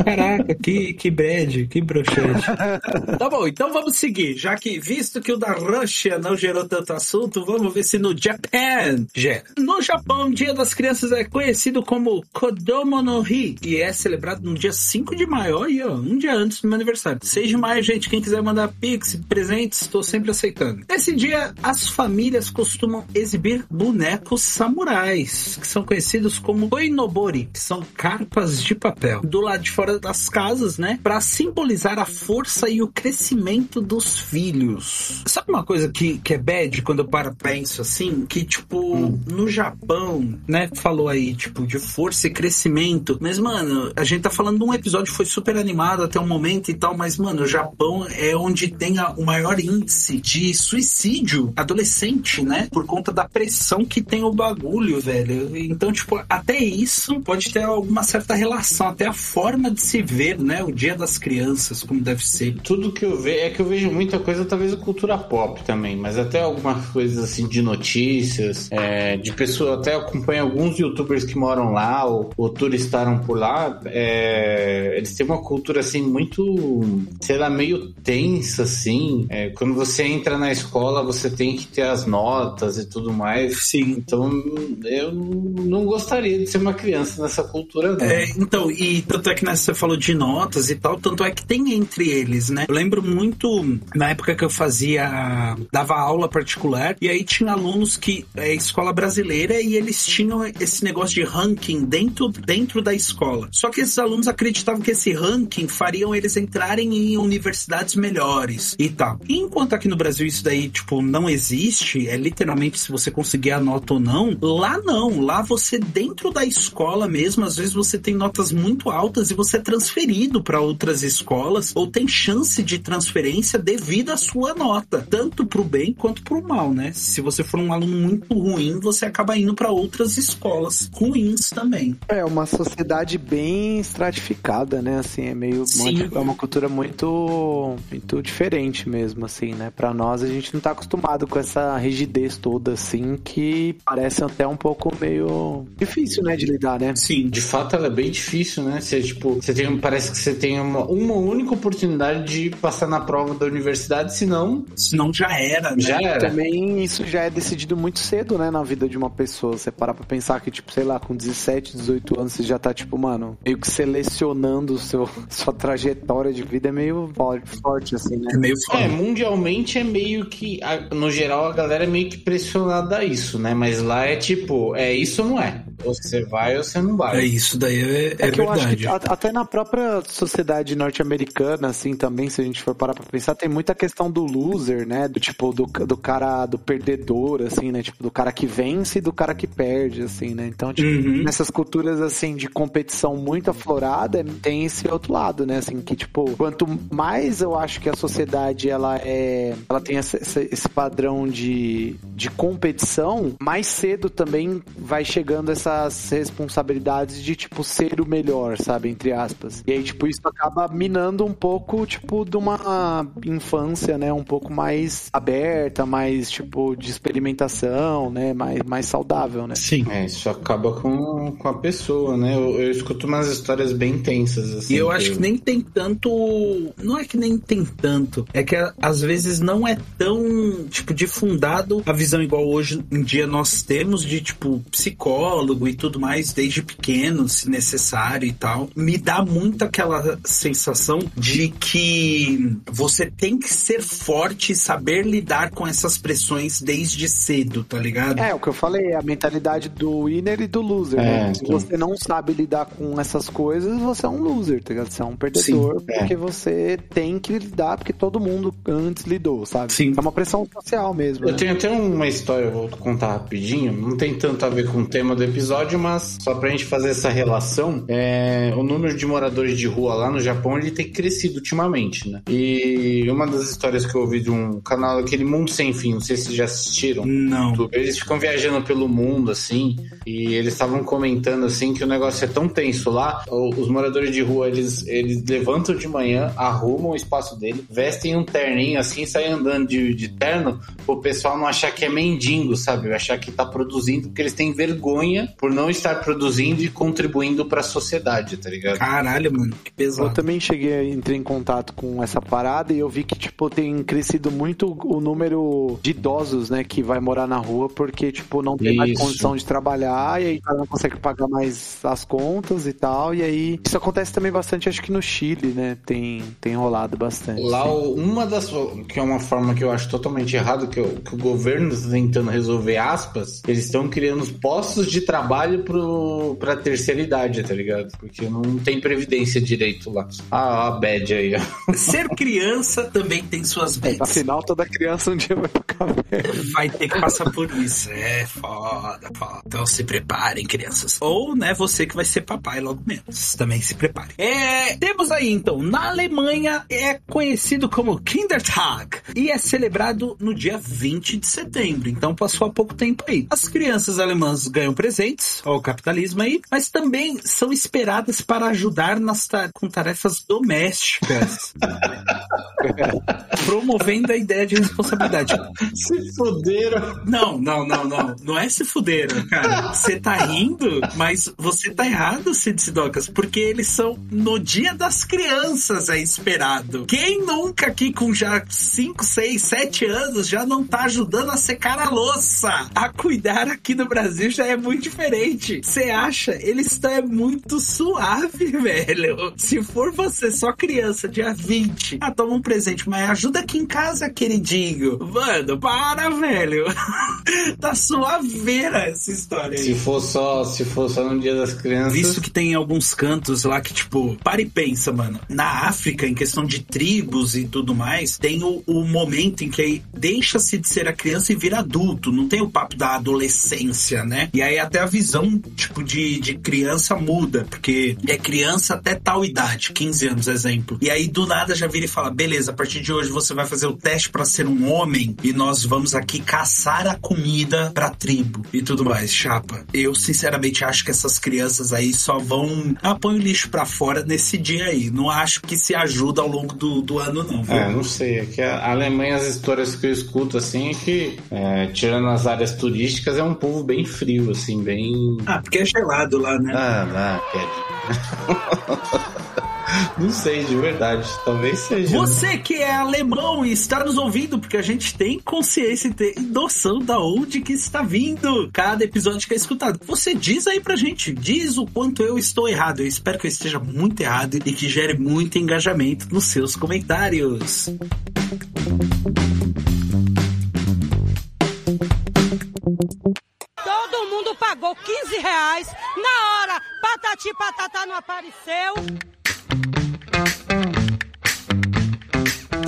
Caraca, que, que bad, que broxante. tá bom, então vamos seguir. Já que, visto que o da Rússia não gerou tanto assunto, vamos ver se no Japan gera. No Japão, o Dia das Crianças é conhecido como Kodomo no Hi e é celebrado no dia 5 de maio, olha, um dia antes do meu aniversário. 6 de maio, gente, quem quiser mandar pix, presentes, estou sempre aceitando. Nesse dia, as famílias costumam exibir bonecos samurais, que são conhecidos como Koinobori, que são carpas de papel, do lado de fora das casas, né? Para simbolizar a força e o crescimento dos filhos. Sabe uma coisa que, que é bad quando eu paro penso assim? Que, tipo, no Japão, né? Falou aí, tipo, de força e crescimento. Mas, mano, a gente tá falando de um episódio que foi super animado até o momento e tal, mas, mano, o Japão é onde tem a- o maior índice de suicídio adolescente, né? Por conta da pressão que tem o bagulho, velho. Então, tipo, até isso pode ter alguma certa relação, até a forma de se ver, né? O dia das crianças, como deve ser. Tudo que eu vejo é que eu vejo muita coisa, talvez cultura pop também, mas até algumas coisas assim de notícias, é, de pessoas, até acompanho alguns youtubers que moram lá ou, ou turistaram por lá. é, eles têm uma cultura assim muito, sei lá, meio tensa assim. É, quando você entra na escola, você tem que ter as notas e tudo mais. Sim. Então eu não gostaria de ser uma criança nessa cultura, não. É, então, e tanto é que né, você falou de notas e tal, tanto é que tem entre eles, né? Eu lembro muito na época que eu fazia, dava aula particular, e aí tinha alunos que é escola brasileira e eles tinham esse negócio de ranking dentro, dentro da escola. Só que esses alunos acreditavam que esse ranking fariam eles entrarem em universidades melhores e tal. Enquanto aqui no Brasil isso daí, tipo, não existe, é literalmente se você conseguir a nota ou não, lá não. Lá você, dentro da escola mesmo, às vezes você tem notas muito altas e você é transferido para outras escolas ou tem chance de transferência devido à sua nota, tanto pro bem quanto pro mal, né? Se você for um aluno muito ruim, você acaba indo para outras escolas ruins também. É uma sociedade bem estratificada, né? Assim, é meio é uma cultura muito muito diferente mesmo, assim, né? Pra nós a gente não tá acostumado com essa rigidez toda, assim, que parece até um pouco meio difícil, né, de lidar, né? Sim. De fato, ela é bem difícil, né? Você, tipo, você tem, parece que você tem uma, uma única oportunidade de passar na prova da universidade, senão Senão já era, né? já era. Também isso já é decidido muito cedo, né, na vida de uma pessoa. Você parar pra pensar que, tipo, sei lá, com 17, 18 anos, você já tá, tipo, mano, meio que selecionando o seu, sua trajetória de vida é meio forte, forte assim, né? É meio É, foda. mundialmente é meio que, no geral, a galera é meio que pressionada a isso, né? Mas lá é tipo, é isso ou não é? Ou você vai ou você não vai. É isso daí é, é É que eu acho verdade. que até na própria sociedade norte-americana, assim, também, se a gente for parar pra pensar, tem muita questão do loser, né? Do tipo, do, do cara, do perdedor, assim, né? Tipo, do cara que vence e do cara que perde, assim, né? Então, tipo, Uhum. nessas culturas, assim, de competição muito aflorada, tem esse outro lado, né? Assim, que, tipo, quanto mais eu acho que a sociedade, ela é... Ela tem esse, padrão de, de competição, mais cedo também vai chegando essas responsabilidades de, tipo, ser o melhor, sabe? Entre aspas. E aí, tipo, isso acaba minando um pouco, tipo, de uma infância, né? Um pouco mais aberta, mais, tipo, de experimentação, né? Mais, mais saudável, né? Sim. É, isso acaba com, com a pessoa, né? Eu, eu escuto umas histórias bem tensas, assim. E eu acho que nem tem tanto. Não é que nem tem tanto. É que às vezes não é tão, tipo, difundado a visão igual hoje em dia nós temos de, tipo, psicólogo e tudo mais, desde pequeno, se necessário e tal. Me dá muito aquela sensação de que você tem que ser forte e saber lidar com essas pressões desde cedo, tá ligado? É, o que eu falei, a mentalidade do winner e do loser, É, né? Se sim. você não sabe lidar com essas coisas, você é um loser, tá ligado? Você é um perdedor, Sim, é. porque você tem que lidar, porque todo mundo antes lidou, sabe? Sim. É uma pressão social mesmo, Eu né? tenho até uma história, eu vou contar rapidinho. Não tem tanto a ver com o tema do episódio, mas só pra gente fazer essa relação, é, o número de moradores de rua lá no Japão ele tem crescido ultimamente, né? E uma das histórias que eu ouvi de um canal, aquele Mundo Sem Fim, não sei se vocês já assistiram. Não. Eles ficam viajando pelo mundo, assim, e eles estavam comentando, assim, que o negócio é tão tenso lá, os moradores de rua, eles, eles levantam de manhã, arrumam o espaço dele, vestem um terninho, assim, saem andando de, de terno, o pessoal não achar que é mendigo, sabe? Achar que tá produzindo, porque eles têm vergonha por não estar produzindo e contribuindo pra sociedade, tá ligado? Caralho, mano, que Eu pesado. também cheguei, entrei em contato com essa parada e eu vi que, tipo, tem crescido muito o número de idosos, né, que vai morar na rua porque, tipo, não tem mais Isso. condição de trabalhar e aí não consegue pagar mais as contas e tal. E aí, isso acontece também bastante, acho que no Chile, né, tem, tem rolado bastante. Lá, uma das. que é uma forma que eu acho totalmente errado, que, o- que o governo está tentando resolver, aspas, eles estão criando os postos de trabalho pro, pra terceira idade, tá ligado? Porque não tem previdência direito lá. Ah, a bad aí, ó. Ser criança também tem suas bets. Afinal, toda criança um dia vai ficar velho. Vai ter que passar por isso. É foda, foda. Então se preparem, crianças. Ou, né, você que vai ser papai logo menos. Também se prepare. É, temos aí, então, na Alemanha é conhecido como Kindertag e é celebrado no dia 20 de setembro. Então passou há pouco tempo aí. As crianças alemãs ganham presentes, ó, o capitalismo aí, mas também são esperadas para ajudar nas ta- com tarefas domésticas. promovendo a ideia de responsabilidade. Se fuderam. Não, não, não, não. Não é se fuderam, cara. Você tá rindo, mas você tá errado, Cid Sidocas, porque eles são no dia das crianças é esperado. Quem nunca aqui com já 5, 6, 7 anos já não tá ajudando a secar a louça? A cuidar aqui no Brasil já é muito diferente. Você acha? Eles estão é muito suave, velho. Se for você só criança, dia 20, ah, toma um presente, mas ajuda aqui em casa, queridinho. Mano, para, velho. tá suaveira essa história Se aí. for só, se for só no dia das crianças. Visto que tem alguns cantos lá que, tipo, para e pensa, mano. Na África, em questão de tribos e tudo mais, tem o, o momento em que aí deixa-se de ser a criança e vira adulto. Não tem o papo da adolescência, né? E aí até a visão, tipo, de, de criança muda. Porque é criança até tal idade, 15 anos, exemplo. E aí do nada já vira e fala: beleza, a partir de hoje você vai fazer o teste para ser um homem e nós vamos aqui caçar a comida pra tribo e tudo mais. Chapa, eu sinceramente acho que essas crianças aí só vão. Ah, põe o lixo pra fora nesse dia aí. Não acho que se ajuda ao longo do, do ano, não. viu? É, não sei. É que a Alemanha, as histórias que eu escuto, assim, é que, é, tirando as áreas turísticas, é um povo bem frio, assim, bem. Ah, porque é gelado lá, né? Ah, não, Ked. não sei, de verdade. Talvez seja. Você que é alemão e está nos ouvindo, porque a gente tem consciência e tem noção da onde que está vindo cada episódio que é escutado. Você diz aí pra gente, diz o quanto eu estou errado. Eu espero que eu esteja muito errado e que gere muito engajamento nos seus comentários. Todo mundo pagou 15 reais Na hora, patati patatá não apareceu.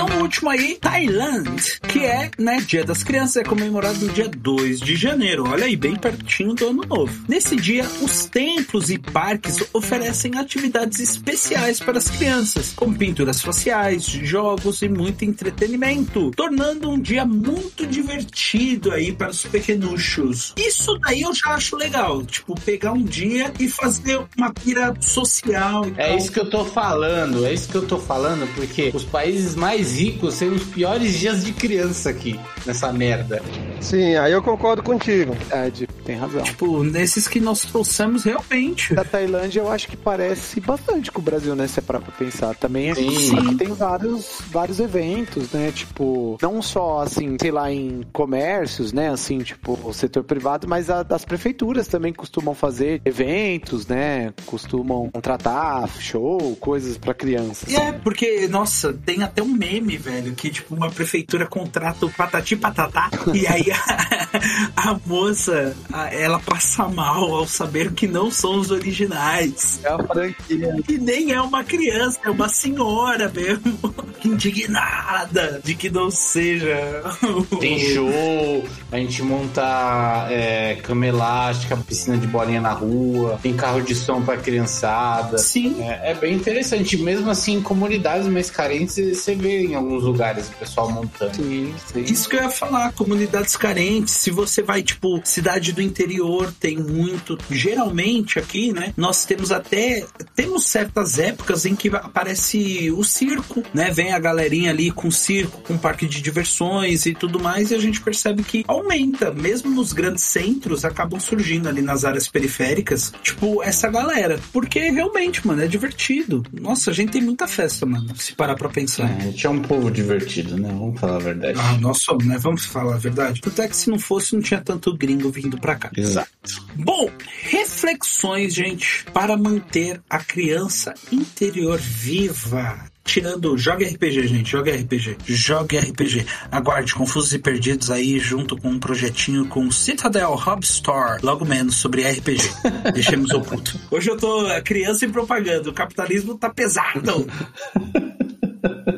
Então, o último aí, Tailândia, que é, né, Dia das Crianças, é comemorado no dia 2 de janeiro. Olha aí, bem pertinho do ano novo. Nesse dia, os templos e parques oferecem atividades especiais para as crianças, como pinturas faciais, jogos e muito entretenimento, tornando um dia muito divertido aí para os pequenuchos. Isso daí eu já acho legal, tipo, pegar um dia e fazer uma pira social. e É isso que eu tô falando, é isso que eu tô falando, porque os países mais ricos têm os piores dias de criança aqui, nessa merda. Sim, aí eu concordo contigo. É, tem razão. Tipo, nesses que nós trouxemos realmente. Da Tailândia eu acho que parece bastante com o Brasil, né? Se é pra pensar. Também Sim. aqui tem vários, vários eventos, né? Tipo, não só assim, sei lá, em comércios, né? Assim, tipo, o setor privado, mas a, das prefeituras também costumam fazer eventos, né? Costumam contratar show, coisas pra crianças. E é, porque, nossa, tem até um meme, velho, que tipo, uma prefeitura contrata o patati patatá e aí a, a moça, a- ela passa mal ao saber que não são os originais. É a franquia. E nem é uma criança, é uma senhora mesmo, indignada de que não seja. o- Tem show, a gente monta é, cama elástica, piscina de bolinha na rua, tem carro de som pra criançada. Sim. É, é bem interessante. Mesmo assim, em comunidades mais carentes, você vê em alguns lugares o pessoal montando. Sim, sim. Isso que eu ia falar, comunidades carentes, se você vai, tipo, cidade do interior, tem muito. Geralmente aqui, né? Nós temos até. Temos certas épocas em que aparece o circo, né? Vem a galerinha ali com circo, com parque de diversões e tudo mais, e a gente percebe que aumenta. Mesmo nos grandes centros, acabam surgindo ali nas áreas periféricas, tipo, essa galera. Porque realmente, mano, é divertido. Nossa, a gente tem muita festa, mano, se parar pra pensar. É, a gente é um povo divertido, né? Vamos falar a verdade. Ah, nós somos, né? Vamos falar a verdade. Tanto é que se não fosse, não tinha tanto gringo vindo pra cá. Exato. Bom, reflexões, gente, para manter a criança interior viva. Tirando, joga RPG, gente, joga RPG. Joga RPG. Aguarde Confusos e Perdidos aí, junto com um projetinho com Citadel Hub Store, logo menos sobre RPG. Deixemos o puto. Hoje eu tô criança em propaganda, o capitalismo tá pesado.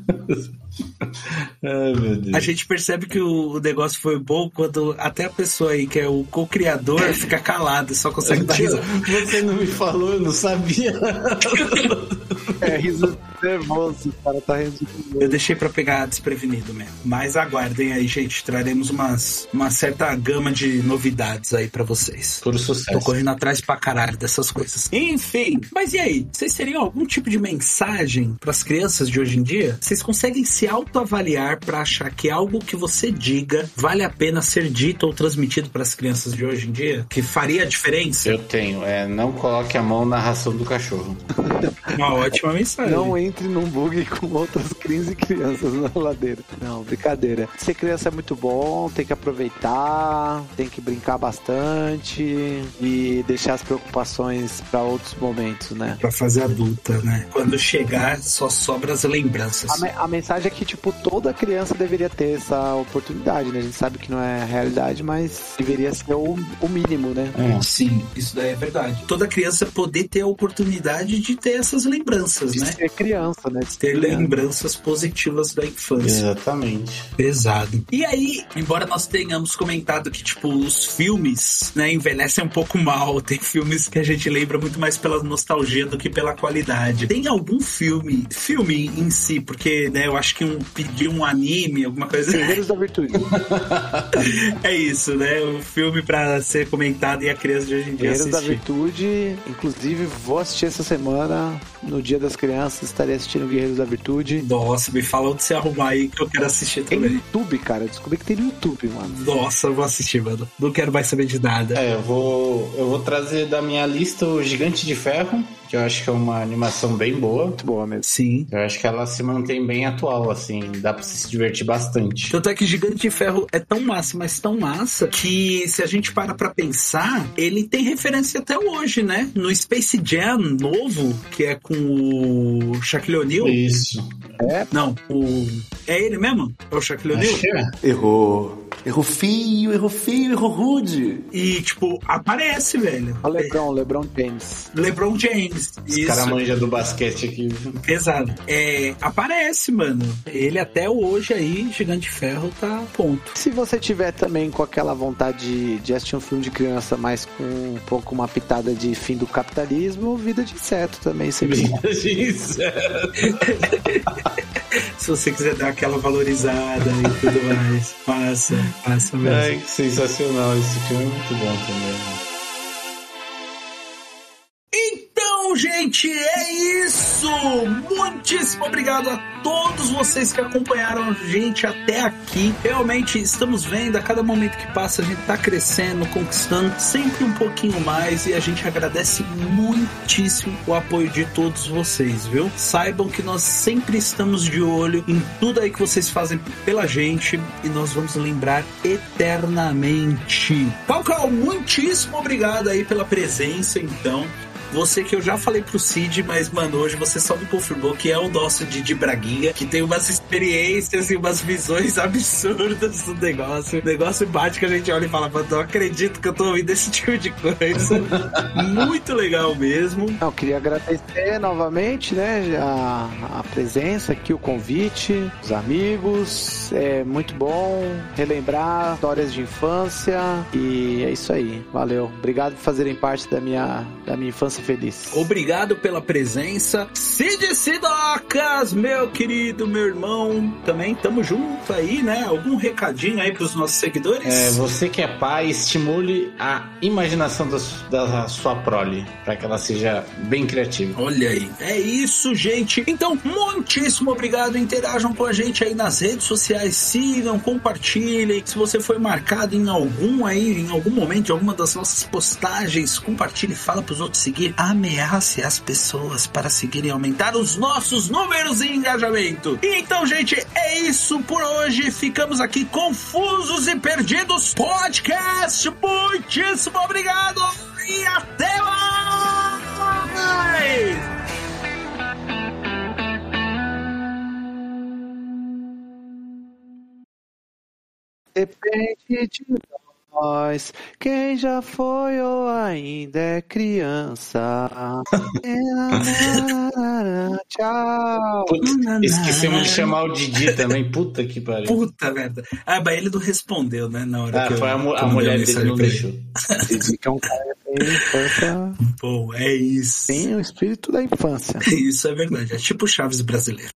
Ai. A gente percebe que o negócio foi bom quando até a pessoa aí, que é o co-criador, fica calado e só consegue dar risada. Você não me falou, eu não sabia. É riso nervoso, o cara tá rindo. Eu deixei pra pegar desprevenido mesmo. Mas aguardem aí, gente. Traremos umas, uma certa gama de novidades aí pra vocês. Puro sucesso. Tô correndo atrás pra caralho dessas coisas. Enfim, mas e aí? Vocês teriam algum tipo de mensagem pras crianças de hoje em dia? Vocês conseguem se autoavaliar pra achar que algo que você diga vale a pena ser dito ou transmitido pras crianças de hoje em dia? Que faria a diferença? Eu tenho, é, não coloque a mão na ração do cachorro. Uma ótima mensagem. Não entre num bug com outras 15 crianças na ladeira. Não, brincadeira. Ser criança é muito bom, tem que aproveitar, tem que brincar bastante e deixar as preocupações pra outros momentos, né? Pra fazer adulta, né? Quando chegar, só sobra as lembranças. A, me- a mensagem é que, tipo, toda criança deveria ter essa oportunidade, né? A gente sabe que não é a realidade, mas deveria ser o, o mínimo, né? Sim, isso daí é verdade. Toda criança poder ter a oportunidade de ter essas lembranças, De né? ser criança, né? De ser Ter criança. lembranças positivas da infância. Exatamente. Pesado. E aí, embora nós tenhamos comentado que, tipo, os filmes, né, envelhecem um pouco mal. Tem filmes que a gente lembra muito mais pela nostalgia do que pela qualidade. Tem algum filme, filme em si, porque, né, eu acho que um, pedir um anime, alguma coisa assim. Guerreiros da Virtude. é isso, né? Um filme pra ser comentado e a criança de hoje em dia Guerreiros da assistir. Virtude, inclusive vou assistir essa semana, no Dia das Crianças, estarei assistindo Guerreiros da Virtude. Nossa, me fala onde você arrumar aí que eu quero assistir Tem no também. YouTube, cara, eu descobri que tem no YouTube, mano. Nossa, eu vou assistir, mano. Não quero mais saber de nada. É, eu vou, eu vou trazer da minha lista o Gigante de Ferro, que eu acho que é uma animação bem boa. Muito boa mesmo. Sim. Eu acho que ela se mantém bem atual, assim, dá pra se divertir bastante. Tanto é que Gigante de Ferro é tão massa, mas tão massa, que se a gente para pra pensar, ele tem referência até hoje, né? No Space Jam novo, que é com o Shaquille O'Neal. Isso. É? Não, o É ele mesmo? É o Shaquille O'Neal? Errou. Errou feio, errou feio, errou rude. E, tipo, aparece, velho. O Lebron, Lebron James. LeBron James. Os Isso. caras manjam do basquete aqui. Pesado. É, aparece, mano. Ele até hoje aí, Gigante de Ferro, tá ponto. Se você tiver também com aquela vontade de, de assistir um filme de criança, mas com um pouco uma pitada de fim do capitalismo, Vida de Inseto também seria bom. Se você quiser dar aquela valorizada e tudo mais, passa, passa mesmo. Que sensacional. Esse filme é muito bom também. Gente, é isso! Muitíssimo obrigado a todos vocês que acompanharam a gente até aqui. Realmente estamos vendo, a cada momento que passa, a gente tá crescendo, conquistando sempre um pouquinho mais e a gente agradece muitíssimo o apoio de todos vocês, viu? Saibam que nós sempre estamos de olho em tudo aí que vocês fazem pela gente e nós vamos lembrar eternamente. Calcal, muitíssimo obrigado aí pela presença, então. Você que eu já falei pro Cid, mas, mano, hoje você só me confirmou que é o nosso Didi Braguinha, que tem umas experiências e umas visões absurdas do negócio. O negócio bate que a gente olha e fala, mano, não acredito que eu tô ouvindo esse tipo de coisa. Muito legal mesmo. Eu queria agradecer novamente, né, a, a presença aqui, o convite, os amigos. É muito bom relembrar histórias de infância e é isso aí. Valeu. Obrigado por fazerem parte da minha, da minha infância feliz. Obrigado pela presença. Cid Sidocas, meu querido, meu irmão. Também tamo junto aí, né? Algum recadinho aí pros nossos seguidores? É, você que é pai, estimule a imaginação da, da sua prole, para que ela seja bem criativa. Olha aí. É isso, gente. Então, muitíssimo obrigado. Interajam com a gente aí nas redes sociais. Sigam, compartilhem. Se você foi marcado em algum aí, em algum momento, de alguma das nossas postagens, compartilhe, fala pros outros seguir. Ameace as pessoas para seguirem aumentar os nossos números e engajamento. Então, gente, é isso por hoje. Ficamos aqui confusos e perdidos. Podcast. Muitíssimo obrigado e até mais! De nós, quem já foi ou ainda é criança. Tchau. Putz, esquecemos de chamar o Didi também. Puta que pariu. Puta merda. Ah, mas ele não respondeu, né? Na hora Ah, que eu, foi a, que a eu mandei mulher dele não deixou. Didi que é um cara tem infância. Bom, é isso. Tem o espírito da infância. Isso é verdade. É tipo Chaves brasileiro.